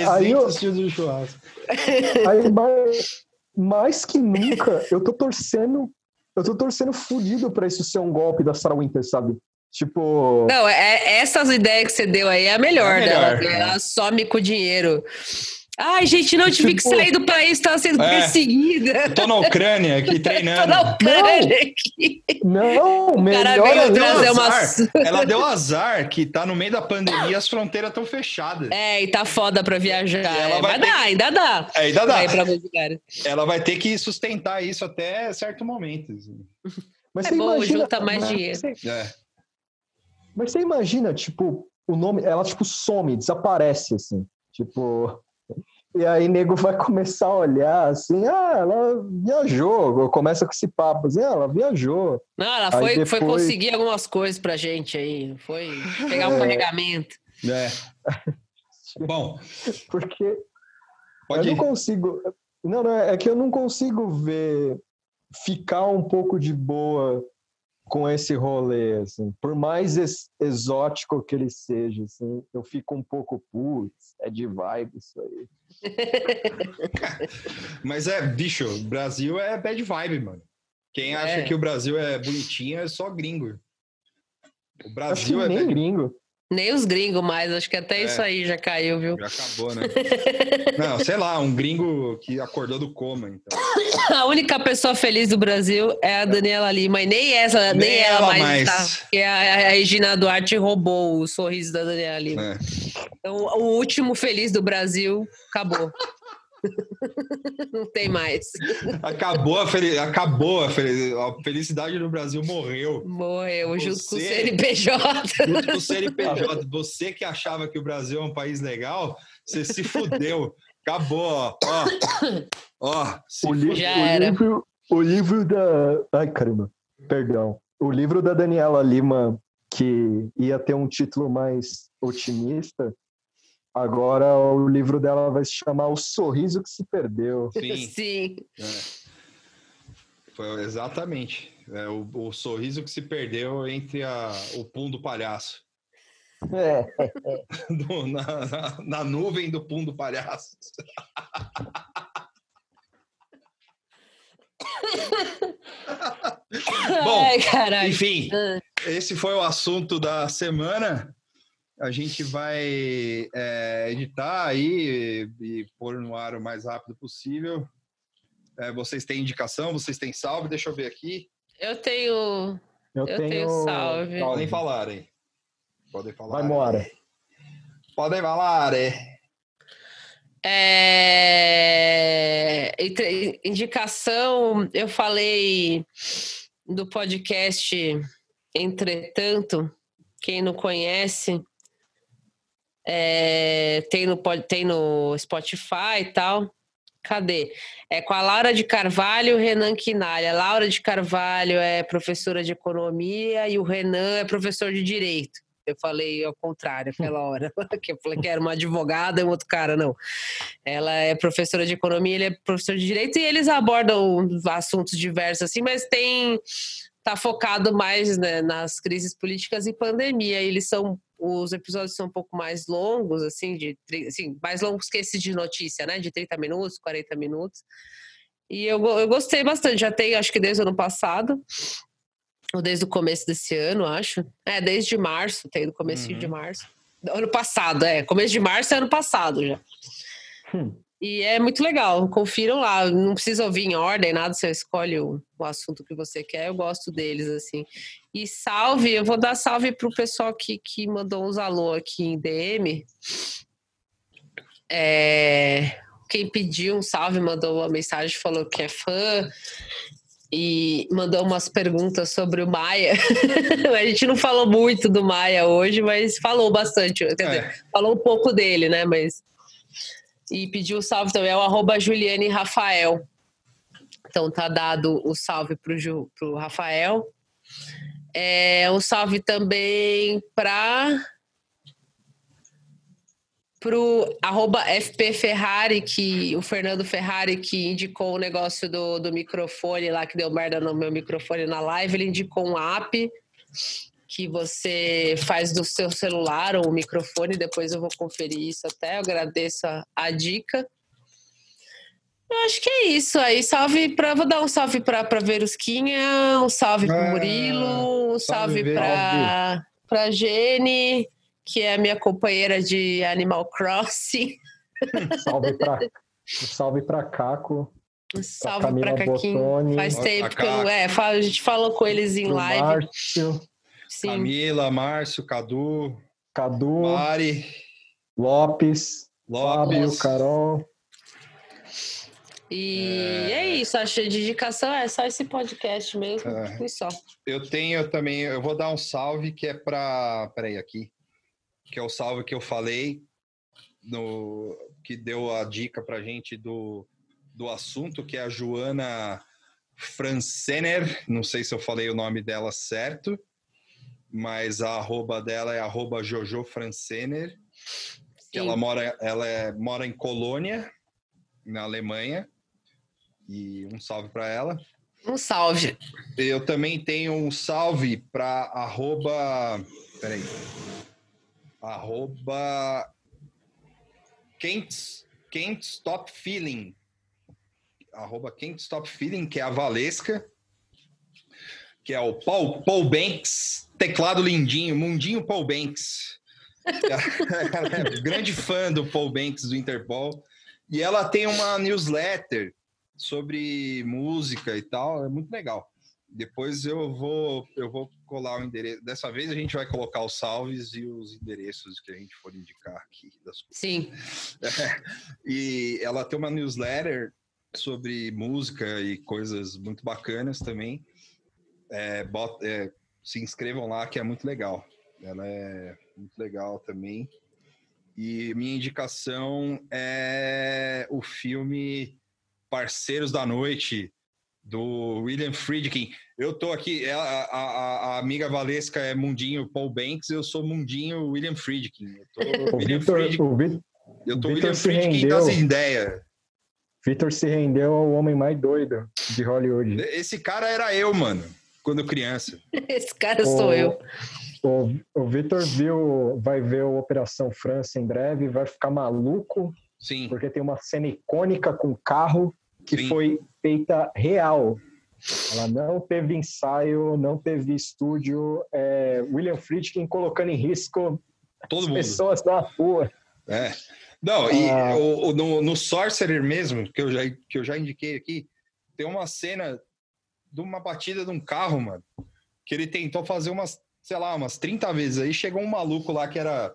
aí eu... tio do churrasco. Aí, mais, mais que nunca, eu tô torcendo. Eu tô torcendo fudido pra isso ser um golpe da Sarah Winter, sabe? Tipo. Não, é, é, essas ideias que você deu aí é a melhor, é a melhor dela. Ela some com o dinheiro. Ai, gente, não tive tipo, que sair do país, estava sendo é, perseguida. Tô na Ucrânia aqui treinando. tô na Ucrânia não, aqui. Não, melhor ela deu, azar, ela deu azar que tá no meio da pandemia e as fronteiras estão fechadas. É, e tá foda pra viajar. Ela vai, dar, ainda dá. É, ainda dá. Ela vai ter que sustentar isso até certo momento. Assim. Mas é bom, imagina, junta mais dinheiro. É. Mas você imagina, tipo, o nome, ela tipo some, desaparece assim, tipo, e aí nego vai começar a olhar assim, ah, ela viajou, começa com esse papo assim, ah, ela viajou. Não, ela foi, depois... foi conseguir algumas coisas pra gente aí, foi pegar um é... carregamento. É. Bom. Porque Pode eu ir. não consigo. Não, não, é que eu não consigo ver ficar um pouco de boa com esse rolê, assim. Por mais ex exótico que ele seja, assim, eu fico um pouco, putz, é de vibe isso aí. Mas é, bicho, Brasil é bad vibe, mano. Quem é. acha que o Brasil é bonitinho é só gringo. O Brasil é nem bad... gringo. Nem os gringos mais, acho que até é, isso aí já caiu, viu? Já acabou, né? Não, sei lá, um gringo que acordou do coma, então. A única pessoa feliz do Brasil é a Daniela Lima, e nem essa, nem, nem ela, ela, mais, mais. Tá, porque a, a, Regina Duarte roubou o sorriso da Daniela Lima. É. Então, o último feliz do Brasil acabou. Não tem mais. Acabou a, fel... Acabou a, fel... a felicidade no Brasil morreu. Morreu, Você... junto com o CNPJ. Junto com o CNPJ. Você que achava que o Brasil é um país legal, você se fudeu. Acabou, ó. Ó, ó o, li Já o era. livro, o livro da. Ai, caramba, perdão. O livro da Daniela Lima, que ia ter um título mais otimista, Agora o livro dela vai se chamar O Sorriso que se Perdeu. Sim. Sim. É. Foi exatamente. É, o, o, sorriso que se perdeu entre a, o pum do palhaço. É. Do, na, na, na, nuvem do pum do palhaço. Bom, Ai, enfim, ah. esse foi o assunto da semana a gente vai é, editar aí e, e, pôr no ar o mais rápido possível. É, vocês têm indicação? Vocês têm salve? Deixa eu ver aqui. Eu tenho. Eu, eu tenho... tenho... salve. Podem falar aí. Podem falar. Vai, Moara. Podem falar. É... É... Indicação, eu falei do podcast Entretanto, quem não conhece, é, tem, no, tem no Spotify e tal. Cadê? É com a Laura de Carvalho e o Renan Quinalha. A Laura de Carvalho é professora de economia e o Renan é professor de direito. Eu falei ao contrário aquela hora, que eu falei que era uma advogada e um outro cara, não. Ela é professora de economia, ele é professor de direito, e eles abordam assuntos diversos assim, mas tem tá focado mais né, nas crises políticas e pandemia. Eles são os episódios são um pouco mais longos, assim, de assim, mais longos que esse de notícia, né? De 30 minutos, 40 minutos. E eu, eu gostei bastante, já tem, acho que desde o ano passado, ou desde o começo desse ano, acho. É, desde março, tem do começo uhum. de março. Ano passado, é. Começo de março é ano passado já. Hum. E é muito legal, confiram lá. Não precisa ouvir em ordem, nada, você escolhe o, o assunto que você quer. Eu gosto deles, assim. E salve, eu vou dar salve pro pessoal que, que mandou uns alô aqui em DM. É, quem pediu um salve mandou uma mensagem, falou que é fã e mandou umas perguntas sobre o Maia. a gente não falou muito do Maia hoje, mas falou bastante. Quer dizer, é. falou um pouco dele, né? Mas e pediu salve também, é o arroba Juliane Rafael. Então tá dado o salve pro, Ju, pro Rafael. É, um salve também para pro arroba FP Ferrari, que o Fernando Ferrari, que indicou o negócio do, do microfone lá, que deu merda no meu microfone na live, ele indicou um app que você faz do seu celular ou o microfone, depois eu vou conferir isso até, eu agradeço a, a dica. Eu acho que é isso aí. Salve para. Vou dar um salve para Verusquinha, um salve para ah, Murilo, um salve, salve para para Jenny, que é a minha companheira de Animal Crossing. Salve para salve para Caco. Um salve para Caquinho. Faz tempo que eu, é, a gente falou com eles em live. Márcio. Sim. Camila, Márcio, Cadu, Cadu, Mari, Lopes, Lopes. Fábio, Carol. E é... é isso, acho que de indicação é só esse podcast mesmo, é. e só. Eu tenho também, eu vou dar um salve que é para, peraí aqui, que é o salve que eu falei no que deu a dica pra gente do, do assunto, que é a Joana Francener, não sei se eu falei o nome dela certo, mas a arroba dela é arroba Jojo Francener. Que ela mora, ela é, mora em Colônia, na Alemanha. E um salve para ela. Um salve. Eu também tenho um salve para arroba. Peraí. Arroba. Can't Stop Feeling. Arroba Can't Stop Feeling, que é a Valesca que é o Paul, Paul Banks, teclado lindinho, mundinho Paul Banks. é grande fã do Paul Banks do Interpol. E ela tem uma newsletter sobre música e tal, é muito legal. Depois eu vou, eu vou colar o endereço. Dessa vez a gente vai colocar os salves e os endereços que a gente for indicar aqui. Sim. É, e ela tem uma newsletter sobre música e coisas muito bacanas também. É, bota, é, se inscrevam lá, que é muito legal. Ela é muito legal também. E minha indicação é o filme Parceiros da Noite, do William Friedkin. Eu tô aqui, a, a, a, amiga Valesca é Mundinho Paul Banks, eu sou Mundinho William Friedkin. Eu tô O William Vitor, Friedkin, o eu tô William Friedkin rendeu. das ideias. Vitor se rendeu ao homem mais doido de Hollywood. Esse cara era eu, mano, quando criança. Esse cara sou eu. O, o Vitor viu, vai ver o Operação França em breve, vai ficar maluco, Sim, porque tem uma cena icônica com carro que Sim. foi feita real. Ela não teve ensaio, não teve estúdio. É, William Friedkin colocando em risco todo as mundo. pessoas na rua. É. Não, e Ah. o, o- no, no Sorcerer mesmo, que eu, já, que eu já indiquei aqui, tem uma cena de uma batida de um carro, mano, que ele tentou fazer umas, sei lá, umas 30 vezes. Aí chegou um maluco lá que era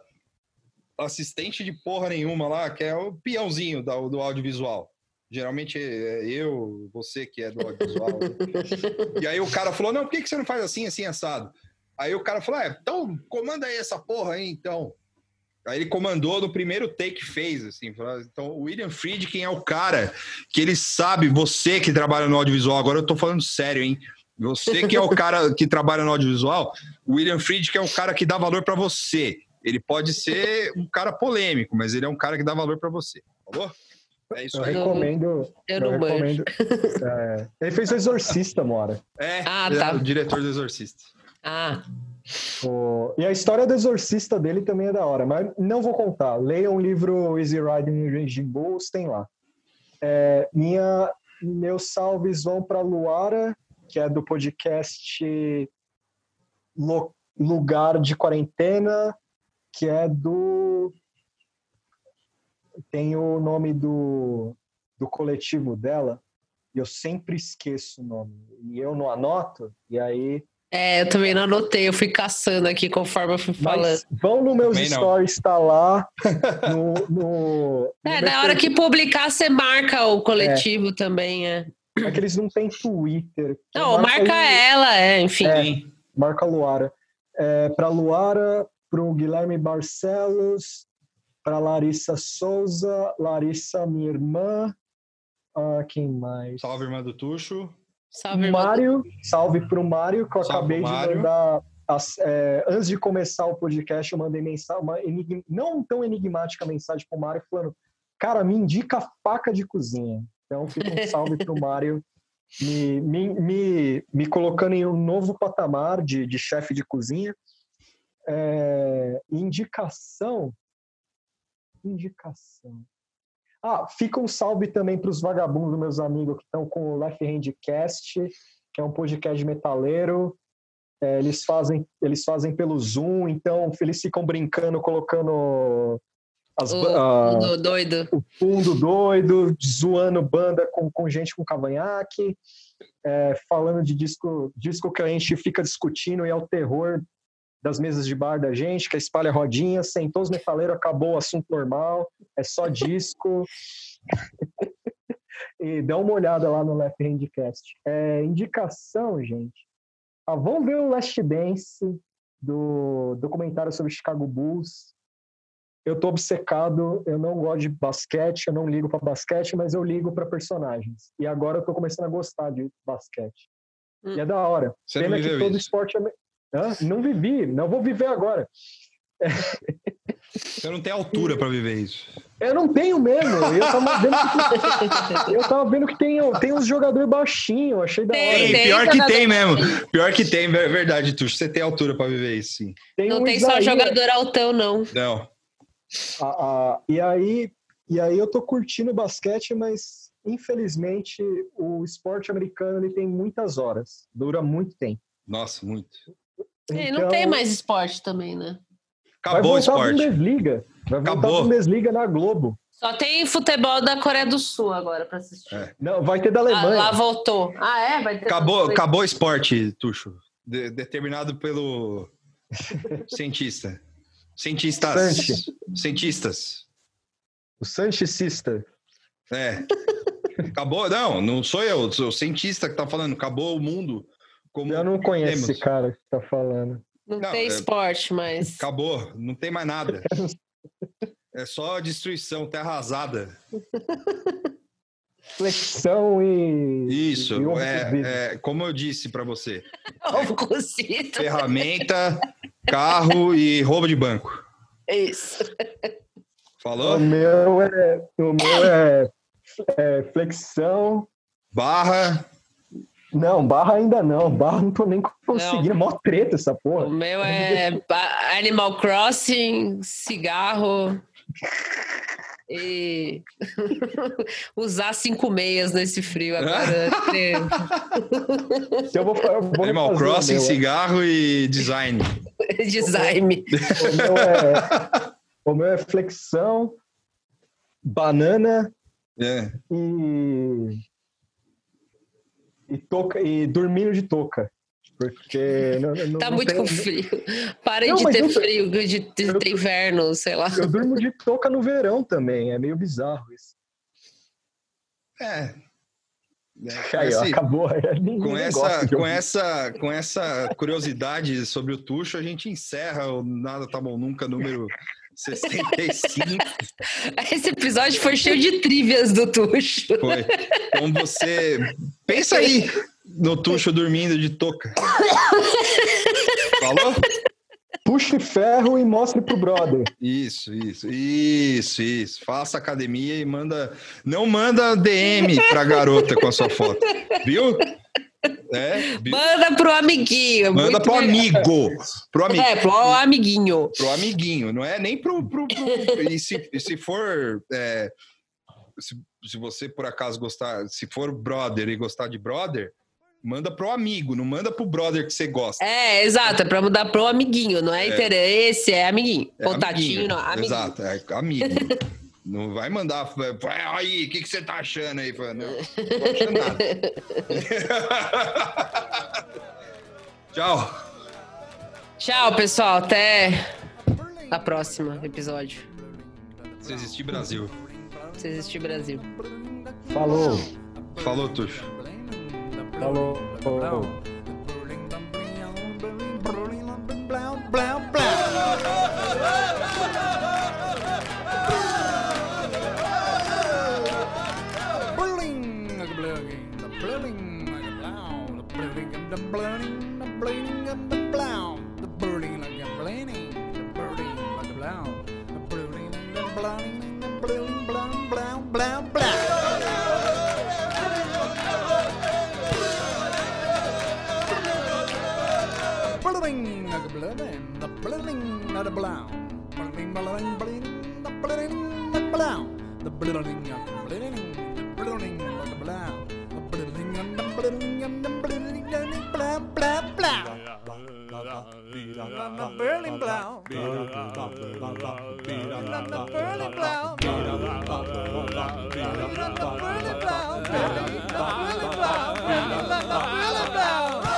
assistente de porra nenhuma lá, que é o peãozinho da- do audiovisual. Geralmente é eu, você que é do audiovisual. e aí o cara falou: não, por que, que você não faz assim, assim, assado? Aí o cara falou: é, então comanda aí essa porra aí, então. Aí ele comandou no primeiro take que fez, assim. falou, Então, o William Friedkin é o cara que ele sabe, você que trabalha no audiovisual, agora eu tô falando sério, hein? Você que é o cara que trabalha no audiovisual, o William Friedkin é o cara que dá valor pra você. Ele pode ser um cara polêmico, mas ele é um cara que dá valor pra você. Falou? É isso Eu aí. recomendo. Eu não manjo. recomendo. é, ele fez o Exorcista, Mora. É, Ah, é tá. o diretor do Exorcista. Ah, O- E a história do exorcista dele também é da hora, mas não vou contar. Leiam o livro Easy Riding Raging Bulls, tem lá. É, minha, meus salves vão para Luara, que é do podcast Lo- Lugar de Quarentena, que é do. Tem o nome do, do coletivo dela, e eu sempre esqueço o nome. E eu não anoto, e aí é, eu também não anotei, eu fui caçando aqui conforme eu fui falando. Mas vão no meus Também não. stories, tá lá. No, no- no É, na hora que publicar, você marca o coletivo também, é. É que eles não têm Twitter. Não, marca aí- ela, é, enfim. É. Marca a Luara. É, para Luara, para o Guilherme Barcelos, para Larissa Souza, Larissa, minha irmã. Ah, quem mais? Salve, irmã do Tuxo. Salve, irmão. Mário, salve para o Mário, que eu Salve acabei pro de Mário. mandar. as- é, antes de começar o podcast, eu mandei mensagem, uma enigma- não tão enigmática mensagem para o Mário, falando: Cara, me indica faca de cozinha. Então, fica um salve para o Mário, me, me, me, me colocando em um novo patamar de, de chefe de cozinha. É, indicação. Indicação. Ah, fica um salve também para os vagabundos, meus amigos, que estão com o Left Handcast, que é um podcast metaleiro. É, eles, fazem, eles fazem pelo Zoom, então eles ficam brincando, colocando as, O, ba- ah, o doido. o fundo doido, zoando banda com, com gente com cavanhaque, é, falando de disco, disco que a gente fica discutindo e é o terror das mesas de bar da gente, que é espalha rodinha, sentou os metaleiros, acabou o assunto normal, é só disco. e dá uma olhada lá no Left Handcast. É, indicação, gente. Ah, vamos ver o Last Dance do documentário sobre Chicago Bulls eu tô obcecado, eu não gosto de basquete, eu não ligo para basquete, mas eu ligo para personagens. E agora eu tô começando a gostar de basquete. Hum. E é da hora. Você Pena que todo isso. esporte é... me- Hã? Não vivi, não vou viver agora. Você não tem altura pra viver isso. Eu não tenho mesmo. Eu tava vendo que, eu tava vendo que tem, tem uns jogadores baixinhos, achei da hora. Tem, Tem, pior que tem mesmo. Pior que tem, é verdade, Tuxo. Você tem altura pra viver isso, sim. Não um tem só jogador altão, não. Não. a- a- e aí e aí eu tô curtindo basquete, mas infelizmente o esporte americano ele tem muitas horas, dura muito tempo. Nossa, muito. É, não Então, tem mais esporte também, né? Vai Acabou o esporte. Bundesliga. Vai voltar Acabou. a Bundesliga na Globo. Só tem futebol da Coreia do Sul agora pra assistir. É. Não, vai ter da Ah, Alemanha. lá voltou. Ah, é? Vai ter. Acabou, acabou o esporte, Tuxo. De- determinado pelo cientista. Cientistas. Sanche. Cientistas. O Sanchicista. É. Acabou. Não, não sou eu, sou o cientista que tá falando. Acabou o mundo. Como Eu não conheço temos. esse cara que tá falando. Não, Não, tem é- esporte, mas. Acabou, não tem mais nada. É só destruição, terra arrasada. Flexão e. Isso, e é, é, como eu disse pra você, ferramenta, carro e roubo de banco. Isso. Falou? O meu é. O meu é, é flexão. Barra, Não, barra ainda não. Barra não tô nem conseguindo. Mó treta essa O porra. meu é Animal Crossing, cigarro e usar cinco meias nesse frio agora. Eu vou, eu vou Animal o Crossing, meu. cigarro e design. Design. O meu é, o meu é flexão, banana É. e. E, toca, e dormindo de touca. Porque. Não, não- Tá não muito tem- com frio. Parem de ter eu- frio, de, de ter inverno, sei lá. Eu durmo de touca no verão também. É meio bizarro isso. É. É, Aí, ó, esse- acabou. Com, essa, com, essa, com essa curiosidade sobre o Tuxo, a gente encerra o Nada Tá Bom Nunca, número 65. Esse episódio foi cheio de trivias do Tuxo. Foi. Então você. Pensa aí no Tuxo dormindo de touca. Falou? Puxe ferro e mostre pro brother. Isso, isso, isso, isso. Faça academia e manda. Não manda DM pra garota com a sua foto. Viu? É? Manda pro amiguinho. Manda pro melhor. amigo. Pro amigo. É, pro amiguinho. pro amiguinho, não é nem pro. pro, pro- e, se, e se for. é, se, se você por acaso gostar, se for brother e gostar de brother, manda pro amigo, não manda pro brother que você gosta. É, exato, é pra mudar pro amiguinho, não é, interesse, é amiguinho. É Contatinho, amiguinho, não, amiguinho. Exato, é amigo. não vai mandar. vai, Aí, o que, que você tá achando aí? Fala, Não, não tô achando nada. Tchau. Tchau, pessoal. Até a próxima episódio. Se existir Brasil. Se existir Brasil. Falou. Falou, Tuxo. Falou. the burning, the burning, the blown, the burning like a burning, the burning like a blown, the burning, the blowing, the blowing, blown, blown, blown, blown. Blowing like a blowing, the blowing like a blown, blowing, blowing, blowing, the blowing, the blown, the blowing, the blowing, the blowing. Blau. Berlin Blau. Berlin Blau. Berlin Blau. Berlin Blau.